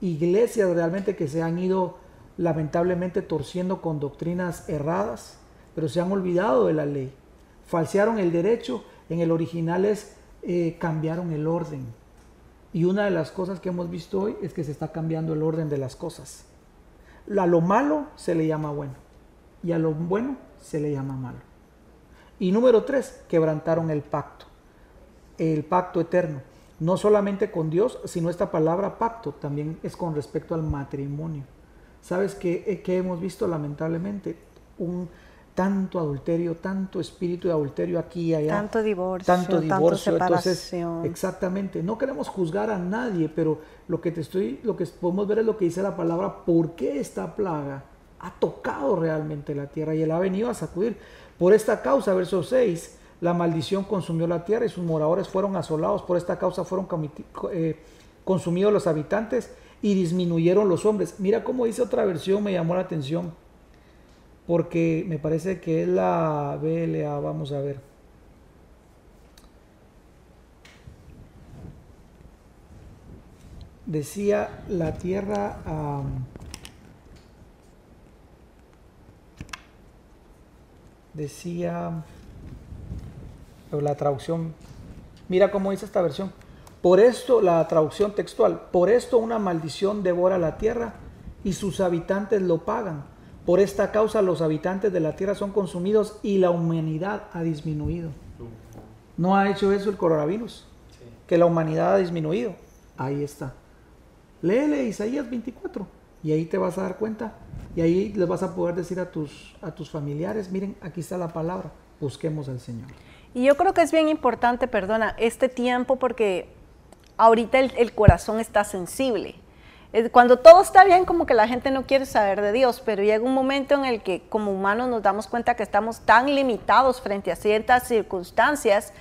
iglesias realmente que se han ido lamentablemente torciendo con doctrinas erradas, pero se han olvidado de la ley. Falsearon el derecho, en el original es eh, cambiaron el orden. Y una de las cosas que hemos visto hoy es que se está cambiando el orden de las cosas. A lo malo se le llama bueno y a lo bueno se le llama malo. Y número tres, quebrantaron el pacto, el pacto eterno. No solamente con Dios, sino esta palabra pacto también es con respecto al matrimonio. ¿Sabes qué, qué hemos visto lamentablemente? Un, tanto adulterio, tanto espíritu de adulterio aquí y allá. Tanto divorcio, tanto divorcio. Entonces, exactamente, no queremos juzgar a nadie, pero lo que te estoy, lo que podemos ver es lo que dice la palabra, por qué esta plaga ha tocado realmente la tierra y él ha venido a sacudir. Por esta causa, verso 6, la maldición consumió la tierra y sus moradores fueron asolados. Por esta causa fueron eh, consumidos los habitantes y disminuyeron los hombres. Mira cómo dice otra versión, me llamó la atención porque me parece que es la BLA, vamos a ver. Decía la tierra... decía la traducción, mira cómo dice esta versión. Por esto, la traducción textual, por esto una maldición devora la tierra y sus habitantes lo pagan por esta causa los habitantes de la tierra son consumidos y la humanidad ha disminuido. ¿No ha hecho eso el coronavirus? Que la humanidad ha disminuido. Ahí está. Léele Isaías 24 y ahí te vas a dar cuenta y ahí les vas a poder decir a tus, a tus familiares, miren, aquí está la palabra, busquemos al Señor. Y yo creo que es bien importante, perdona, este tiempo porque ahorita el corazón está sensible cuando todo está bien, como que la gente no quiere saber de Dios, pero llega un momento en el que como humanos nos damos cuenta que estamos tan limitados frente a ciertas circunstancias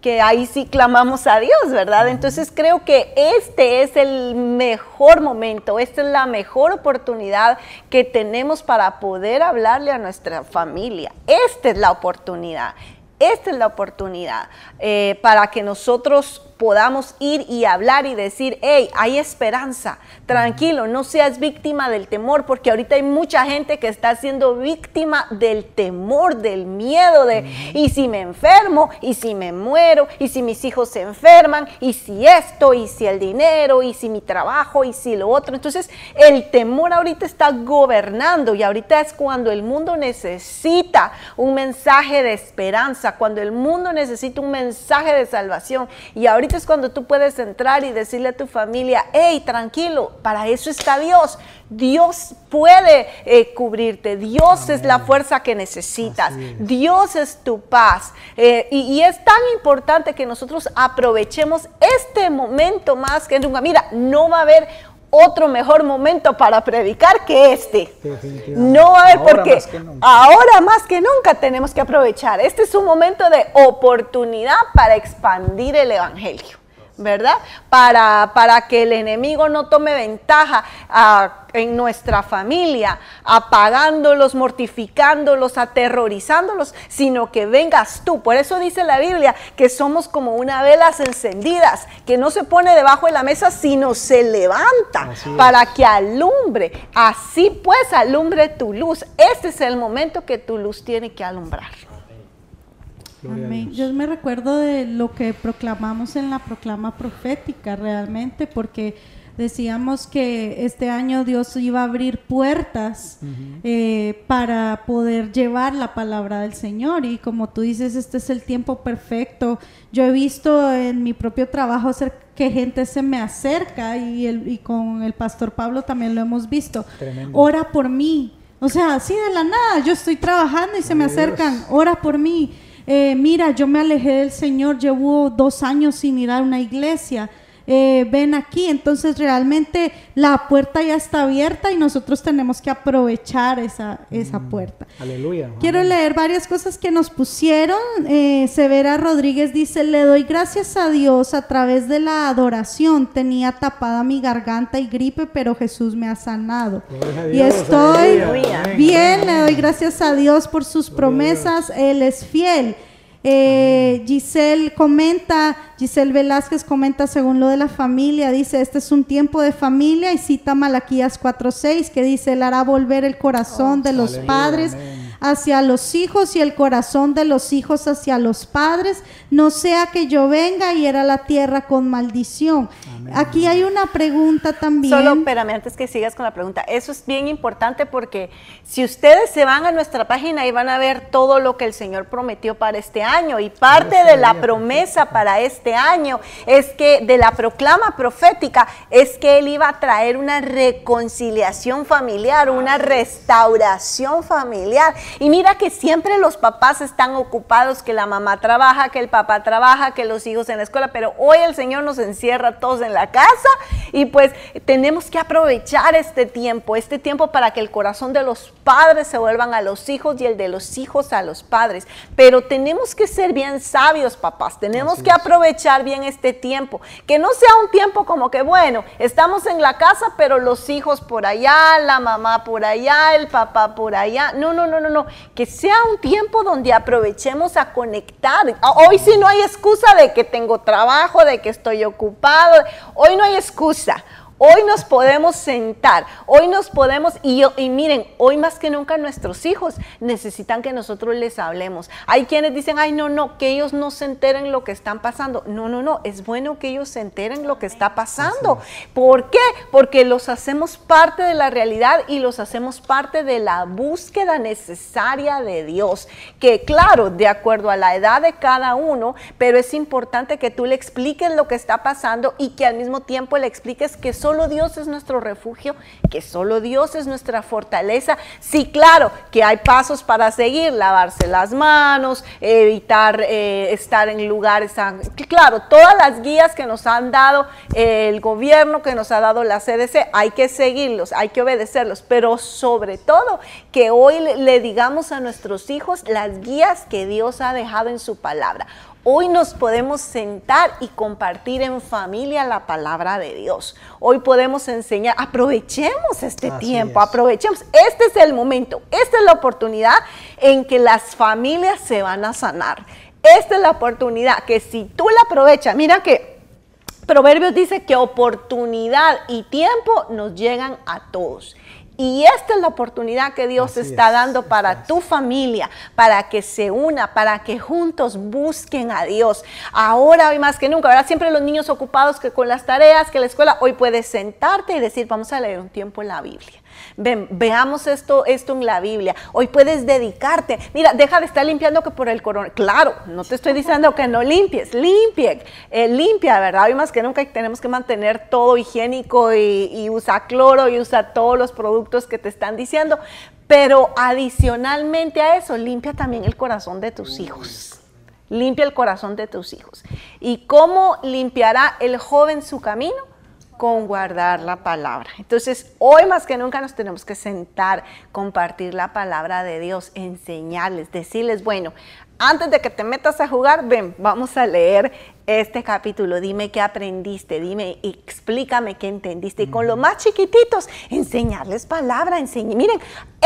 que ahí sí clamamos a Dios, ¿verdad? Entonces creo que este es el mejor momento, esta es la mejor oportunidad que tenemos para poder hablarle a nuestra familia. Esta es la oportunidad. Esta es la oportunidad eh, para que nosotros podamos ir y hablar y decir, hey, hay esperanza, tranquilo, no seas víctima del temor, porque ahorita hay mucha gente que está siendo víctima del temor, del miedo de, y si me enfermo, y si me muero, y si mis hijos se enferman, y si esto, y si el dinero, y si mi trabajo, y si lo otro. Entonces, el temor ahorita está gobernando y ahorita es cuando el mundo necesita un mensaje de esperanza, cuando el mundo necesita un mensaje de salvación. Y ahorita es cuando tú puedes entrar y decirle a tu familia, hey, tranquilo, para eso está Dios. Dios puede eh, cubrirte, Dios es la fuerza que necesitas, Dios es tu paz. Eh, y, es tan importante que nosotros aprovechemos este momento más que nunca. Mira, no va a haber otro mejor momento para predicar que este. No va a haber porque ahora más que nunca tenemos que aprovechar. Este es un momento de oportunidad para expandir el Evangelio ¿verdad? Para, para que el enemigo no tome ventaja ah, en nuestra familia, apagándolos, mortificándolos, aterrorizándolos, sino que vengas tú. Por eso dice la Biblia que somos como una velas encendidas, que no se pone debajo de la mesa, sino se levanta para que alumbre. Así pues, alumbre tu luz. Este es el momento que tu luz tiene que alumbrar. Amén. Yo me recuerdo de lo que proclamamos en la proclama profética realmente, porque decíamos que este año Dios iba a abrir puertas eh, para poder llevar la palabra del Señor y como tú dices, este es el tiempo perfecto. Yo he visto en mi propio trabajo que gente se me acerca y, el, y con el pastor Pablo también lo hemos visto. Ora por mí. O sea, así de la nada, yo estoy trabajando y se me acercan, ora por mí. Eh, mira, yo me alejé del Señor, llevo dos años sin ir a una iglesia. Eh, ven aquí. Entonces realmente la puerta ya está abierta y nosotros tenemos que aprovechar esa, esa mm, puerta. Aleluya. Quiero leer varias cosas que nos pusieron. Eh, Severa Rodríguez dice, le doy gracias a Dios a través de la adoración. Tenía tapada mi garganta y gripe, pero Jesús me ha sanado. y estoy bien, le doy gracias a Dios por sus promesas. Él es fiel. Eh, Giselle comenta, Giselle Velázquez comenta según lo de la familia, dice, este es un tiempo de familia y cita Malaquías 4.6 que dice, él hará volver el corazón de los padres hacia los hijos y el corazón de los hijos hacia los padres, no sea que yo venga y era la tierra con maldición. Aquí hay una pregunta también. Solo espérame antes que sigas con la pregunta. Eso es bien importante porque si ustedes se van a nuestra página y van a ver todo lo que el Señor prometió para este año y parte de la promesa para este año es que de la proclama profética es que Él iba a traer una reconciliación familiar, una restauración familiar. Y mira que siempre los papás están ocupados, que la mamá trabaja, que el papá trabaja, que los hijos en la escuela, pero hoy el Señor nos encierra todos en la casa y pues tenemos que aprovechar este tiempo, este tiempo para que el corazón de los padres se vuelvan a los hijos y el de los hijos a los padres. Pero tenemos que ser bien sabios, papás, tenemos que aprovechar bien este tiempo, que no sea un tiempo como que, bueno, estamos en la casa, pero los hijos por allá, la mamá por allá, el papá por allá. No, no, no, no, no, que sea un tiempo donde aprovechemos a conectar. Hoy sí no hay excusa de que tengo trabajo, de que estoy ocupado. Hoy no hay excusa. Hoy nos podemos sentar, hoy nos podemos, y, y, miren, hoy más que nunca nuestros hijos necesitan que nosotros les hablemos. Hay quienes dicen, ay, no, no, que ellos no se enteren lo que están pasando. No, no, no, es bueno que ellos se enteren lo que está pasando. ¿Por qué? Porque los hacemos parte de la realidad y los hacemos parte de la búsqueda necesaria de Dios. Que claro, de acuerdo a la edad de cada uno, pero es importante que tú le expliques lo que está pasando y que al mismo tiempo le expliques que son solo Dios es nuestro refugio, que solo Dios es nuestra fortaleza. Sí, claro, que hay pasos para seguir, lavarse las manos, evitar eh, estar en lugares, claro, todas las guías que nos han dado el gobierno, que nos ha dado la CDC, hay que seguirlos, hay que obedecerlos, pero sobre todo que hoy le digamos a nuestros hijos las guías que Dios ha dejado en su palabra. Hoy nos podemos sentar y compartir en familia la palabra de Dios. Hoy podemos enseñar, aprovechemos este tiempo, aprovechemos. Este es el momento, esta es la oportunidad en que las familias se van a sanar. Esta es la oportunidad que si tú la aprovechas, mira que Proverbios dice que oportunidad y tiempo nos llegan a todos. Y esta es la oportunidad que Dios está dando para tu familia, para que se una, para que juntos busquen a Dios. Ahora, hoy más que nunca, ¿verdad? Siempre los niños ocupados que con las tareas, que la escuela, hoy puedes sentarte y decir, vamos a leer un tiempo en la Biblia veamos esto, en la Biblia. Hoy puedes dedicarte. Mira, deja de estar limpiando que por el corona. Claro, no te estoy diciendo que no limpies, limpie, eh, limpia, ¿verdad? Hoy más que nunca tenemos que mantener todo higiénico y, y usa cloro y usa todos los productos que te están diciendo. Pero adicionalmente a eso, limpia también el corazón de tus hijos. Limpia el corazón de tus hijos. ¿Y cómo limpiará el joven su camino? Con guardar la palabra. Entonces, hoy más que nunca nos tenemos que sentar, compartir la palabra de Dios, enseñarles, decirles, bueno, antes de que te metas a jugar, ven, vamos a leer este capítulo. Dime qué aprendiste, dime, explícame qué entendiste. Y con los más chiquititos, enseñarles palabra, enseñar. Miren,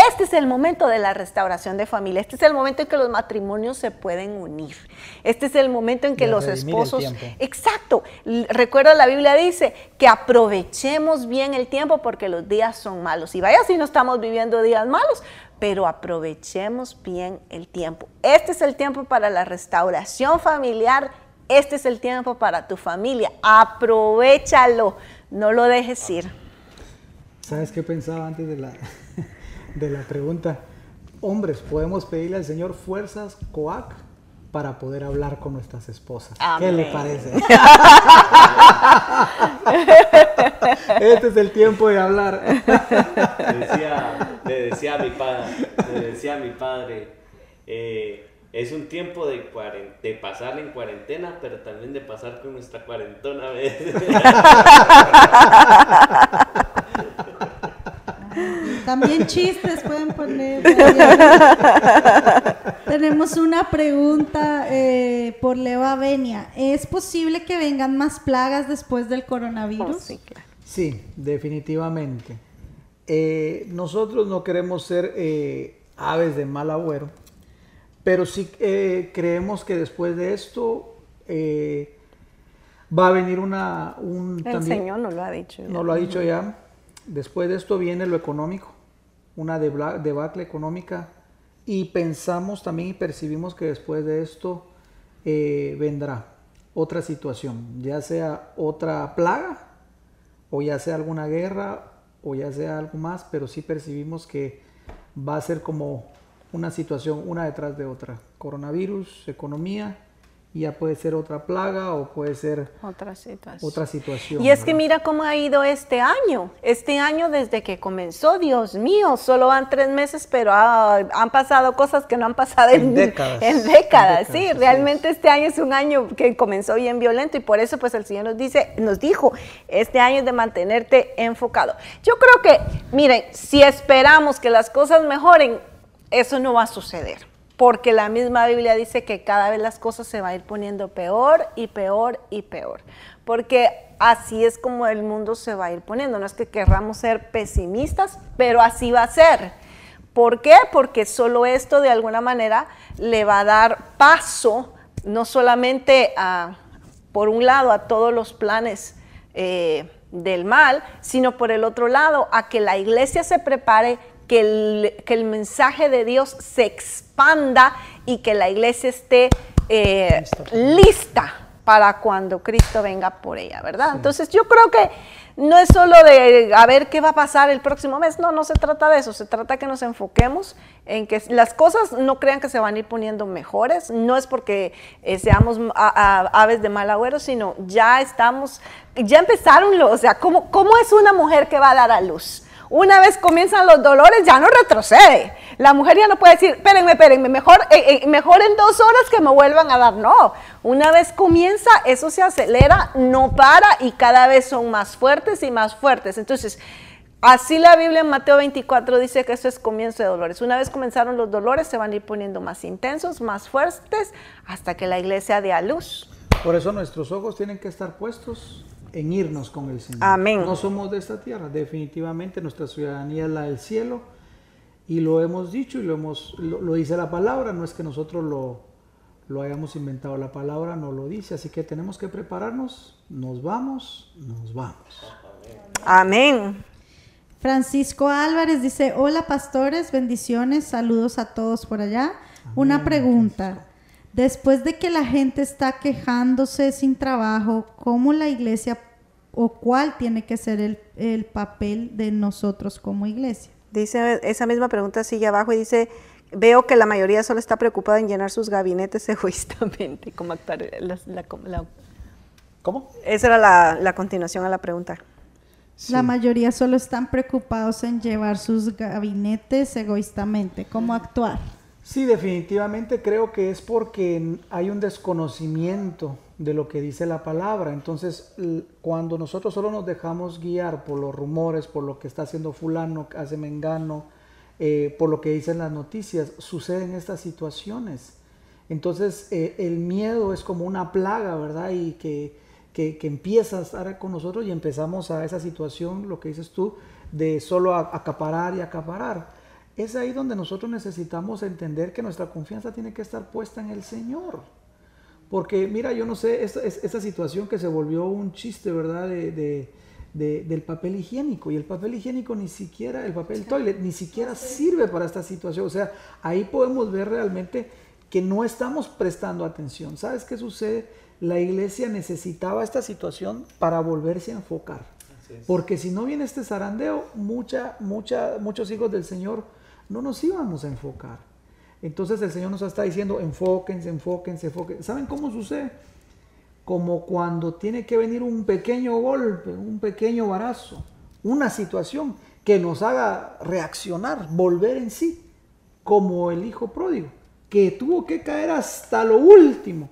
este es el momento de la restauración de familia. Este es el momento en que los matrimonios se pueden unir. Este es el momento en que los esposos... Exacto. Recuerda, la Biblia dice que aprovechemos bien el tiempo porque los días son malos. Y vaya si no estamos viviendo días malos, pero aprovechemos bien el tiempo. Este es el tiempo para la restauración familiar, este es el tiempo para tu familia. Aprovechalo, no lo dejes ir. ¿Sabes qué pensaba antes de la, de la pregunta? Hombres, podemos pedirle al Señor fuerzas, coac, para poder hablar con nuestras esposas. ¿Qué le parece? este es el tiempo de hablar. Le decía, le decía a mi padre, le decía a mi padre, eh, es un tiempo de, de pasar en cuarentena, pero también de pasar con nuestra cuarentona. También chistes pueden poner. Tenemos una pregunta eh, por Leva Venia. ¿Es posible que vengan más plagas después del coronavirus? Oh, sí, definitivamente. Eh, nosotros no queremos ser eh, aves de mal agüero, pero sí creemos que después de esto va a venir una... Un, El Señor no lo ha dicho. No lo ha dicho ya Después de esto viene lo económico, una debacle económica y pensamos también y percibimos que después de esto eh, vendrá otra situación, ya sea otra plaga o ya sea alguna guerra o ya sea algo más, pero sí percibimos que va a ser como una situación una detrás de otra. Coronavirus, economía ya puede ser otra plaga o puede ser otra situación. Otra situación y es que mira cómo ha ido este año. Este año desde que comenzó, Dios mío, solo van tres meses, pero han pasado cosas que no han pasado en, décadas. En décadas, sí, realmente este año es un año que comenzó bien violento y por eso pues el Señor nos dice, nos dijo, este año es de mantenerte enfocado. Yo creo que, miren, si esperamos que las cosas mejoren, eso no va a suceder porque la misma Biblia dice que cada vez las cosas se van a ir poniendo peor y peor y peor, porque así es como el mundo se va a ir poniendo. No es que querramos ser pesimistas, pero así va a ser. ¿Por qué? Porque solo esto de alguna manera le va a dar paso no solamente a, por un lado, a todos los planes eh, del mal, sino por el otro lado, a que la iglesia se prepare que el, que el mensaje de Dios se expanda y que la iglesia esté eh, lista para cuando Cristo venga por ella, ¿verdad? Entonces yo creo que no es solo de a ver qué va a pasar el próximo mes, no, no se trata de eso, se trata que nos enfoquemos en que las cosas no crean que se van a ir poniendo mejores, no es porque eh, seamos aves de mal agüero, sino ya estamos, ya empezaron, o sea, ¿cómo, ¿cómo es una mujer que va a dar a luz? Una vez comienzan los dolores, ya no retrocede. La mujer ya no puede decir, espérenme, espérenme, mejor, eh, eh, mejor en dos horas que me vuelvan a dar. No, una vez comienza, eso se acelera, no para y cada vez son más fuertes y más fuertes. Entonces, así la Biblia en Mateo 24 dice que eso es comienzo de dolores. Una vez comenzaron los dolores, se van a ir poniendo más intensos, más fuertes, hasta que la iglesia dé a luz. Por eso nuestros ojos tienen que estar puestos en irnos con el Señor. Amén. No somos de esta tierra, definitivamente nuestra ciudadanía es la del cielo y lo hemos dicho y lo, hemos, lo, dice la palabra, no es que nosotros lo, lo hayamos inventado, la palabra no lo dice, así que tenemos que prepararnos, nos vamos, nos vamos. Amén. Francisco Álvarez dice, hola pastores, bendiciones, saludos a todos por allá. Una pregunta. Después de que la gente está quejándose sin trabajo, ¿cómo la iglesia o cuál tiene que ser el, papel de nosotros como iglesia? Dice, esa misma pregunta sigue abajo y dice, veo que la mayoría solo está preocupada en llenar sus gabinetes egoístamente. ¿Cómo actuar? ¿Cómo? Esa era la, continuación a la pregunta. La mayoría solo están preocupados en llevar sus gabinetes egoístamente. ¿Cómo actuar? Sí, definitivamente creo que es porque hay un desconocimiento de lo que dice la palabra. Entonces, cuando nosotros solo nos dejamos guiar por los rumores, por lo que está haciendo fulano, hace mengano, eh, por lo que dicen las noticias, suceden estas situaciones. Entonces eh, el miedo es como una plaga, ¿verdad? Y que, que, empieza a estar con nosotros y empezamos a esa situación, lo que dices tú, de solo acaparar y acaparar. Es ahí donde nosotros necesitamos entender que nuestra confianza tiene que estar puesta en el Señor. Porque mira, yo no sé, esa, situación que se volvió un chiste, ¿verdad? De, del papel higiénico. Y el papel higiénico ni siquiera, el papel toilet, ni siquiera sirve para esta situación. O sea, ahí podemos ver realmente que no estamos prestando atención. ¿Sabes qué sucede? La iglesia necesitaba esta situación para volverse a enfocar. Porque si no viene este zarandeo, mucha, mucha, muchos hijos del Señor no nos íbamos a enfocar. Entonces el Señor nos está diciendo, enfóquense, enfóquense, enfóquense. ¿Saben cómo sucede? Como cuando tiene que venir un pequeño golpe, un pequeño barazo, una situación que nos haga reaccionar, volver en sí, como el hijo pródigo, que tuvo que caer hasta lo último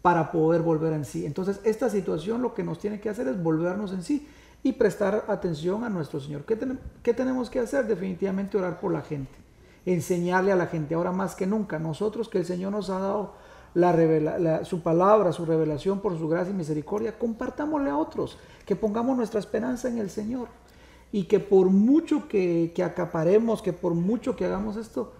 para poder volver en sí. Entonces esta situación lo que nos tiene que hacer es volvernos en sí y prestar atención a nuestro Señor. ¿Qué, ¿Qué tenemos que hacer? Definitivamente orar por la gente enseñarle a la gente ahora más que nunca. Nosotros que el Señor nos ha dado la, su palabra, su revelación por su gracia y misericordia, compartámosle a otros, que pongamos nuestra esperanza en el Señor y que por mucho que, que acaparemos, que por mucho que hagamos esto,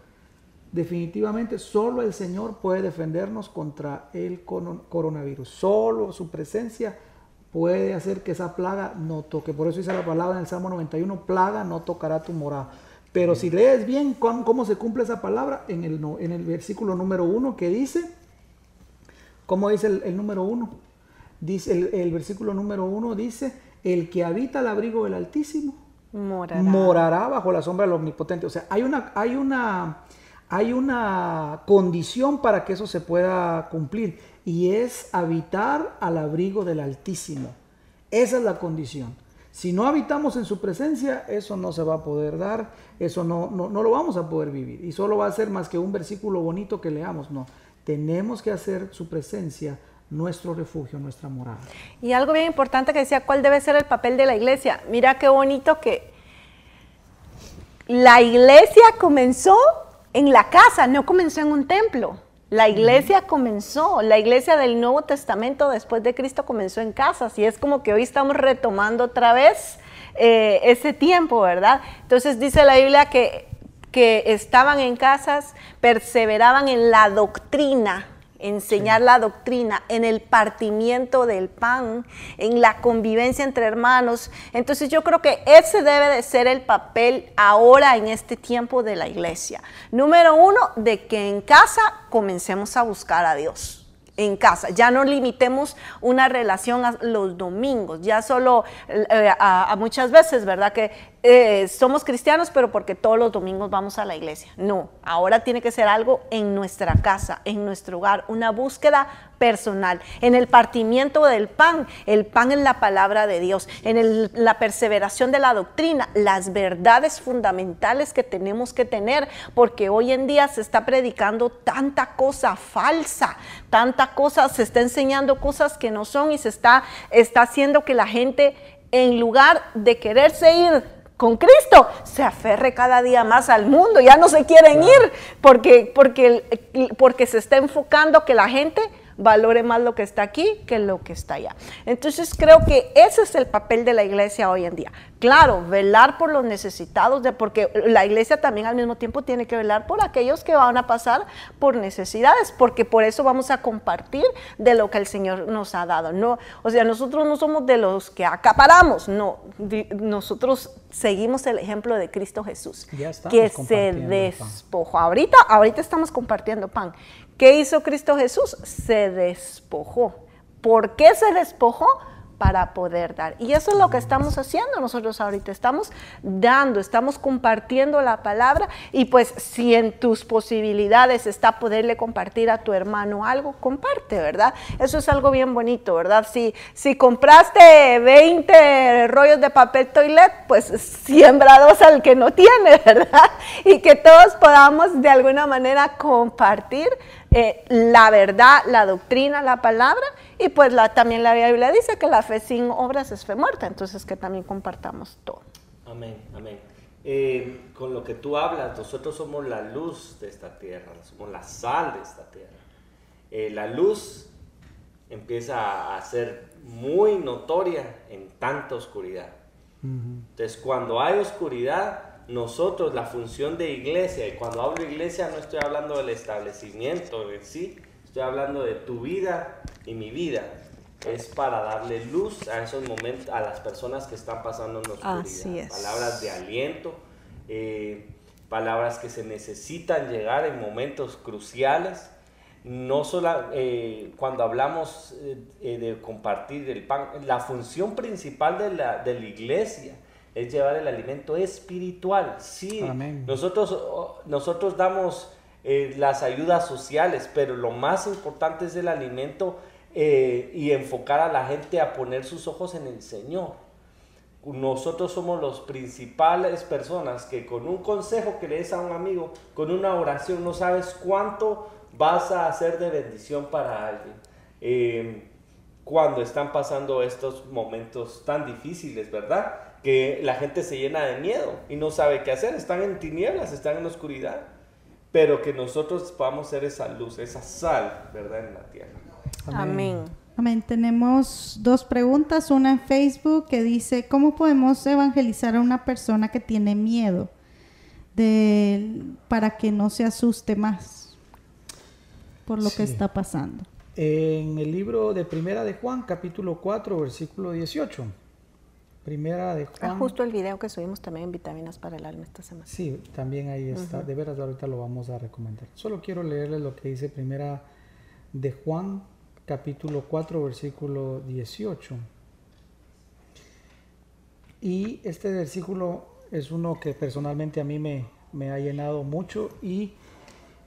definitivamente solo el Señor puede defendernos contra el coronavirus. Solo su presencia puede hacer que esa plaga no toque. Por eso dice la palabra en el Salmo 91, plaga no tocará tu morada. Pero si lees bien cómo, se cumple esa palabra, en el, en el versículo número uno que dice, ¿cómo dice el, número uno? Dice, el, versículo número uno dice, el que habita al abrigo del Altísimo morará. bajo la sombra del Omnipotente. O sea, hay una, hay una, hay una condición para que eso se pueda cumplir y es habitar al abrigo del Altísimo. Esa es la condición. Si no habitamos en su presencia, eso no se va a poder dar, eso no, no, lo vamos a poder vivir. Y solo va a ser más que un versículo bonito que leamos, no. Tenemos que hacer su presencia nuestro refugio, nuestra morada. Y algo bien importante que decía, ¿cuál debe ser el papel de la iglesia? Mira qué bonito que la iglesia comenzó en la casa, no comenzó en un templo. La iglesia comenzó, la iglesia del Nuevo Testamento después de Cristo comenzó en casas y es como que hoy estamos retomando otra vez eh, ese tiempo, ¿verdad? Entonces dice la Biblia que, que estaban en casas, perseveraban en la doctrina, enseñar la doctrina, en el partimiento del pan, en la convivencia entre hermanos. Entonces yo creo que ese debe de ser el papel ahora en este tiempo de la iglesia. Número uno, de que en casa comencemos a buscar a Dios en casa. Ya no limitemos una relación a los domingos, ya solo eh, a, muchas veces, ¿verdad? Que eh, somos cristianos, pero porque todos los domingos vamos a la iglesia. No, ahora tiene que ser algo en nuestra casa, en nuestro hogar, una búsqueda personal, en el partimiento del pan, el pan en la palabra de Dios, en la perseveración de la doctrina, las verdades fundamentales que tenemos que tener, porque hoy en día se está predicando tanta cosa falsa, tanta cosa, se está enseñando cosas que no son y se está, está haciendo que la gente en lugar de quererse ir con Cristo, se aferre cada día más al mundo, ya no se quieren ir porque, porque, porque se está enfocando que la gente valore más lo que está aquí que lo que está allá. Entonces creo que ese es el papel de la iglesia hoy en día. Claro, velar por los necesitados, de, porque la iglesia también al mismo tiempo tiene que velar por aquellos que van a pasar por necesidades, porque por eso vamos a compartir de lo que el Señor nos ha dado. No, o sea, nosotros no somos de los que acaparamos, no, nosotros seguimos el ejemplo de Cristo Jesús, que se despojó. Ahorita, ahorita estamos compartiendo pan. ¿Qué hizo Cristo Jesús? Se despojó. ¿Por qué se despojó? para poder dar. Y eso es lo que estamos haciendo nosotros ahorita. Estamos dando, estamos compartiendo la palabra y pues si en tus posibilidades está poderle compartir a tu hermano algo, comparte, ¿verdad? Eso es algo bien bonito, ¿verdad? Si, si compraste 20 rollos de papel toilet, pues siembra dos al que no tiene, ¿verdad? Y que todos podamos de alguna manera compartir eh, la verdad, la doctrina, la palabra, y pues la, también la Biblia dice que la fe sin obras es fe muerta, entonces que también compartamos todo. Amén, amén. Eh, con lo que tú hablas, nosotros somos la luz de esta tierra, somos la sal de esta tierra. eh, la luz empieza a ser muy notoria en tanta oscuridad. Entonces, cuando hay oscuridad, nosotros, la función de iglesia, y cuando hablo de iglesia no estoy hablando del establecimiento en sí, estoy hablando de tu vida y mi vida, es para darle luz a esos momentos, a las personas que están pasando en la oscuridad. Así es. Palabras de aliento, eh, palabras que se necesitan llegar en momentos cruciales no solo eh, cuando hablamos eh, de compartir el pan, la función principal de la, de la iglesia es llevar el alimento espiritual. Sí, nosotros, nosotros damos las ayudas sociales, pero lo más importante es el alimento y enfocar a la gente a poner sus ojos en el Señor. Nosotros somos los principales personas que con un consejo que le des a un amigo, con una oración, no sabes cuánto vas a hacer de bendición para alguien. Em, cuando están pasando estos momentos tan difíciles, ¿verdad? Que la gente se llena de miedo y no sabe qué hacer, están en tinieblas, están en la oscuridad, pero que nosotros podamos ser esa luz, esa sal, ¿verdad? En la tierra. Amén. Amén. Tenemos dos preguntas, una en Facebook que dice, ¿cómo podemos evangelizar a una persona que tiene miedo de, para que no se asuste más? por lo que está pasando. En el libro de Primera de Juan, capítulo 4, versículo 18. Primera de ah, Juan. justo el video que subimos también en Vitaminas para el Alma esta semana. Sí, también ahí está. De veras, ahorita lo vamos a recomendar. Solo quiero leerles lo que dice Primera de Juan, capítulo 4, versículo 18. Y este versículo es uno que personalmente a mí me, me ha llenado mucho y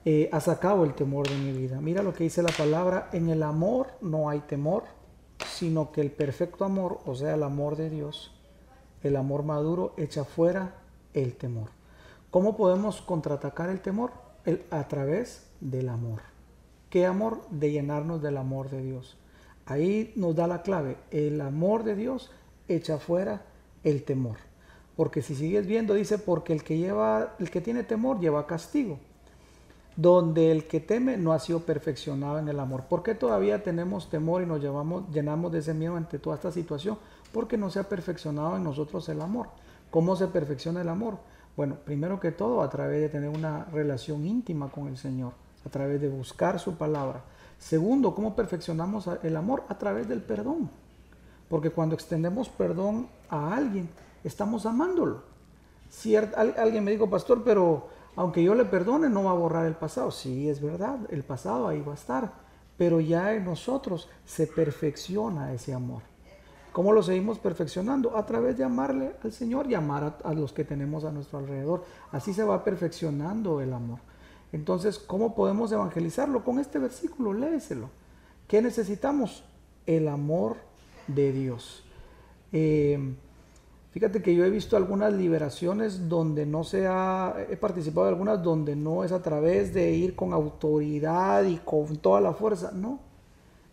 eh, ha sacado el temor de mi vida. Mira lo que dice la palabra, en el amor no hay temor, sino que el perfecto amor, o sea, el amor de Dios, el amor maduro, echa fuera el temor. ¿Cómo podemos contraatacar el temor? a través del amor. ¿Qué amor? De llenarnos del amor de Dios. Ahí nos da la clave. El amor de Dios echa fuera el temor. Porque si sigues viendo, dice, porque el que lleva, el que tiene temor lleva castigo donde el que teme no ha sido perfeccionado en el amor. ¿Por qué todavía tenemos temor y nos llevamos, llenamos de ese miedo ante toda esta situación? Porque no se ha perfeccionado en nosotros el amor. ¿Cómo se perfecciona el amor? Bueno, primero que todo a través de tener una relación íntima con el Señor, a través de buscar su palabra. Segundo, ¿cómo perfeccionamos el amor? A través del perdón. Porque cuando extendemos perdón a alguien, estamos amándolo. Si alguien me dijo, pastor, pero aunque yo le perdone, no va a borrar el pasado. Sí, es verdad, el pasado ahí va a estar, pero ya en nosotros se perfecciona ese amor. ¿Cómo lo seguimos perfeccionando? A través de amarle al Señor y amar a, los que tenemos a nuestro alrededor. Así se va perfeccionando el amor. Entonces, ¿cómo podemos evangelizarlo? Con este versículo, léeselo. ¿Qué necesitamos? El amor de Dios. Eh, Fíjate que yo he visto algunas liberaciones donde no se ha, he participado en algunas donde no es a través de ir con autoridad y con toda la fuerza, no.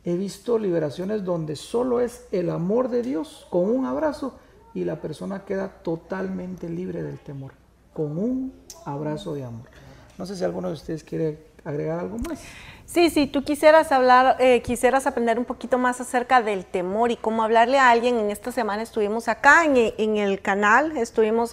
He visto liberaciones donde solo es el amor de Dios con un abrazo y la persona queda totalmente libre del temor, con un abrazo de amor. No sé si alguno de ustedes quiere agregar algo más. Sí, sí, tú quisieras hablar, eh, quisieras aprender un poquito más acerca del temor y cómo hablarle a alguien. En esta semana estuvimos acá en, el canal, estuvimos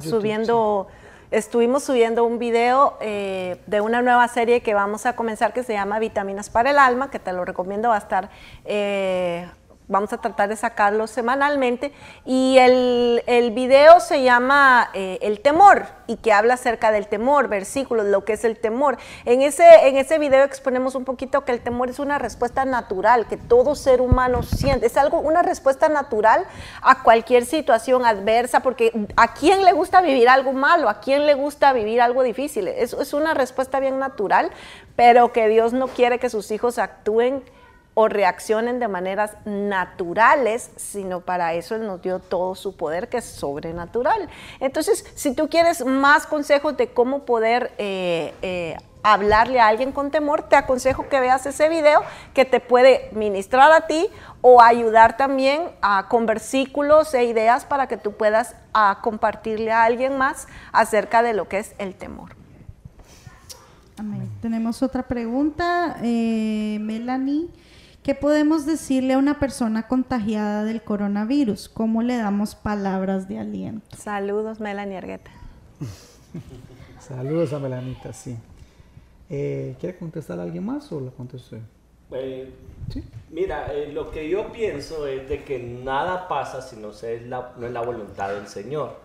subiendo, estuvimos subiendo un video eh, de una nueva serie que vamos a comenzar que se llama Vitaminas para el Alma, que te lo recomiendo, va a estar eh, Vamos a tratar de sacarlo semanalmente. Y el, el video se llama eh, El temor y que habla acerca del temor, versículos, lo que es el temor. En ese, en ese video exponemos un poquito que el temor es una respuesta natural, que todo ser humano siente. Es algo, una respuesta natural a cualquier situación adversa, porque ¿a quién le gusta vivir algo malo? ¿A quién le gusta vivir algo difícil? Es, es una respuesta bien natural, pero que Dios no quiere que sus hijos actúen o reaccionen de maneras naturales, sino para eso Él nos dio todo su poder que es sobrenatural. Entonces, si tú quieres más consejos de cómo poder eh, eh, hablarle a alguien con temor, te aconsejo que veas ese video que te puede ministrar a ti o ayudar también a, con versículos e ideas para que tú puedas a, compartirle a alguien más acerca de lo que es el temor. Tenemos otra pregunta. Eh, Melanie. ¿Qué podemos decirle a una persona contagiada del coronavirus? ¿Cómo le damos palabras de aliento? Saludos, Melanie Argueta. Saludos a Melanita, sí. Eh, ¿Quiere contestar a alguien más o la contesto eh, ¿Sí? Mira, eh, lo que yo pienso es de que nada pasa si no, es la, no es la voluntad del Señor.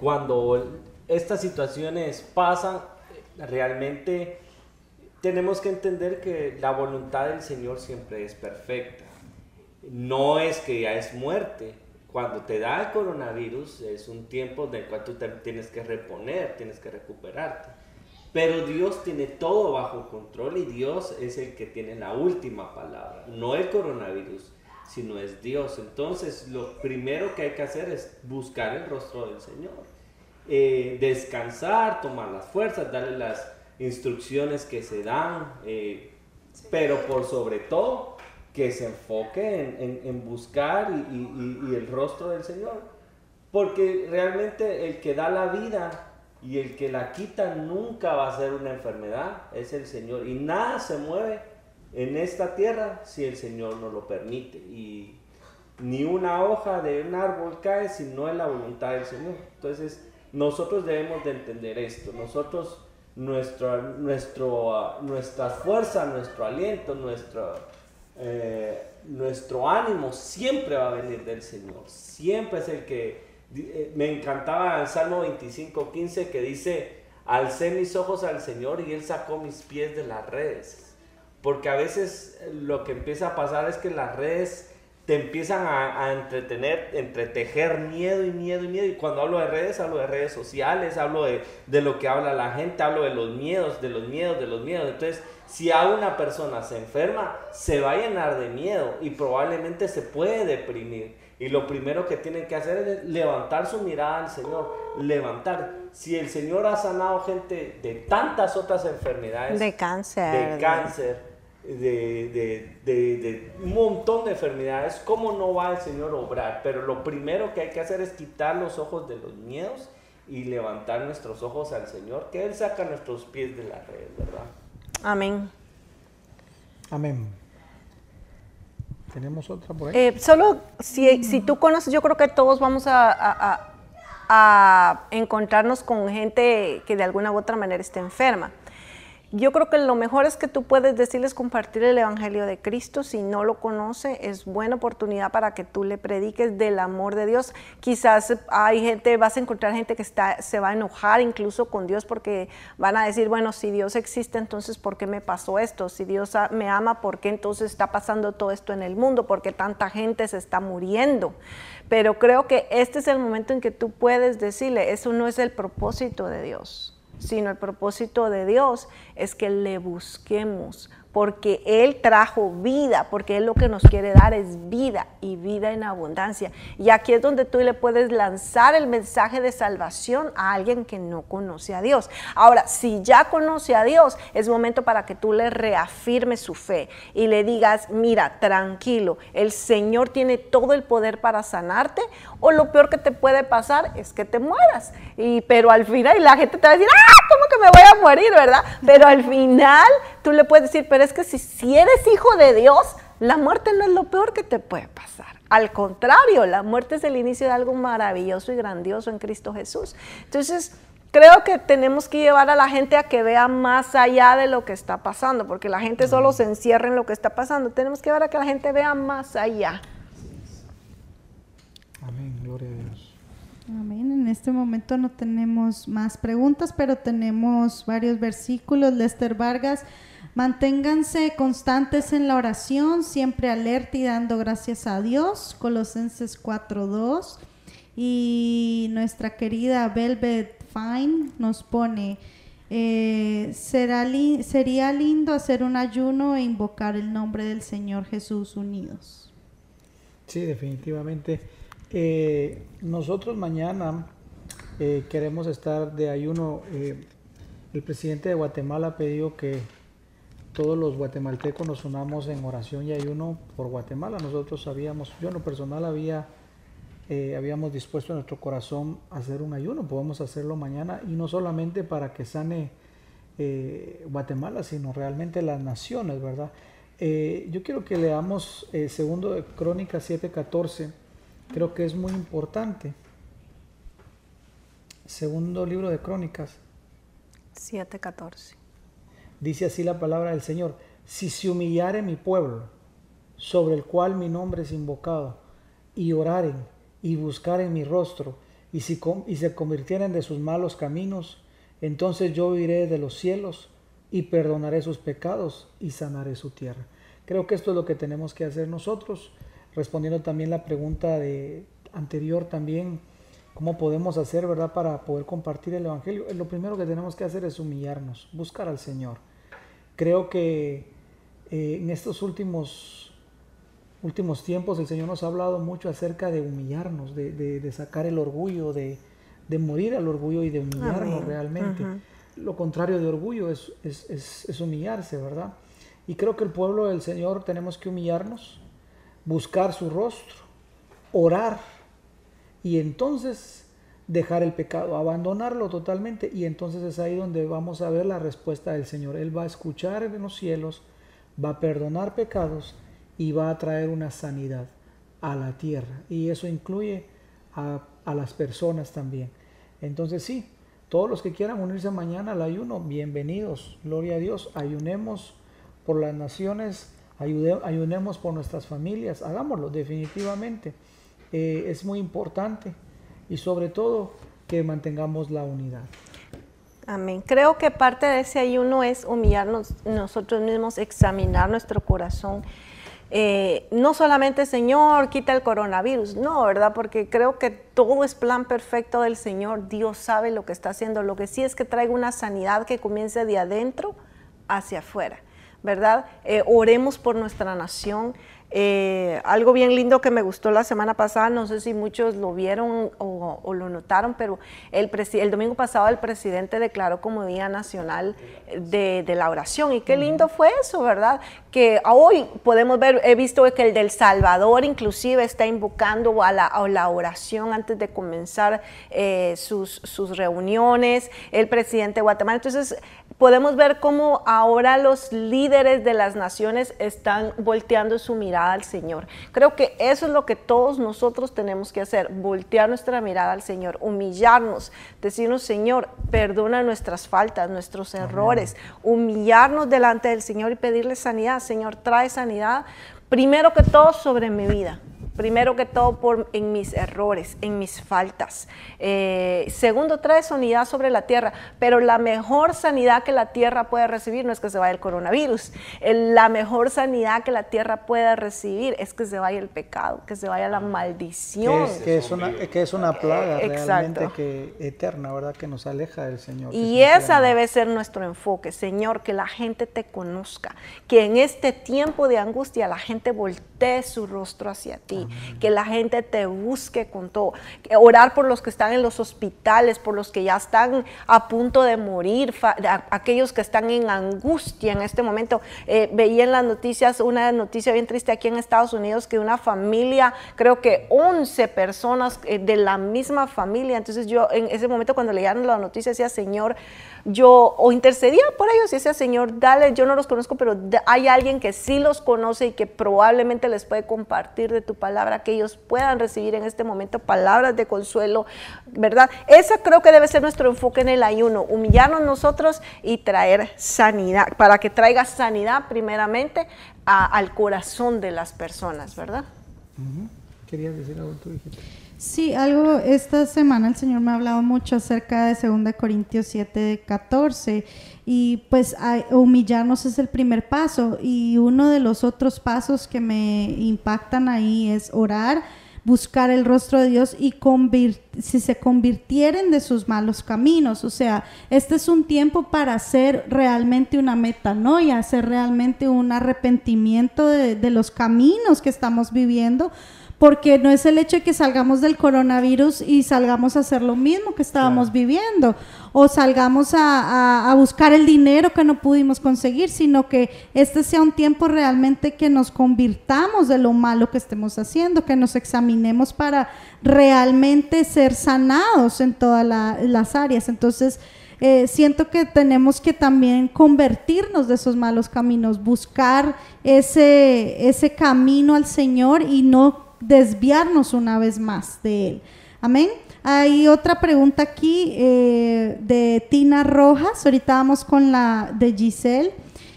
cuando estas situaciones pasan, realmente tenemos que entender que la voluntad del Señor siempre es perfecta. No es que ya es muerte. Cuando te da el coronavirus es un tiempo del cual tú tienes que reponer, tienes que recuperarte. Pero Dios tiene todo bajo control y Dios es el que tiene la última palabra. No el coronavirus, sino es Dios. Entonces lo primero que hay que hacer es buscar el rostro del Señor. Eh, descansar, tomar las fuerzas, darle las instrucciones que se dan, eh, pero por sobre todo que se enfoque en, buscar y, el rostro del Señor. Porque realmente el que da la vida y el que la quita nunca va a ser una enfermedad, es el Señor. Y nada se mueve en esta tierra si el Señor no lo permite. Y ni una hoja de un árbol cae si no es la voluntad del Señor. Entonces nosotros debemos de entender esto. Nosotros nuestro, nuestra fuerza, nuestro aliento, nuestro, eh, nuestro ánimo siempre va a venir del Señor. Siempre es el que... Eh, me encantaba el Salmo 25, 15 que dice, alcé mis ojos al Señor y Él sacó mis pies de las redes. Porque a veces lo que empieza a pasar es que las redes te empiezan a, entretener, entretejer miedo y miedo y miedo. Y cuando hablo de redes, hablo de redes sociales, hablo de, de, lo que habla la gente, hablo de los miedos, de los miedos, de los miedos. Entonces, si a una persona se enferma, se va a llenar de miedo y probablemente se puede deprimir. Y lo primero que tiene que hacer es levantar su mirada al Señor, levantar. Si el Señor ha sanado gente de tantas otras enfermedades, de cáncer, de cáncer, de, de, un montón de enfermedades, ¿cómo no va el Señor a obrar? Pero lo primero que hay que hacer es quitar los ojos de los miedos y levantar nuestros ojos al Señor, que Él saca nuestros pies de la red, ¿verdad? Amén. Amén. ¿Tenemos otra por ahí? Eh, solo si, si, tú conoces, yo creo que todos vamos a, a, a encontrarnos con gente que de alguna u otra manera esté enferma yo creo que lo mejor es que tú puedes decirles compartir el Evangelio de Cristo. Si no lo conoce, es buena oportunidad para que tú le prediques del amor de Dios. Quizás hay gente, vas a encontrar gente que se va a enojar incluso con Dios porque van a decir, bueno, si Dios existe, entonces ¿por qué me pasó esto? Si Dios me ama, ¿por qué entonces está pasando todo esto en el mundo? ¿Por qué tanta gente se está muriendo? Pero creo que este es el momento en que tú puedes decirle, eso no es el propósito de Dios sino el propósito de Dios es que le busquemos porque Él trajo vida, porque Él lo que nos quiere dar es vida y vida en abundancia. Y aquí es donde tú le puedes lanzar el mensaje de salvación a alguien que no conoce a Dios. Ahora, si ya conoce a Dios, es momento para que tú le reafirmes su fe y le digas, mira, tranquilo, el Señor tiene todo el poder para sanarte o lo peor que te puede pasar es que te mueras. Y, pero al final, la gente te va a decir, ah, ¿cómo que me voy a morir, verdad? Pero al final tú le puedes decir, pero es que si, si eres hijo de Dios, la muerte no es lo peor que te puede pasar. Al contrario, la muerte es el inicio de algo maravilloso y grandioso en Cristo Jesús. Entonces, creo que tenemos que llevar a la gente a que vea más allá de lo que está pasando, porque la gente solo se encierra en lo que está pasando. Tenemos que llevar a que la gente vea más allá. Amén, gloria a Dios. Amén. En este momento no tenemos más preguntas, pero tenemos varios versículos. Lester Vargas Manténganse constantes en la oración, siempre alerta y dando gracias a Dios. Colosenses 4.2. Y nuestra querida Velvet Fine nos pone, eh, será sería lindo hacer un ayuno e invocar el nombre del Señor Jesús unidos. Sí, definitivamente. Eh, nosotros mañana eh, queremos estar de ayuno. el presidente de Guatemala ha pedido que todos los guatemaltecos nos unamos en oración y ayuno por Guatemala. Nosotros sabíamos, yo en lo personal había, eh, habíamos dispuesto en nuestro corazón a hacer un ayuno, podemos hacerlo mañana y no solamente para que sane eh, Guatemala, sino realmente las naciones, ¿verdad? Eh, yo quiero que leamos segundo de Crónicas 7:14, creo que es muy importante. Segundo libro de Crónicas. 7:14. Dice así la palabra del Señor, si se humillare mi pueblo, sobre el cual mi nombre es invocado, y oraren y buscaren mi rostro, y, si, y se convirtieren de sus malos caminos, entonces yo iré de los cielos y perdonaré sus pecados y sanaré su tierra. Creo que esto es lo que tenemos que hacer nosotros, respondiendo también la pregunta de anterior también, cómo podemos hacer, ¿verdad?, para poder compartir el Evangelio. Lo primero que tenemos que hacer es humillarnos, buscar al Señor. Creo que eh, en estos últimos, últimos tiempos el Señor nos ha hablado mucho acerca de humillarnos, de, sacar el orgullo, de, morir al orgullo y de humillarnos realmente. Lo contrario de orgullo es, es, humillarse, ¿verdad? Y creo que el pueblo del Señor tenemos que humillarnos, buscar su rostro, orar y entonces dejar el pecado, abandonarlo totalmente y entonces es ahí donde vamos a ver la respuesta del Señor. Él va a escuchar en los cielos, va a perdonar pecados y va a traer una sanidad a la tierra y eso incluye a, a las personas también. Entonces sí, todos los que quieran unirse mañana al ayuno, bienvenidos, gloria a Dios, ayunemos por las naciones, ayunemos por nuestras familias, hagámoslo definitivamente. Eh, es muy importante y sobre todo que mantengamos la unidad. Amén. Creo que parte de ese ayuno es humillarnos nosotros mismos, examinar nuestro corazón. Eh, no solamente, Señor, quita el coronavirus, no, ¿verdad? Porque creo que todo es plan perfecto del Señor. Dios sabe lo que está haciendo. Lo que sí es que traiga una sanidad que comience de adentro hacia afuera, ¿verdad? Eh, oremos por nuestra nación. Eh, algo bien lindo que me gustó la semana pasada, no sé si muchos lo vieron o, lo notaron, pero el, el, domingo pasado el presidente declaró como Día Nacional de, la Oración. Y qué lindo fue eso, ¿verdad? Que hoy podemos ver, he visto que el del Salvador inclusive está invocando a la, la oración antes de comenzar eh, sus, sus reuniones, el presidente de Guatemala. Entonces, podemos ver cómo ahora los líderes de las naciones están volteando su mirada al Señor. Creo que eso es lo que todos nosotros tenemos que hacer, voltear nuestra mirada al Señor, humillarnos, decirnos, Señor, perdona nuestras faltas, nuestros errores, humillarnos delante del Señor y pedirle sanidad. Señor, trae sanidad primero que todo sobre mi vida primero que todo por, en mis errores, en mis faltas. Eh, segundo, trae sanidad sobre la tierra, pero la mejor sanidad que la tierra puede recibir no es que se vaya el coronavirus, la mejor sanidad que la tierra puede recibir es que se vaya el pecado, que se vaya la maldición. Que es, una, que es una plaga realmente que, eterna, ¿verdad? Que nos aleja del Señor. Y esa debe ser nuestro enfoque, Señor, que la gente te conozca, que en este tiempo de angustia la gente voltee su rostro hacia ti que la gente te busque con todo. Orar por los que están en los hospitales, por los que ya están a punto de morir, aquellos que están en angustia en este momento. Eh, veía en las noticias una noticia bien triste aquí en Estados Unidos que una familia, creo que 11 personas eh, de la misma familia, entonces yo en ese momento cuando leían la noticia decía, Señor, yo o intercedía por ellos y decía, Señor, dale, yo no los conozco, pero hay alguien que sí los conoce y que probablemente les puede compartir de tu palabra, que ellos puedan recibir en este momento palabras de consuelo, ¿verdad? Ese creo que debe ser nuestro enfoque en el ayuno, humillarnos nosotros y traer sanidad, para que traiga sanidad primeramente al corazón de las personas, ¿verdad? Querías decir algo tú, Sí, algo, esta semana el Señor me ha hablado mucho acerca de 2 Corintios 7, 14 y pues humillarnos es el primer paso y uno de los otros pasos que me impactan ahí es orar, buscar el rostro de Dios y si se convirtieren de sus malos caminos. O sea, este es un tiempo para hacer realmente una metanoia, hacer realmente un arrepentimiento de, de los caminos que estamos viviendo porque no es el hecho de que salgamos del coronavirus y salgamos a hacer lo mismo que estábamos viviendo, o salgamos a, buscar el dinero que no pudimos conseguir, sino que este sea un tiempo realmente que nos convirtamos de lo malo que estemos haciendo, que nos examinemos para realmente ser sanados en todas las áreas. Entonces, eh, siento que tenemos que también convertirnos de esos malos caminos, buscar ese, ese camino al Señor y no desviarnos una vez más de Él. Amén. Hay otra pregunta aquí eh, de Tina Rojas, ahorita vamos con la de Giselle.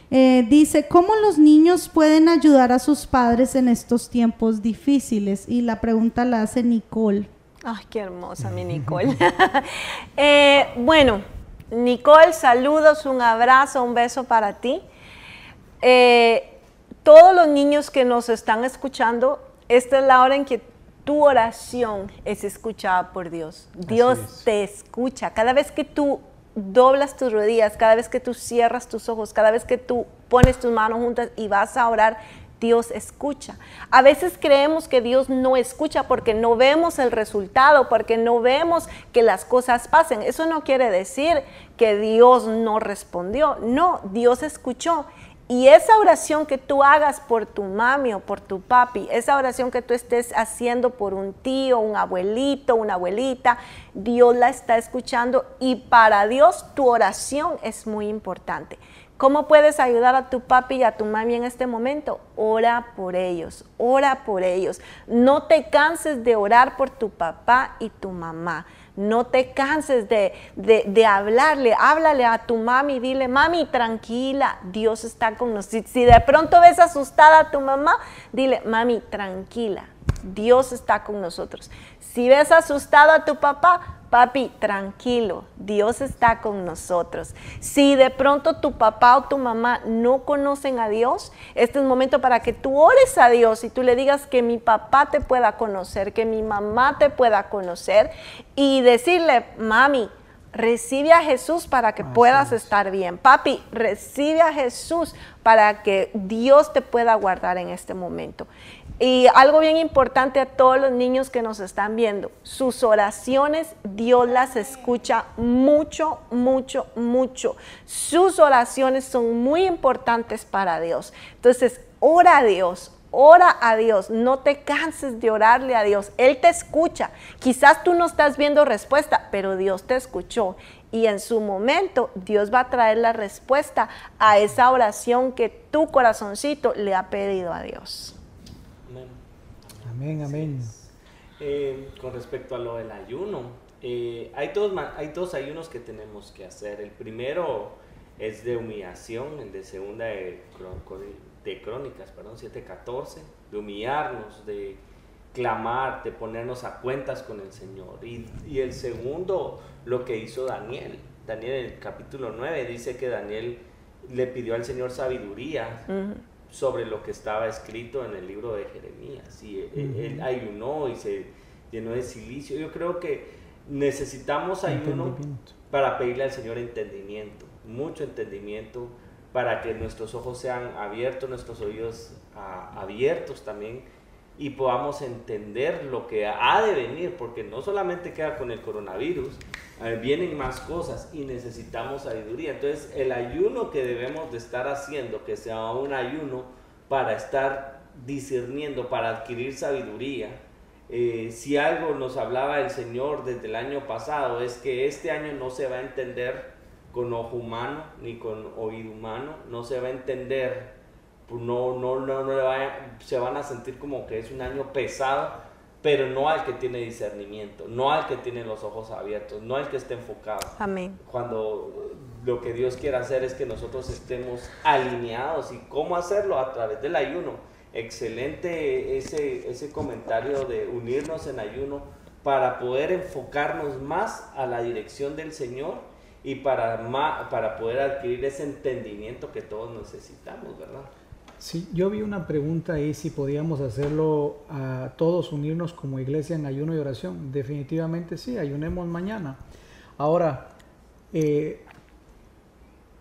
Eh, dice, ¿cómo los niños pueden ayudar a sus padres en estos tiempos difíciles? Y la pregunta la hace Nicole. Ay, qué hermosa mi Nicole. Eh, bueno, Nicole, saludos, un abrazo, un beso para ti. Todos los niños que nos están escuchando, esta es la hora en que tu oración es escuchada por Dios. Dios te escucha. Cada vez que tú doblas tus rodillas, cada vez que tú cierras tus ojos, cada vez que tú pones tus manos juntas y vas a orar, Dios escucha. A veces creemos que Dios no escucha porque no vemos el resultado, porque no vemos que las cosas pasen. Eso no quiere decir que Dios no respondió. No, Dios escuchó y esa oración que tú hagas por tu mami o por tu papi, esa oración que tú estés haciendo por un tío, un abuelito, una abuelita, Dios la está escuchando y para Dios tu oración es muy importante. ¿Cómo puedes ayudar a tu papi y a tu mami en este momento? Ora por ellos, ora por ellos. No te canses de orar por tu papá y tu mamá. No te canses de, hablarle, háblale a tu mami, dile, mami, tranquila, Dios está con nosotros. Si, si de pronto ves asustada a tu mamá, dile, mami, tranquila, Dios está con nosotros. Si ves asustado a tu papá, Papi, tranquilo, Dios está con nosotros. Si de pronto tu papá o tu mamá no conocen a Dios, este es un momento para que tú ores a Dios y tú le digas que mi papá te pueda conocer, que mi mamá te pueda conocer y decirle, mami, recibe a Jesús para que puedas estar bien. Papi, recibe a Jesús para que Dios te pueda guardar en este momento. Y algo bien importante a todos los niños que nos están viendo, sus oraciones Dios las escucha mucho, mucho, mucho. Sus oraciones son muy importantes para Dios. Entonces, ora a Dios, ora a Dios, no te canses de orarle a Dios. Él te escucha. Quizás tú no estás viendo respuesta, pero Dios te escuchó. Y en su momento Dios va a traer la respuesta a esa oración que tu corazoncito le ha pedido a Dios. Amén, amén. Eh, con respecto a lo del ayuno, eh, hay, dos, hay dos ayunos que tenemos que hacer. El primero es de humillación, el de segunda de, de Crónicas, perdón, 7.14, de humillarnos, de clamar, de ponernos a cuentas con el Señor. Y, y, el segundo, lo que hizo Daniel. Daniel en el capítulo 9 dice que Daniel le pidió al Señor sabiduría sobre lo que estaba escrito en el libro de Jeremías. Y él, ayunó y se llenó de silicio. Yo creo que necesitamos ayuno para pedirle al Señor entendimiento, mucho entendimiento, para que nuestros ojos sean abiertos, nuestros oídos ah, abiertos también y podamos entender lo que ha de venir, porque no solamente queda con el coronavirus, eh, vienen más cosas y necesitamos sabiduría. Entonces el ayuno que debemos de estar haciendo, que sea un ayuno para estar discerniendo, para adquirir sabiduría. Eh, si algo nos hablaba el Señor desde el año pasado, es que este año no se va a entender con ojo humano ni con oído humano, no se va a entender pues no, no, no, no se van a sentir como que es un año pesado, pero no al que tiene discernimiento, no al que tiene los ojos abiertos, no al que esté enfocado. Amén. Cuando lo que Dios quiere hacer es que nosotros estemos alineados y cómo hacerlo a través del ayuno. Excelente ese, ese comentario de unirnos en ayuno para poder enfocarnos más a la dirección del Señor y para, para poder adquirir ese entendimiento que todos necesitamos, ¿verdad? Sí, yo vi una pregunta ahí si podíamos hacerlo a todos unirnos como iglesia en ayuno y oración. Definitivamente sí, ayunemos mañana. Ahora, eh,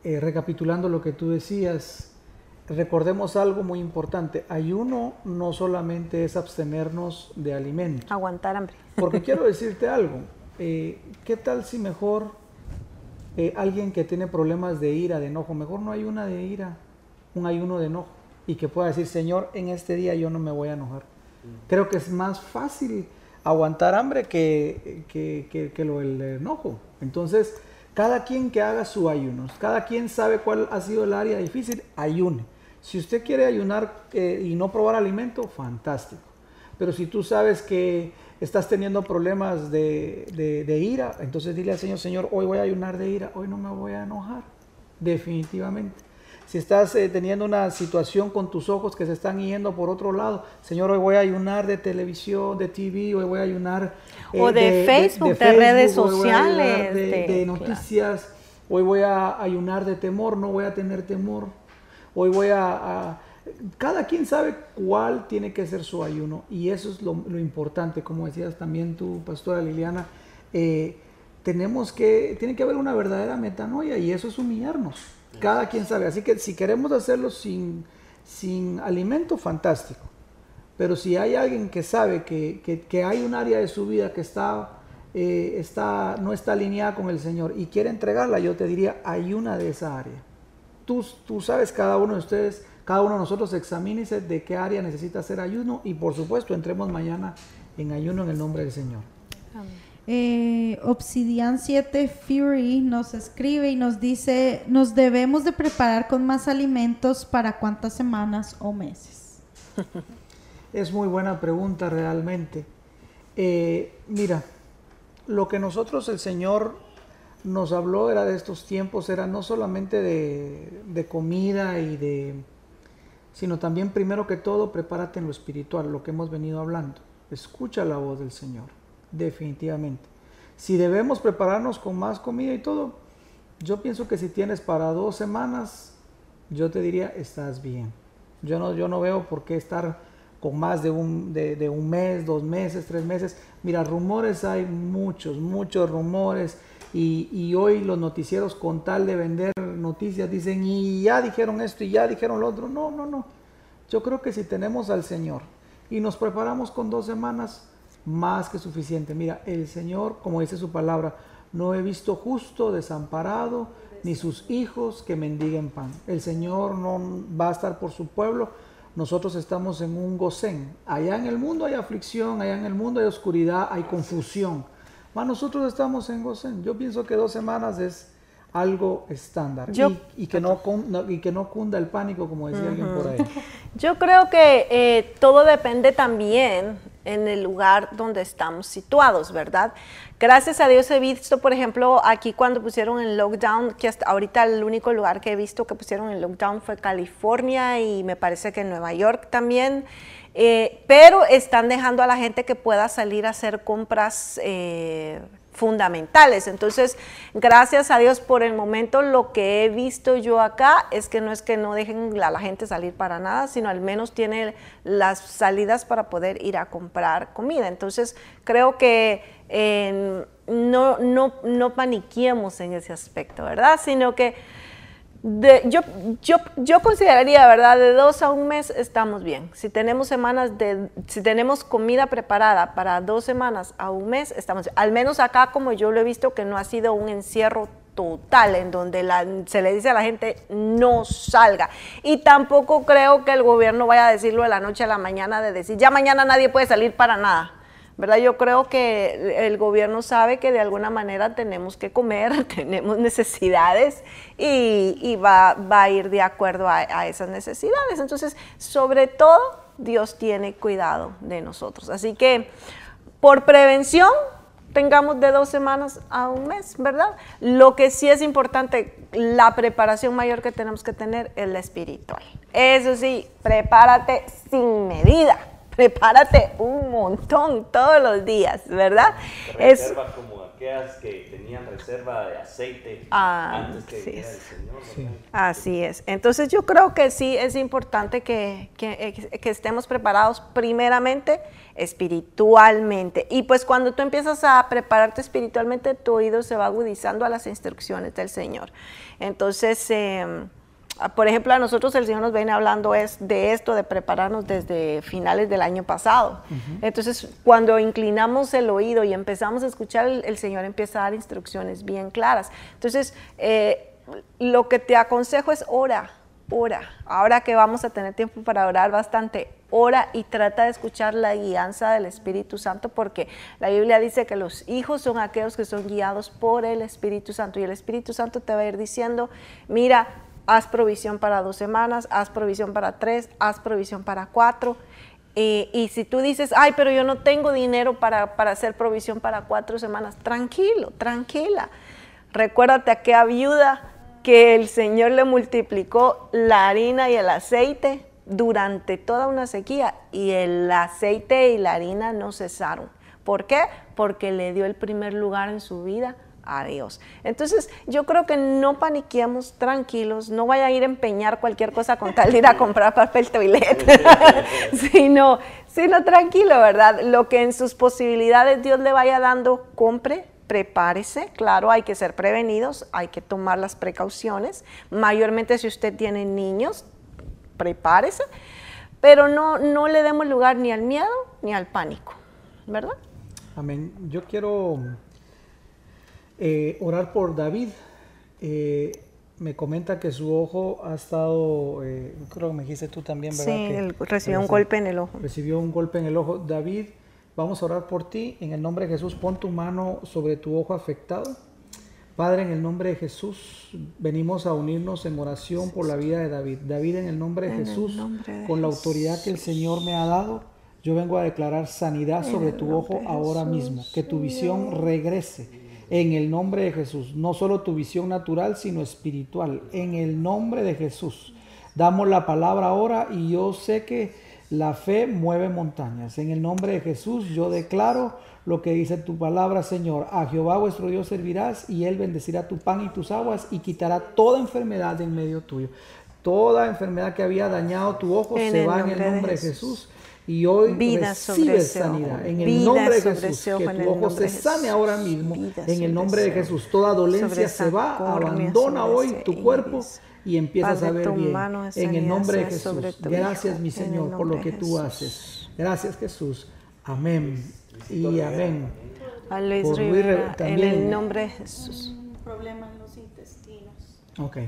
eh, recapitulando lo que tú decías, recordemos algo muy importante. Ayuno no solamente es abstenernos de alimento. Aguantar hambre. Porque quiero decirte algo. Eh, ¿Qué tal si mejor alguien que tiene problemas de ira, de enojo, mejor no hay una de ira, un ayuno de enojo? Y que pueda decir, Señor, en este día yo no me voy a enojar. Mm. Creo que es más fácil aguantar hambre que, que, que, lo del enojo. Entonces, Cada quien que haga su ayuno, cada quien sabe cuál ha sido el área difícil, ayune. Si usted quiere ayunar eh, y no probar alimento, fantástico. Pero si tú sabes que estás teniendo problemas de, de, ira, entonces dile al Señor, Señor, hoy voy a ayunar de ira, hoy no me voy a enojar, definitivamente. Si estás eh, teniendo una situación con tus ojos que se están yendo por otro lado, Señor, hoy voy a ayunar de televisión, de TV, hoy voy a ayunar eh, o de, Facebook, de, redes sociales, de, noticias, hoy voy a ayunar de temor, no voy a tener temor, hoy voy a cada quien sabe cuál tiene que ser su ayuno y eso es lo, importante, como decías también tu pastora Liliana, eh, tenemos que, tiene que haber una verdadera metanoia y eso es humillarnos, cada quien sabe, así que si queremos hacerlo sin, sin alimento, fantástico, pero si hay alguien que sabe que, que, hay un área de su vida que está, eh, está, no está alineada con el Señor y quiere entregarla, yo te diría, hay una de esa área. Tú, tú sabes, cada uno de ustedes, cada uno de nosotros examínese de qué área necesita hacer ayuno y por supuesto entremos mañana en ayuno en el nombre del Señor. Eh, Obsidian 7 Fury nos escribe y nos dice, nos debemos de preparar con más alimentos para cuántas semanas o meses. es muy buena pregunta realmente. Eh, mira, lo que nosotros el Señor nos habló era de estos tiempos, era no solamente de comida y de sino también primero que todo prepárate en lo espiritual, lo que hemos venido hablando. Escucha la voz del Señor, definitivamente. Si debemos prepararnos con más comida y todo, yo pienso que si tienes para dos semanas, yo te diría, estás bien. Yo no, yo no veo por qué estar con más de un, de, un mes, dos meses, tres meses. Mira, rumores hay muchos, muchos rumores. Y, y, hoy los noticieros con tal de vender noticias dicen, y ya dijeron esto y ya dijeron lo otro. No, no, no. Yo creo que si tenemos al Señor y nos preparamos con dos semanas, más que suficiente. Mira, el Señor, como dice su palabra, no he visto justo desamparado, ni sus hijos que mendiguen pan. El Señor no va a estar por su pueblo. Nosotros estamos en un gocén. Allá en el mundo hay aflicción, allá en el mundo hay oscuridad, hay confusión. Mas nosotros estamos en gocén. Yo pienso que dos semanas es algo estándar y, que no, y que no cunda el pánico, como decía alguien por ahí. Yo creo que eh, todo depende también en el lugar donde estamos situados, ¿verdad? Gracias a Dios he visto, por ejemplo, aquí cuando pusieron el lockdown, que hasta ahorita el único lugar que he visto que pusieron el lockdown fue California y me parece que Nueva York también. Eh, pero están dejando a la gente que pueda salir a hacer compras eh, fundamentales. Entonces, gracias a Dios por el momento lo que he visto yo acá es que no es que no dejen a la gente salir para nada, sino al menos tiene las salidas para poder ir a comprar comida. Entonces, creo que no, no, no paniquemos en ese aspecto, ¿verdad? Sino que yo, yo, yo, consideraría, ¿verdad? De dos a un mes estamos bien. Si tenemos semanas de, si tenemos comida preparada para dos semanas a un mes, estamos Al menos acá, como yo lo he visto, que no ha sido un encierro total en donde se le dice a la gente no salga. Y tampoco creo que el gobierno vaya a decirlo de la noche a la mañana, de decir, ya mañana nadie puede salir para nada. ¿Verdad? Yo creo que el gobierno sabe que de alguna manera tenemos que comer, tenemos necesidades y, va, a ir de acuerdo a, esas necesidades. Entonces, sobre todo, Dios tiene cuidado de nosotros. Así que, por prevención, tengamos de dos semanas a un mes, ¿verdad? Lo que sí es importante, la preparación mayor que tenemos que tener es la espiritual. Eso sí, prepárate sin medida prepárate un montón todos los días, ¿verdad? Reserva como aquellas que tenían reserva de aceite ah, antes que sí. el Señor. Así es. Entonces yo creo que sí es importante que, que, que estemos preparados primeramente espiritualmente. Y pues cuando tú empiezas a prepararte espiritualmente, tu oído se va agudizando a las instrucciones del Señor. Entonces... Eh, por ejemplo, a nosotros el Señor nos viene hablando es de esto, de prepararnos desde finales del año pasado. Entonces, cuando inclinamos el oído y empezamos a escuchar, el, Señor empieza a dar instrucciones bien claras. Entonces, eh, lo que te aconsejo es ora, ora. Ahora que vamos a tener tiempo para orar bastante, ora y trata de escuchar la guianza del Espíritu Santo porque la Biblia dice que los hijos son aquellos que son guiados por el Espíritu Santo y el Espíritu Santo te va a ir diciendo, mira, haz provisión para dos semanas, haz provisión para tres, haz provisión para cuatro. y si tú dices, ay, pero yo no tengo dinero para, para hacer provisión para cuatro semanas, tranquilo, tranquila. Recuérdate a aquella viuda que el Señor le multiplicó la harina y el aceite durante toda una sequía y el aceite y la harina no cesaron. ¿Por qué? Porque le dio el primer lugar en su vida a Dios. Entonces, yo creo que no paniquemos, tranquilos, no vaya a ir a empeñar cualquier cosa con tal de ir a comprar papel toilet, sino, sino tranquilo, ¿verdad? Lo que en sus posibilidades Dios le vaya dando, compre, prepárese, claro, hay que ser prevenidos, hay que tomar las precauciones, mayormente si usted tiene niños, prepárese, pero no, no le demos lugar ni al miedo ni al pánico, ¿verdad? Amén. Yo quiero eh, orar por David. Eh, me comenta que su ojo ha estado, eh, creo que me dijiste tú también, ¿verdad? Sí, él recibió un golpe en el ojo. Recibió un golpe en el ojo. David, vamos a orar por ti. En el nombre de Jesús, pon tu mano sobre tu ojo afectado. Padre, en el nombre de Jesús, venimos a unirnos en oración por la vida de David. David, en el nombre de Jesús, con la autoridad que el Señor me ha dado, yo vengo a declarar sanidad sobre tu ojo ahora mismo. Que tu visión regrese en el nombre de Jesús. No solo tu visión natural, sino espiritual. En el nombre de Jesús. Damos la palabra ahora y yo sé que la fe mueve montañas. En el nombre de Jesús yo declaro lo que dice tu palabra, Señor. A Jehová vuestro Dios servirás y él bendecirá tu pan y tus aguas y quitará toda enfermedad del medio tuyo. Toda enfermedad que había dañado tu ojo se va en el nombre de Jesús y hoy Vida recibes sanidad en el nombre de Jesús. Que tu ojo se sane ahora mismo en el nombre de Jesús. Toda dolencia se va, abandona hoy tu cuerpo y empiezas a ver bien. En el nombre de Jesús. Gracias, mi Señor, por lo que tú haces. Gracias, Jesús. Amén y amén. en el nombre de Jesús. Un problema en los intestinos. Ok.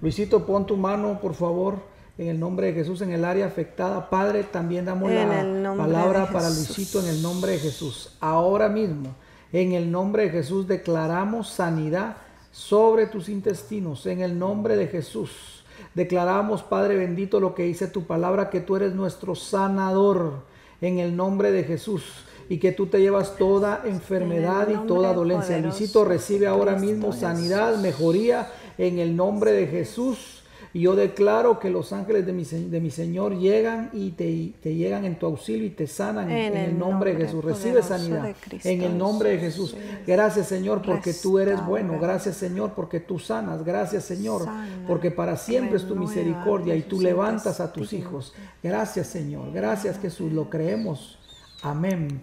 Luisito, pon tu mano, por favor en el nombre de Jesús en el área afectada. Padre, también damos la palabra para Luisito en el nombre de Jesús. Ahora mismo, en el nombre de Jesús, declaramos sanidad sobre tus intestinos. En el nombre de Jesús. Declaramos, Padre bendito, lo que dice tu palabra, que tú eres nuestro sanador. En el nombre de Jesús y que tú te llevas toda enfermedad y toda dolencia. Luisito recibe ahora mismo sanidad, mejoría en el nombre de Jesús. Y yo declaro que los ángeles de mi, de mi Señor llegan y te, te, llegan en tu auxilio y te sanan en, el nombre, de Jesús. Recibe sanidad en el nombre de Jesús. Gracias Señor porque tú eres bueno. Gracias Señor porque tú sanas. Gracias Señor porque para siempre es tu misericordia y tú levantas a tus hijos. Gracias Señor. Gracias Jesús. Lo creemos. Amén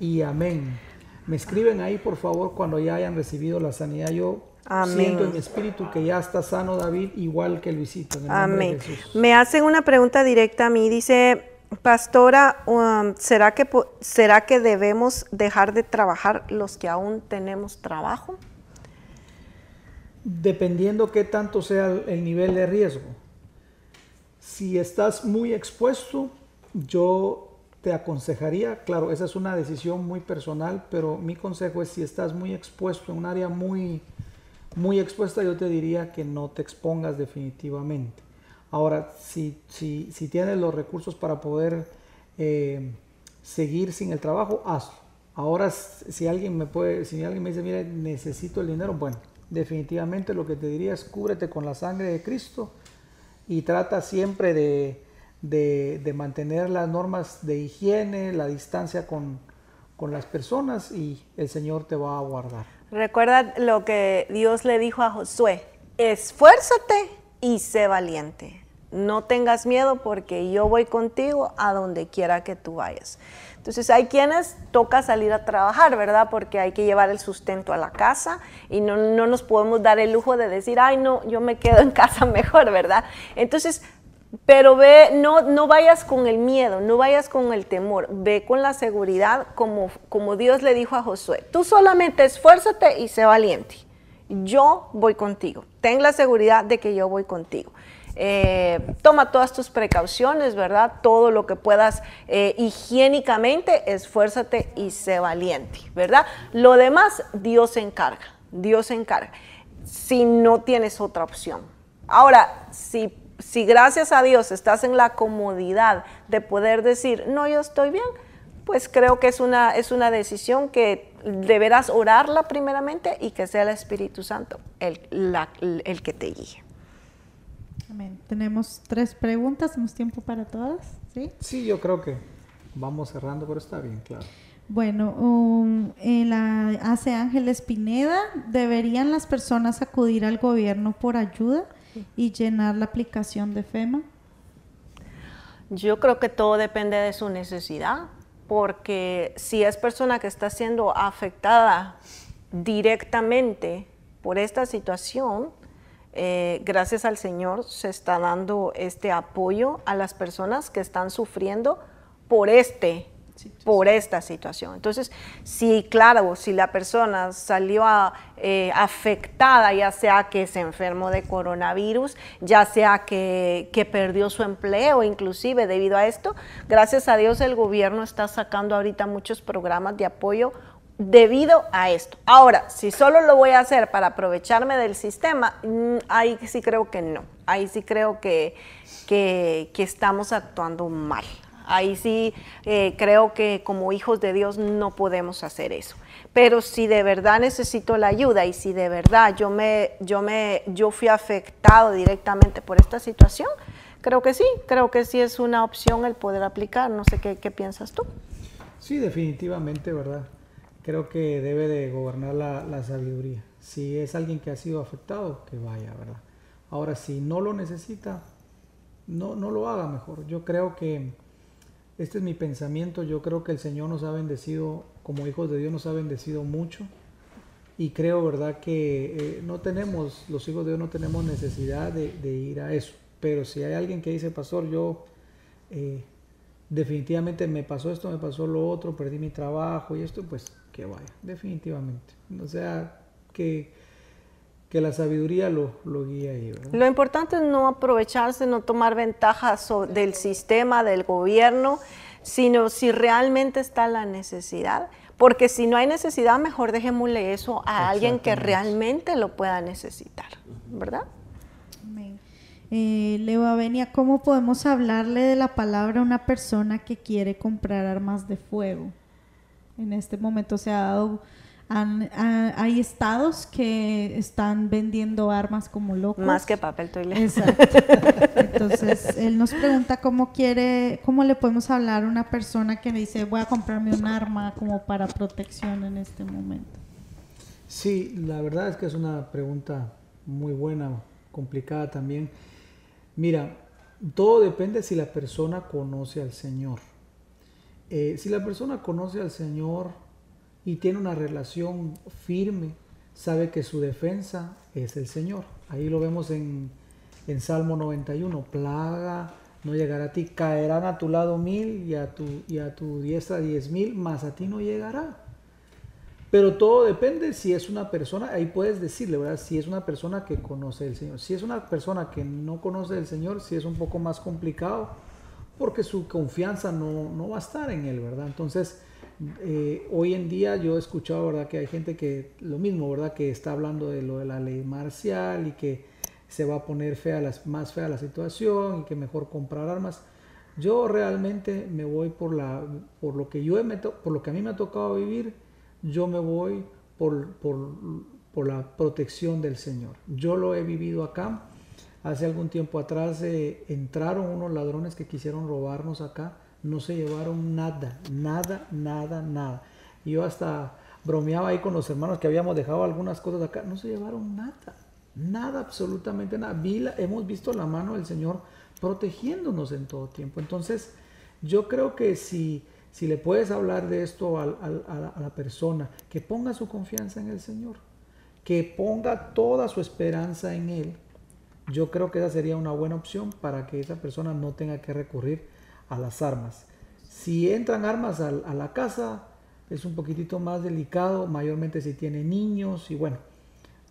y amén. Me escriben ahí por favor cuando ya hayan recibido la sanidad. Yo Siento en mi espíritu que ya está sano David, igual que Luisito. Amén. Me hacen una pregunta directa a mí. Dice, Pastora, um, ¿será, que, ¿será que debemos dejar de trabajar los que aún tenemos trabajo? Dependiendo qué tanto sea el nivel de riesgo. Si estás muy expuesto, yo te aconsejaría, claro, esa es una decisión muy personal, pero mi consejo es si estás muy expuesto en un área muy muy expuesta, yo te diría que no te expongas definitivamente. Ahora, si, si, tienes los recursos para poder eh, seguir sin el trabajo, hazlo. Ahora, si alguien me puede, si alguien me dice, mire, necesito el dinero, bueno, definitivamente lo que te diría es cúbrete con la sangre de Cristo y trata siempre de, de, mantener las normas de higiene, la distancia con, con las personas y el Señor te va a guardar. Recuerda lo que Dios le dijo a Josué, esfuérzate y sé valiente. No tengas miedo porque yo voy contigo a donde quiera que tú vayas. Entonces hay quienes toca salir a trabajar, ¿verdad? Porque hay que llevar el sustento a la casa y no, no nos podemos dar el lujo de decir, ay, no, yo me quedo en casa mejor, ¿verdad? Entonces pero ve, no, no vayas con el miedo, no vayas con el temor, ve con la seguridad como, como Dios le dijo a Josué. Tú solamente esfuérzate y sé valiente. Yo voy contigo. Ten la seguridad de que yo voy contigo. eh, toma todas tus precauciones, ¿verdad? Todo lo que puedas eh, higiénicamente, esfuérzate y sé valiente, ¿verdad? Lo demás, Dios se encarga, Dios se encarga, si no tienes otra opción. Ahora, si, si gracias a Dios estás en la comodidad de poder decir, no, yo estoy bien, pues creo que es una, es una decisión que deberás orarla primeramente y que sea el Espíritu Santo el, el que te guíe. Amén. Tenemos tres preguntas, tenemos tiempo para todas, ¿sí? Sí, yo creo que vamos cerrando, pero está bien, claro. Bueno, um, la, hace Ángeles Pineda, ¿deberían las personas acudir al gobierno por ayuda y llenar la aplicación de FEMA? Yo creo que todo depende de su necesidad porque si es persona que está siendo afectada directamente por esta situación, eh, gracias al Señor se está dando este apoyo a las personas que están sufriendo por este por esta situación. Entonces, si, claro, si la persona salió eh, afectada, ya sea que se enfermó de coronavirus, ya sea que, que, perdió su empleo, inclusive debido a esto, gracias a Dios el gobierno está sacando ahorita muchos programas de apoyo debido a esto. Ahora, si solo lo voy a hacer para aprovecharme del sistema, mm, ahí sí creo que no. Ahí sí creo que, que, que estamos actuando mal. Ahí sí eh, creo que como hijos de Dios no podemos hacer eso. Pero si de verdad necesito la ayuda y si de verdad yo me, yo me, yo fui afectado directamente por esta situación, creo que sí, creo que sí es una opción el poder aplicar. No sé qué, qué piensas tú. Sí, definitivamente, ¿verdad? Creo que debe de gobernar la, la sabiduría. Si es alguien que ha sido afectado, que vaya, ¿verdad? Ahora, si no lo necesita, no, no lo haga mejor. Yo creo que este es mi pensamiento. Yo creo que el Señor nos ha bendecido, como hijos de Dios nos ha bendecido mucho. Y creo, ¿verdad?, que eh, no tenemos, los hijos de Dios no tenemos necesidad de, ir a eso. Pero si hay alguien que dice, pastor, yo eh, definitivamente me pasó esto, me pasó lo otro, perdí mi trabajo y esto, pues que vaya, definitivamente. O sea, que, que la sabiduría lo, lo guíe ahí. ¿verdad? Lo importante es no aprovecharse, no tomar ventajas del sistema, del gobierno, sino si realmente está la necesidad. Porque si no hay necesidad, mejor dejémosle eso a alguien que realmente lo pueda necesitar, ¿verdad? Amén. Eh, Leo Avenia, ¿cómo podemos hablarle de la palabra a una persona que quiere comprar armas de fuego? En este momento se ha dado hay estados que están vendiendo armas como locos. Más que papel toilet. Exacto. Entonces, él nos pregunta cómo quiere, cómo le podemos hablar a una persona que dice, voy a comprarme un arma como para protección en este momento. Sí, la verdad es que es una pregunta muy buena, complicada también. Mira, todo depende si la persona conoce al Señor. Eh, si la persona conoce al Señor, y tiene una relación firme, sabe que su defensa es el Señor. Ahí lo vemos en, en Salmo 91, plaga no llegará a ti, caerán a tu lado mil y a tu, y a tu diestra diez mil, mas a ti no llegará. Pero todo depende si es una persona, ahí puedes decirle, ¿verdad? Si es una persona que conoce el Señor. Si es una persona que no conoce el Señor, si es un poco más complicado, porque su confianza no, no va a estar en Él, ¿verdad? Entonces, eh, hoy en día yo he escuchado, ¿verdad? Que hay gente que, lo mismo, ¿verdad? Que está hablando de lo de la ley marcial y que se va a poner fea las, más fea la situación y que mejor comprar armas. Yo realmente me voy por, la, por, lo, que yo he por lo que a mí me ha tocado vivir, yo me voy por, por, por la protección del Señor. Yo lo he vivido acá. Hace algún tiempo atrás eh, entraron unos ladrones que quisieron robarnos acá no se llevaron nada, nada, nada, nada. Yo hasta bromeaba ahí con los hermanos que habíamos dejado algunas cosas acá, no se llevaron nada, nada, absolutamente nada. hemos visto la mano del Señor protegiéndonos en todo tiempo. Entonces, yo creo que si, si le puedes hablar de esto a, a la persona, que ponga su confianza en el Señor, que ponga toda su esperanza en Él, yo creo que esa sería una buena opción para que esa persona no tenga que recurrir a las armas. Si entran armas a, la casa, es un poquitito más delicado, mayormente si tiene niños y bueno,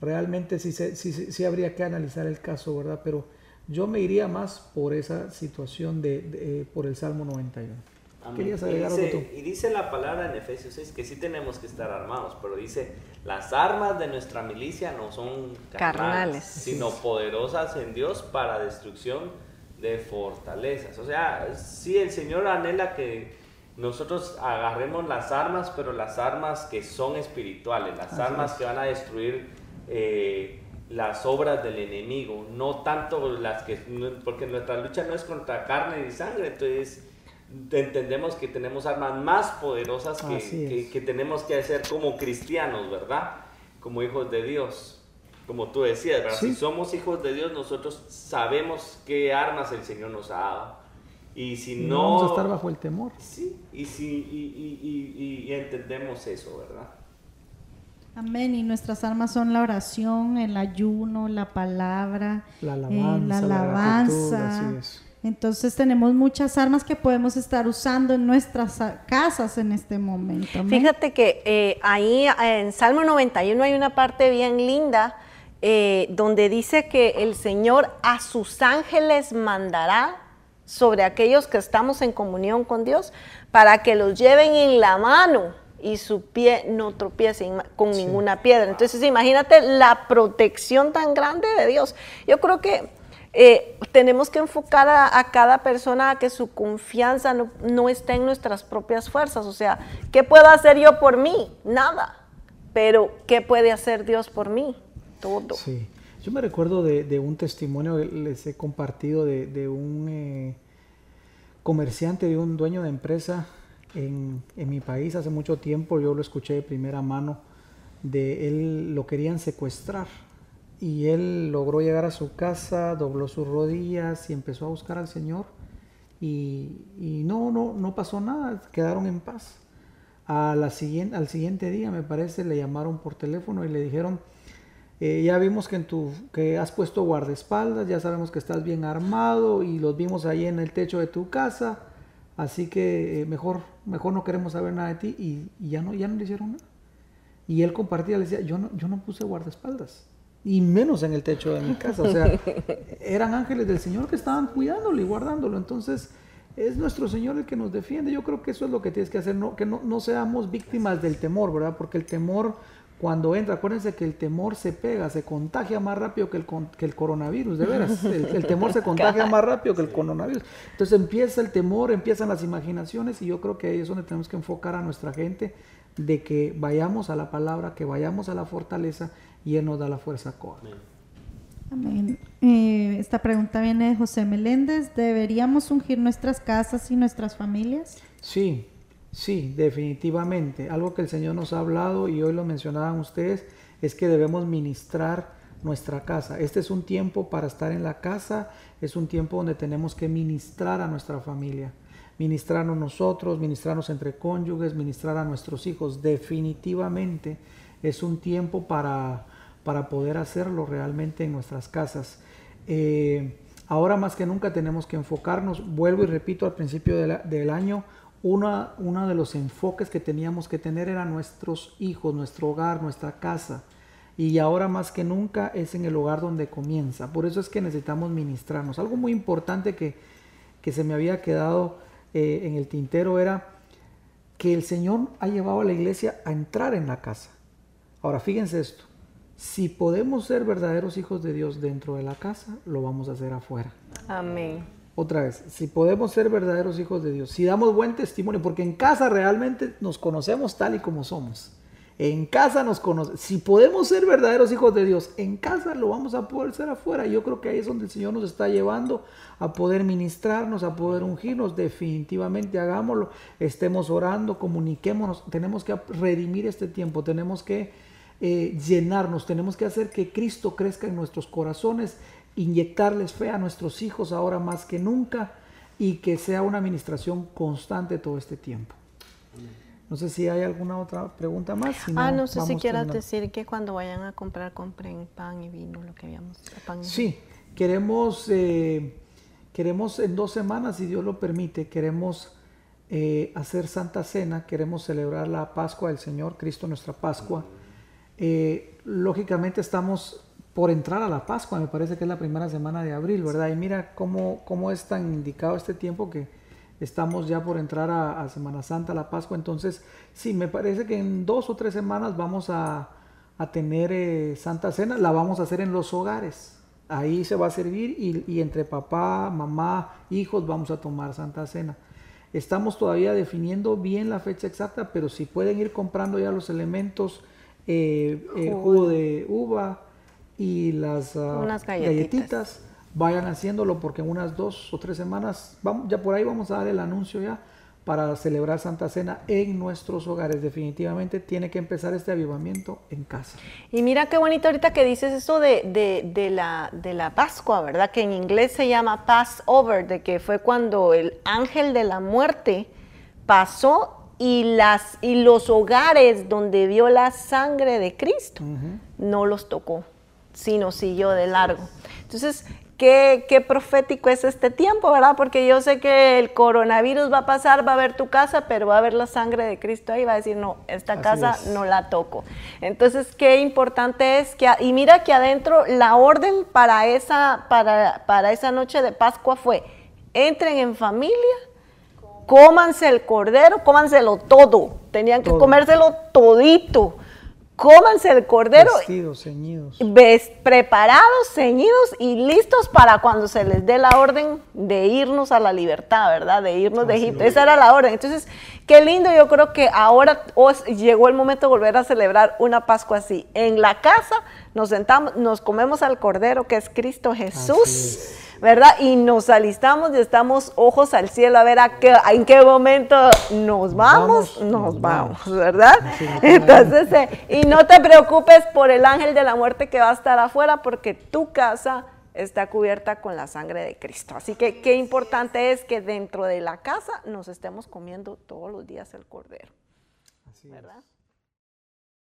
realmente sí, sí, sí, habría que analizar el caso, ¿verdad? Pero yo me iría más por esa situación de, eh, por el Salmo 91. ¿Querías agregar y, dice, y dice la palabra en Efesios 6 que sí tenemos que estar armados, pero dice, las armas de nuestra milicia no son carnales, sino poderosas en Dios para destrucción de fortalezas. O sea, sí, el Señor anhela que nosotros agarremos las armas, pero las armas que son espirituales, las armas que van a destruir eh, las obras del enemigo, no tanto las que, porque nuestra lucha no es contra carne y sangre, entonces entendemos que tenemos armas más poderosas que, que, tenemos que hacer como cristianos, ¿verdad? Como hijos de Dios. Como tú decías, ¿verdad? Si somos hijos de Dios, nosotros sabemos qué armas el Señor nos ha dado. Y si no... Vamos a estar bajo el temor. Sí, y, si, y, y, entendemos eso, ¿verdad? Amén. Y nuestras armas son la oración, el ayuno, la palabra, la alabanza. la alabanza. Entonces tenemos muchas armas que podemos estar usando en nuestras casas en este momento. Fíjate que eh, ahí en Salmo 91 hay una parte bien linda eh, donde dice que el Señor a sus ángeles mandará sobre aquellos que estamos en comunión con Dios para que los lleven en la mano y su pie no tropiece con ninguna piedra. Entonces imagínate la protección tan grande de Dios. Yo creo que eh, tenemos que enfocar a, cada persona a que su confianza no, no esté en nuestras propias fuerzas. O sea, ¿qué puedo hacer yo por mí? Nada. Pero ¿qué puede hacer Dios por mí? Todo. Sí. Yo me recuerdo de, un testimonio que les he compartido de, un eh, comerciante, de un dueño de empresa en, en, mi país hace mucho tiempo. Yo lo escuché de primera mano. De él lo querían secuestrar y él logró llegar a su casa, dobló sus rodillas y empezó a buscar al Señor. Y, y no, no, no pasó nada, quedaron en paz. A la siguiente, al siguiente día, me parece, le llamaron por teléfono y le dijeron, eh, ya vimos que, en tu, que has puesto guardaespaldas, ya sabemos que estás bien armado y los vimos ahí en el techo de tu casa, así que eh, mejor, mejor no queremos saber nada de ti y, y, ya, no, ya no le hicieron nada. Y él compartía, le decía, yo no, yo no puse guardaespaldas y menos en el techo de mi casa. O sea, eran ángeles del Señor que estaban cuidándolo y guardándolo. Entonces, es nuestro Señor el que nos defiende. Yo creo que eso es lo que tienes que hacer, no, que no, no seamos víctimas del temor, ¿verdad? Porque el temor, cuando entra, acuérdense que el temor se pega, se contagia más rápido que el, que el coronavirus, de veras. El, temor se contagia más rápido que el coronavirus. Entonces empieza el temor, empiezan las imaginaciones y yo creo que ahí es donde tenemos que enfocar a nuestra gente de que vayamos a la palabra, que vayamos a la fortaleza y Él nos da la fuerza Amén. Amén. Eh, esta pregunta viene de José Meléndez. ¿Deberíamos ungir nuestras casas y nuestras familias? Sí, sí, definitivamente. Algo que el Señor nos ha hablado y hoy lo mencionaban ustedes es que debemos ministrar nuestra casa. Este es un tiempo para estar en la casa, es un tiempo donde tenemos que ministrar a nuestra familia, ministrarnos nosotros, ministrarnos entre cónyuges, ministrar a nuestros hijos. Definitivamente es un tiempo para, para poder hacerlo realmente en nuestras casas. Eh, ahora más que nunca tenemos que enfocarnos, vuelvo y repito al principio del año, una, uno de los enfoques que teníamos que tener era nuestros hijos, nuestro hogar, nuestra casa. Y ahora más que nunca es en el hogar donde comienza. Por eso es que necesitamos ministrarnos. Algo muy importante que, que se me había quedado eh, en el tintero era que el Señor ha llevado a la iglesia a entrar en la casa. Ahora fíjense esto, si podemos ser verdaderos hijos de Dios dentro de la casa, lo vamos a hacer afuera. Amén. Otra vez, si podemos ser verdaderos hijos de Dios, si damos buen testimonio, porque en casa realmente nos conocemos tal y como somos. En casa nos conocemos. Si podemos ser verdaderos hijos de Dios, en casa lo vamos a poder ser afuera. Yo creo que ahí es donde el Señor nos está llevando a poder ministrarnos, a poder ungirnos. Definitivamente hagámoslo. Estemos orando, comuniquémonos. Tenemos que redimir este tiempo. Tenemos que eh, llenarnos, tenemos que hacer que Cristo crezca en nuestros corazones, inyectarles fe a nuestros hijos ahora más que nunca y que sea una administración constante todo este tiempo. No sé si hay alguna otra pregunta más. ah, no sé si quieras decir que cuando vayan a comprar compren pan y vino, lo que habíamos. Pan sí, queremos, eh, queremos en dos semanas, si Dios lo permite, queremos eh, hacer Santa Cena, queremos celebrar la Pascua del Señor, Cristo nuestra Pascua. Eh, lógicamente estamos por entrar a la Pascua, me parece que es la primera semana de abril, ¿verdad? Y mira cómo, cómo es tan indicado este tiempo que estamos ya por entrar a, Semana Santa, la Pascua, entonces sí, me parece que en dos o tres semanas vamos a, tener eh, Santa Cena, la vamos a hacer en los hogares, ahí se va a servir y, y entre papá, mamá, hijos vamos a tomar Santa Cena. Estamos todavía definiendo bien la fecha exacta, pero si pueden ir comprando ya los elementos, eh, eh jugo de uva y las ah, galletitas. vayan haciéndolo porque en unas dos o tres semanas, vamos, ya por ahí vamos a dar el anuncio ya para celebrar Santa Cena en nuestros hogares. Definitivamente tiene que empezar este avivamiento en casa. Y mira qué bonito ahorita que dices eso de, la, de la Pascua, ¿verdad? Que en inglés se llama Passover, de que fue cuando el ángel de la muerte pasó y, las, y los hogares donde vio la sangre de Cristo no los tocó, sino siguió de largo. Entonces, qué, profético es este tiempo, ¿verdad? Porque yo sé que el coronavirus va a pasar, va a ver tu casa, pero va a ver la sangre de Cristo ahí, va a decir, no, esta casa no la toco. Entonces, qué importante es que, y mira que adentro la orden para esa, para, para esa noche de Pascua fue, entren en familia, cómanse el cordero, cómanselo todo, tenían que comérselo todito cómanse el cordero. Vestidos, ceñidos. preparados, ceñidos y listos para cuando se les dé la orden de irnos a la libertad, ¿verdad? De irnos de Egipto. Esa era la orden. Entonces, qué lindo, yo creo que ahora llegó el momento de volver a celebrar una Pascua así. En la casa nos sentamos, nos comemos al cordero que es Cristo Jesús. ¿Verdad? Y nos alistamos y estamos ojos al cielo a ver a qué, en qué momento nos vamos, nos, vamos, ¿verdad? Entonces, eh, y no te preocupes por el ángel de la muerte que va a estar afuera porque tu casa está cubierta con la sangre de Cristo. Así que qué importante es que dentro de la casa nos estemos comiendo todos los días el cordero. Así ¿verdad?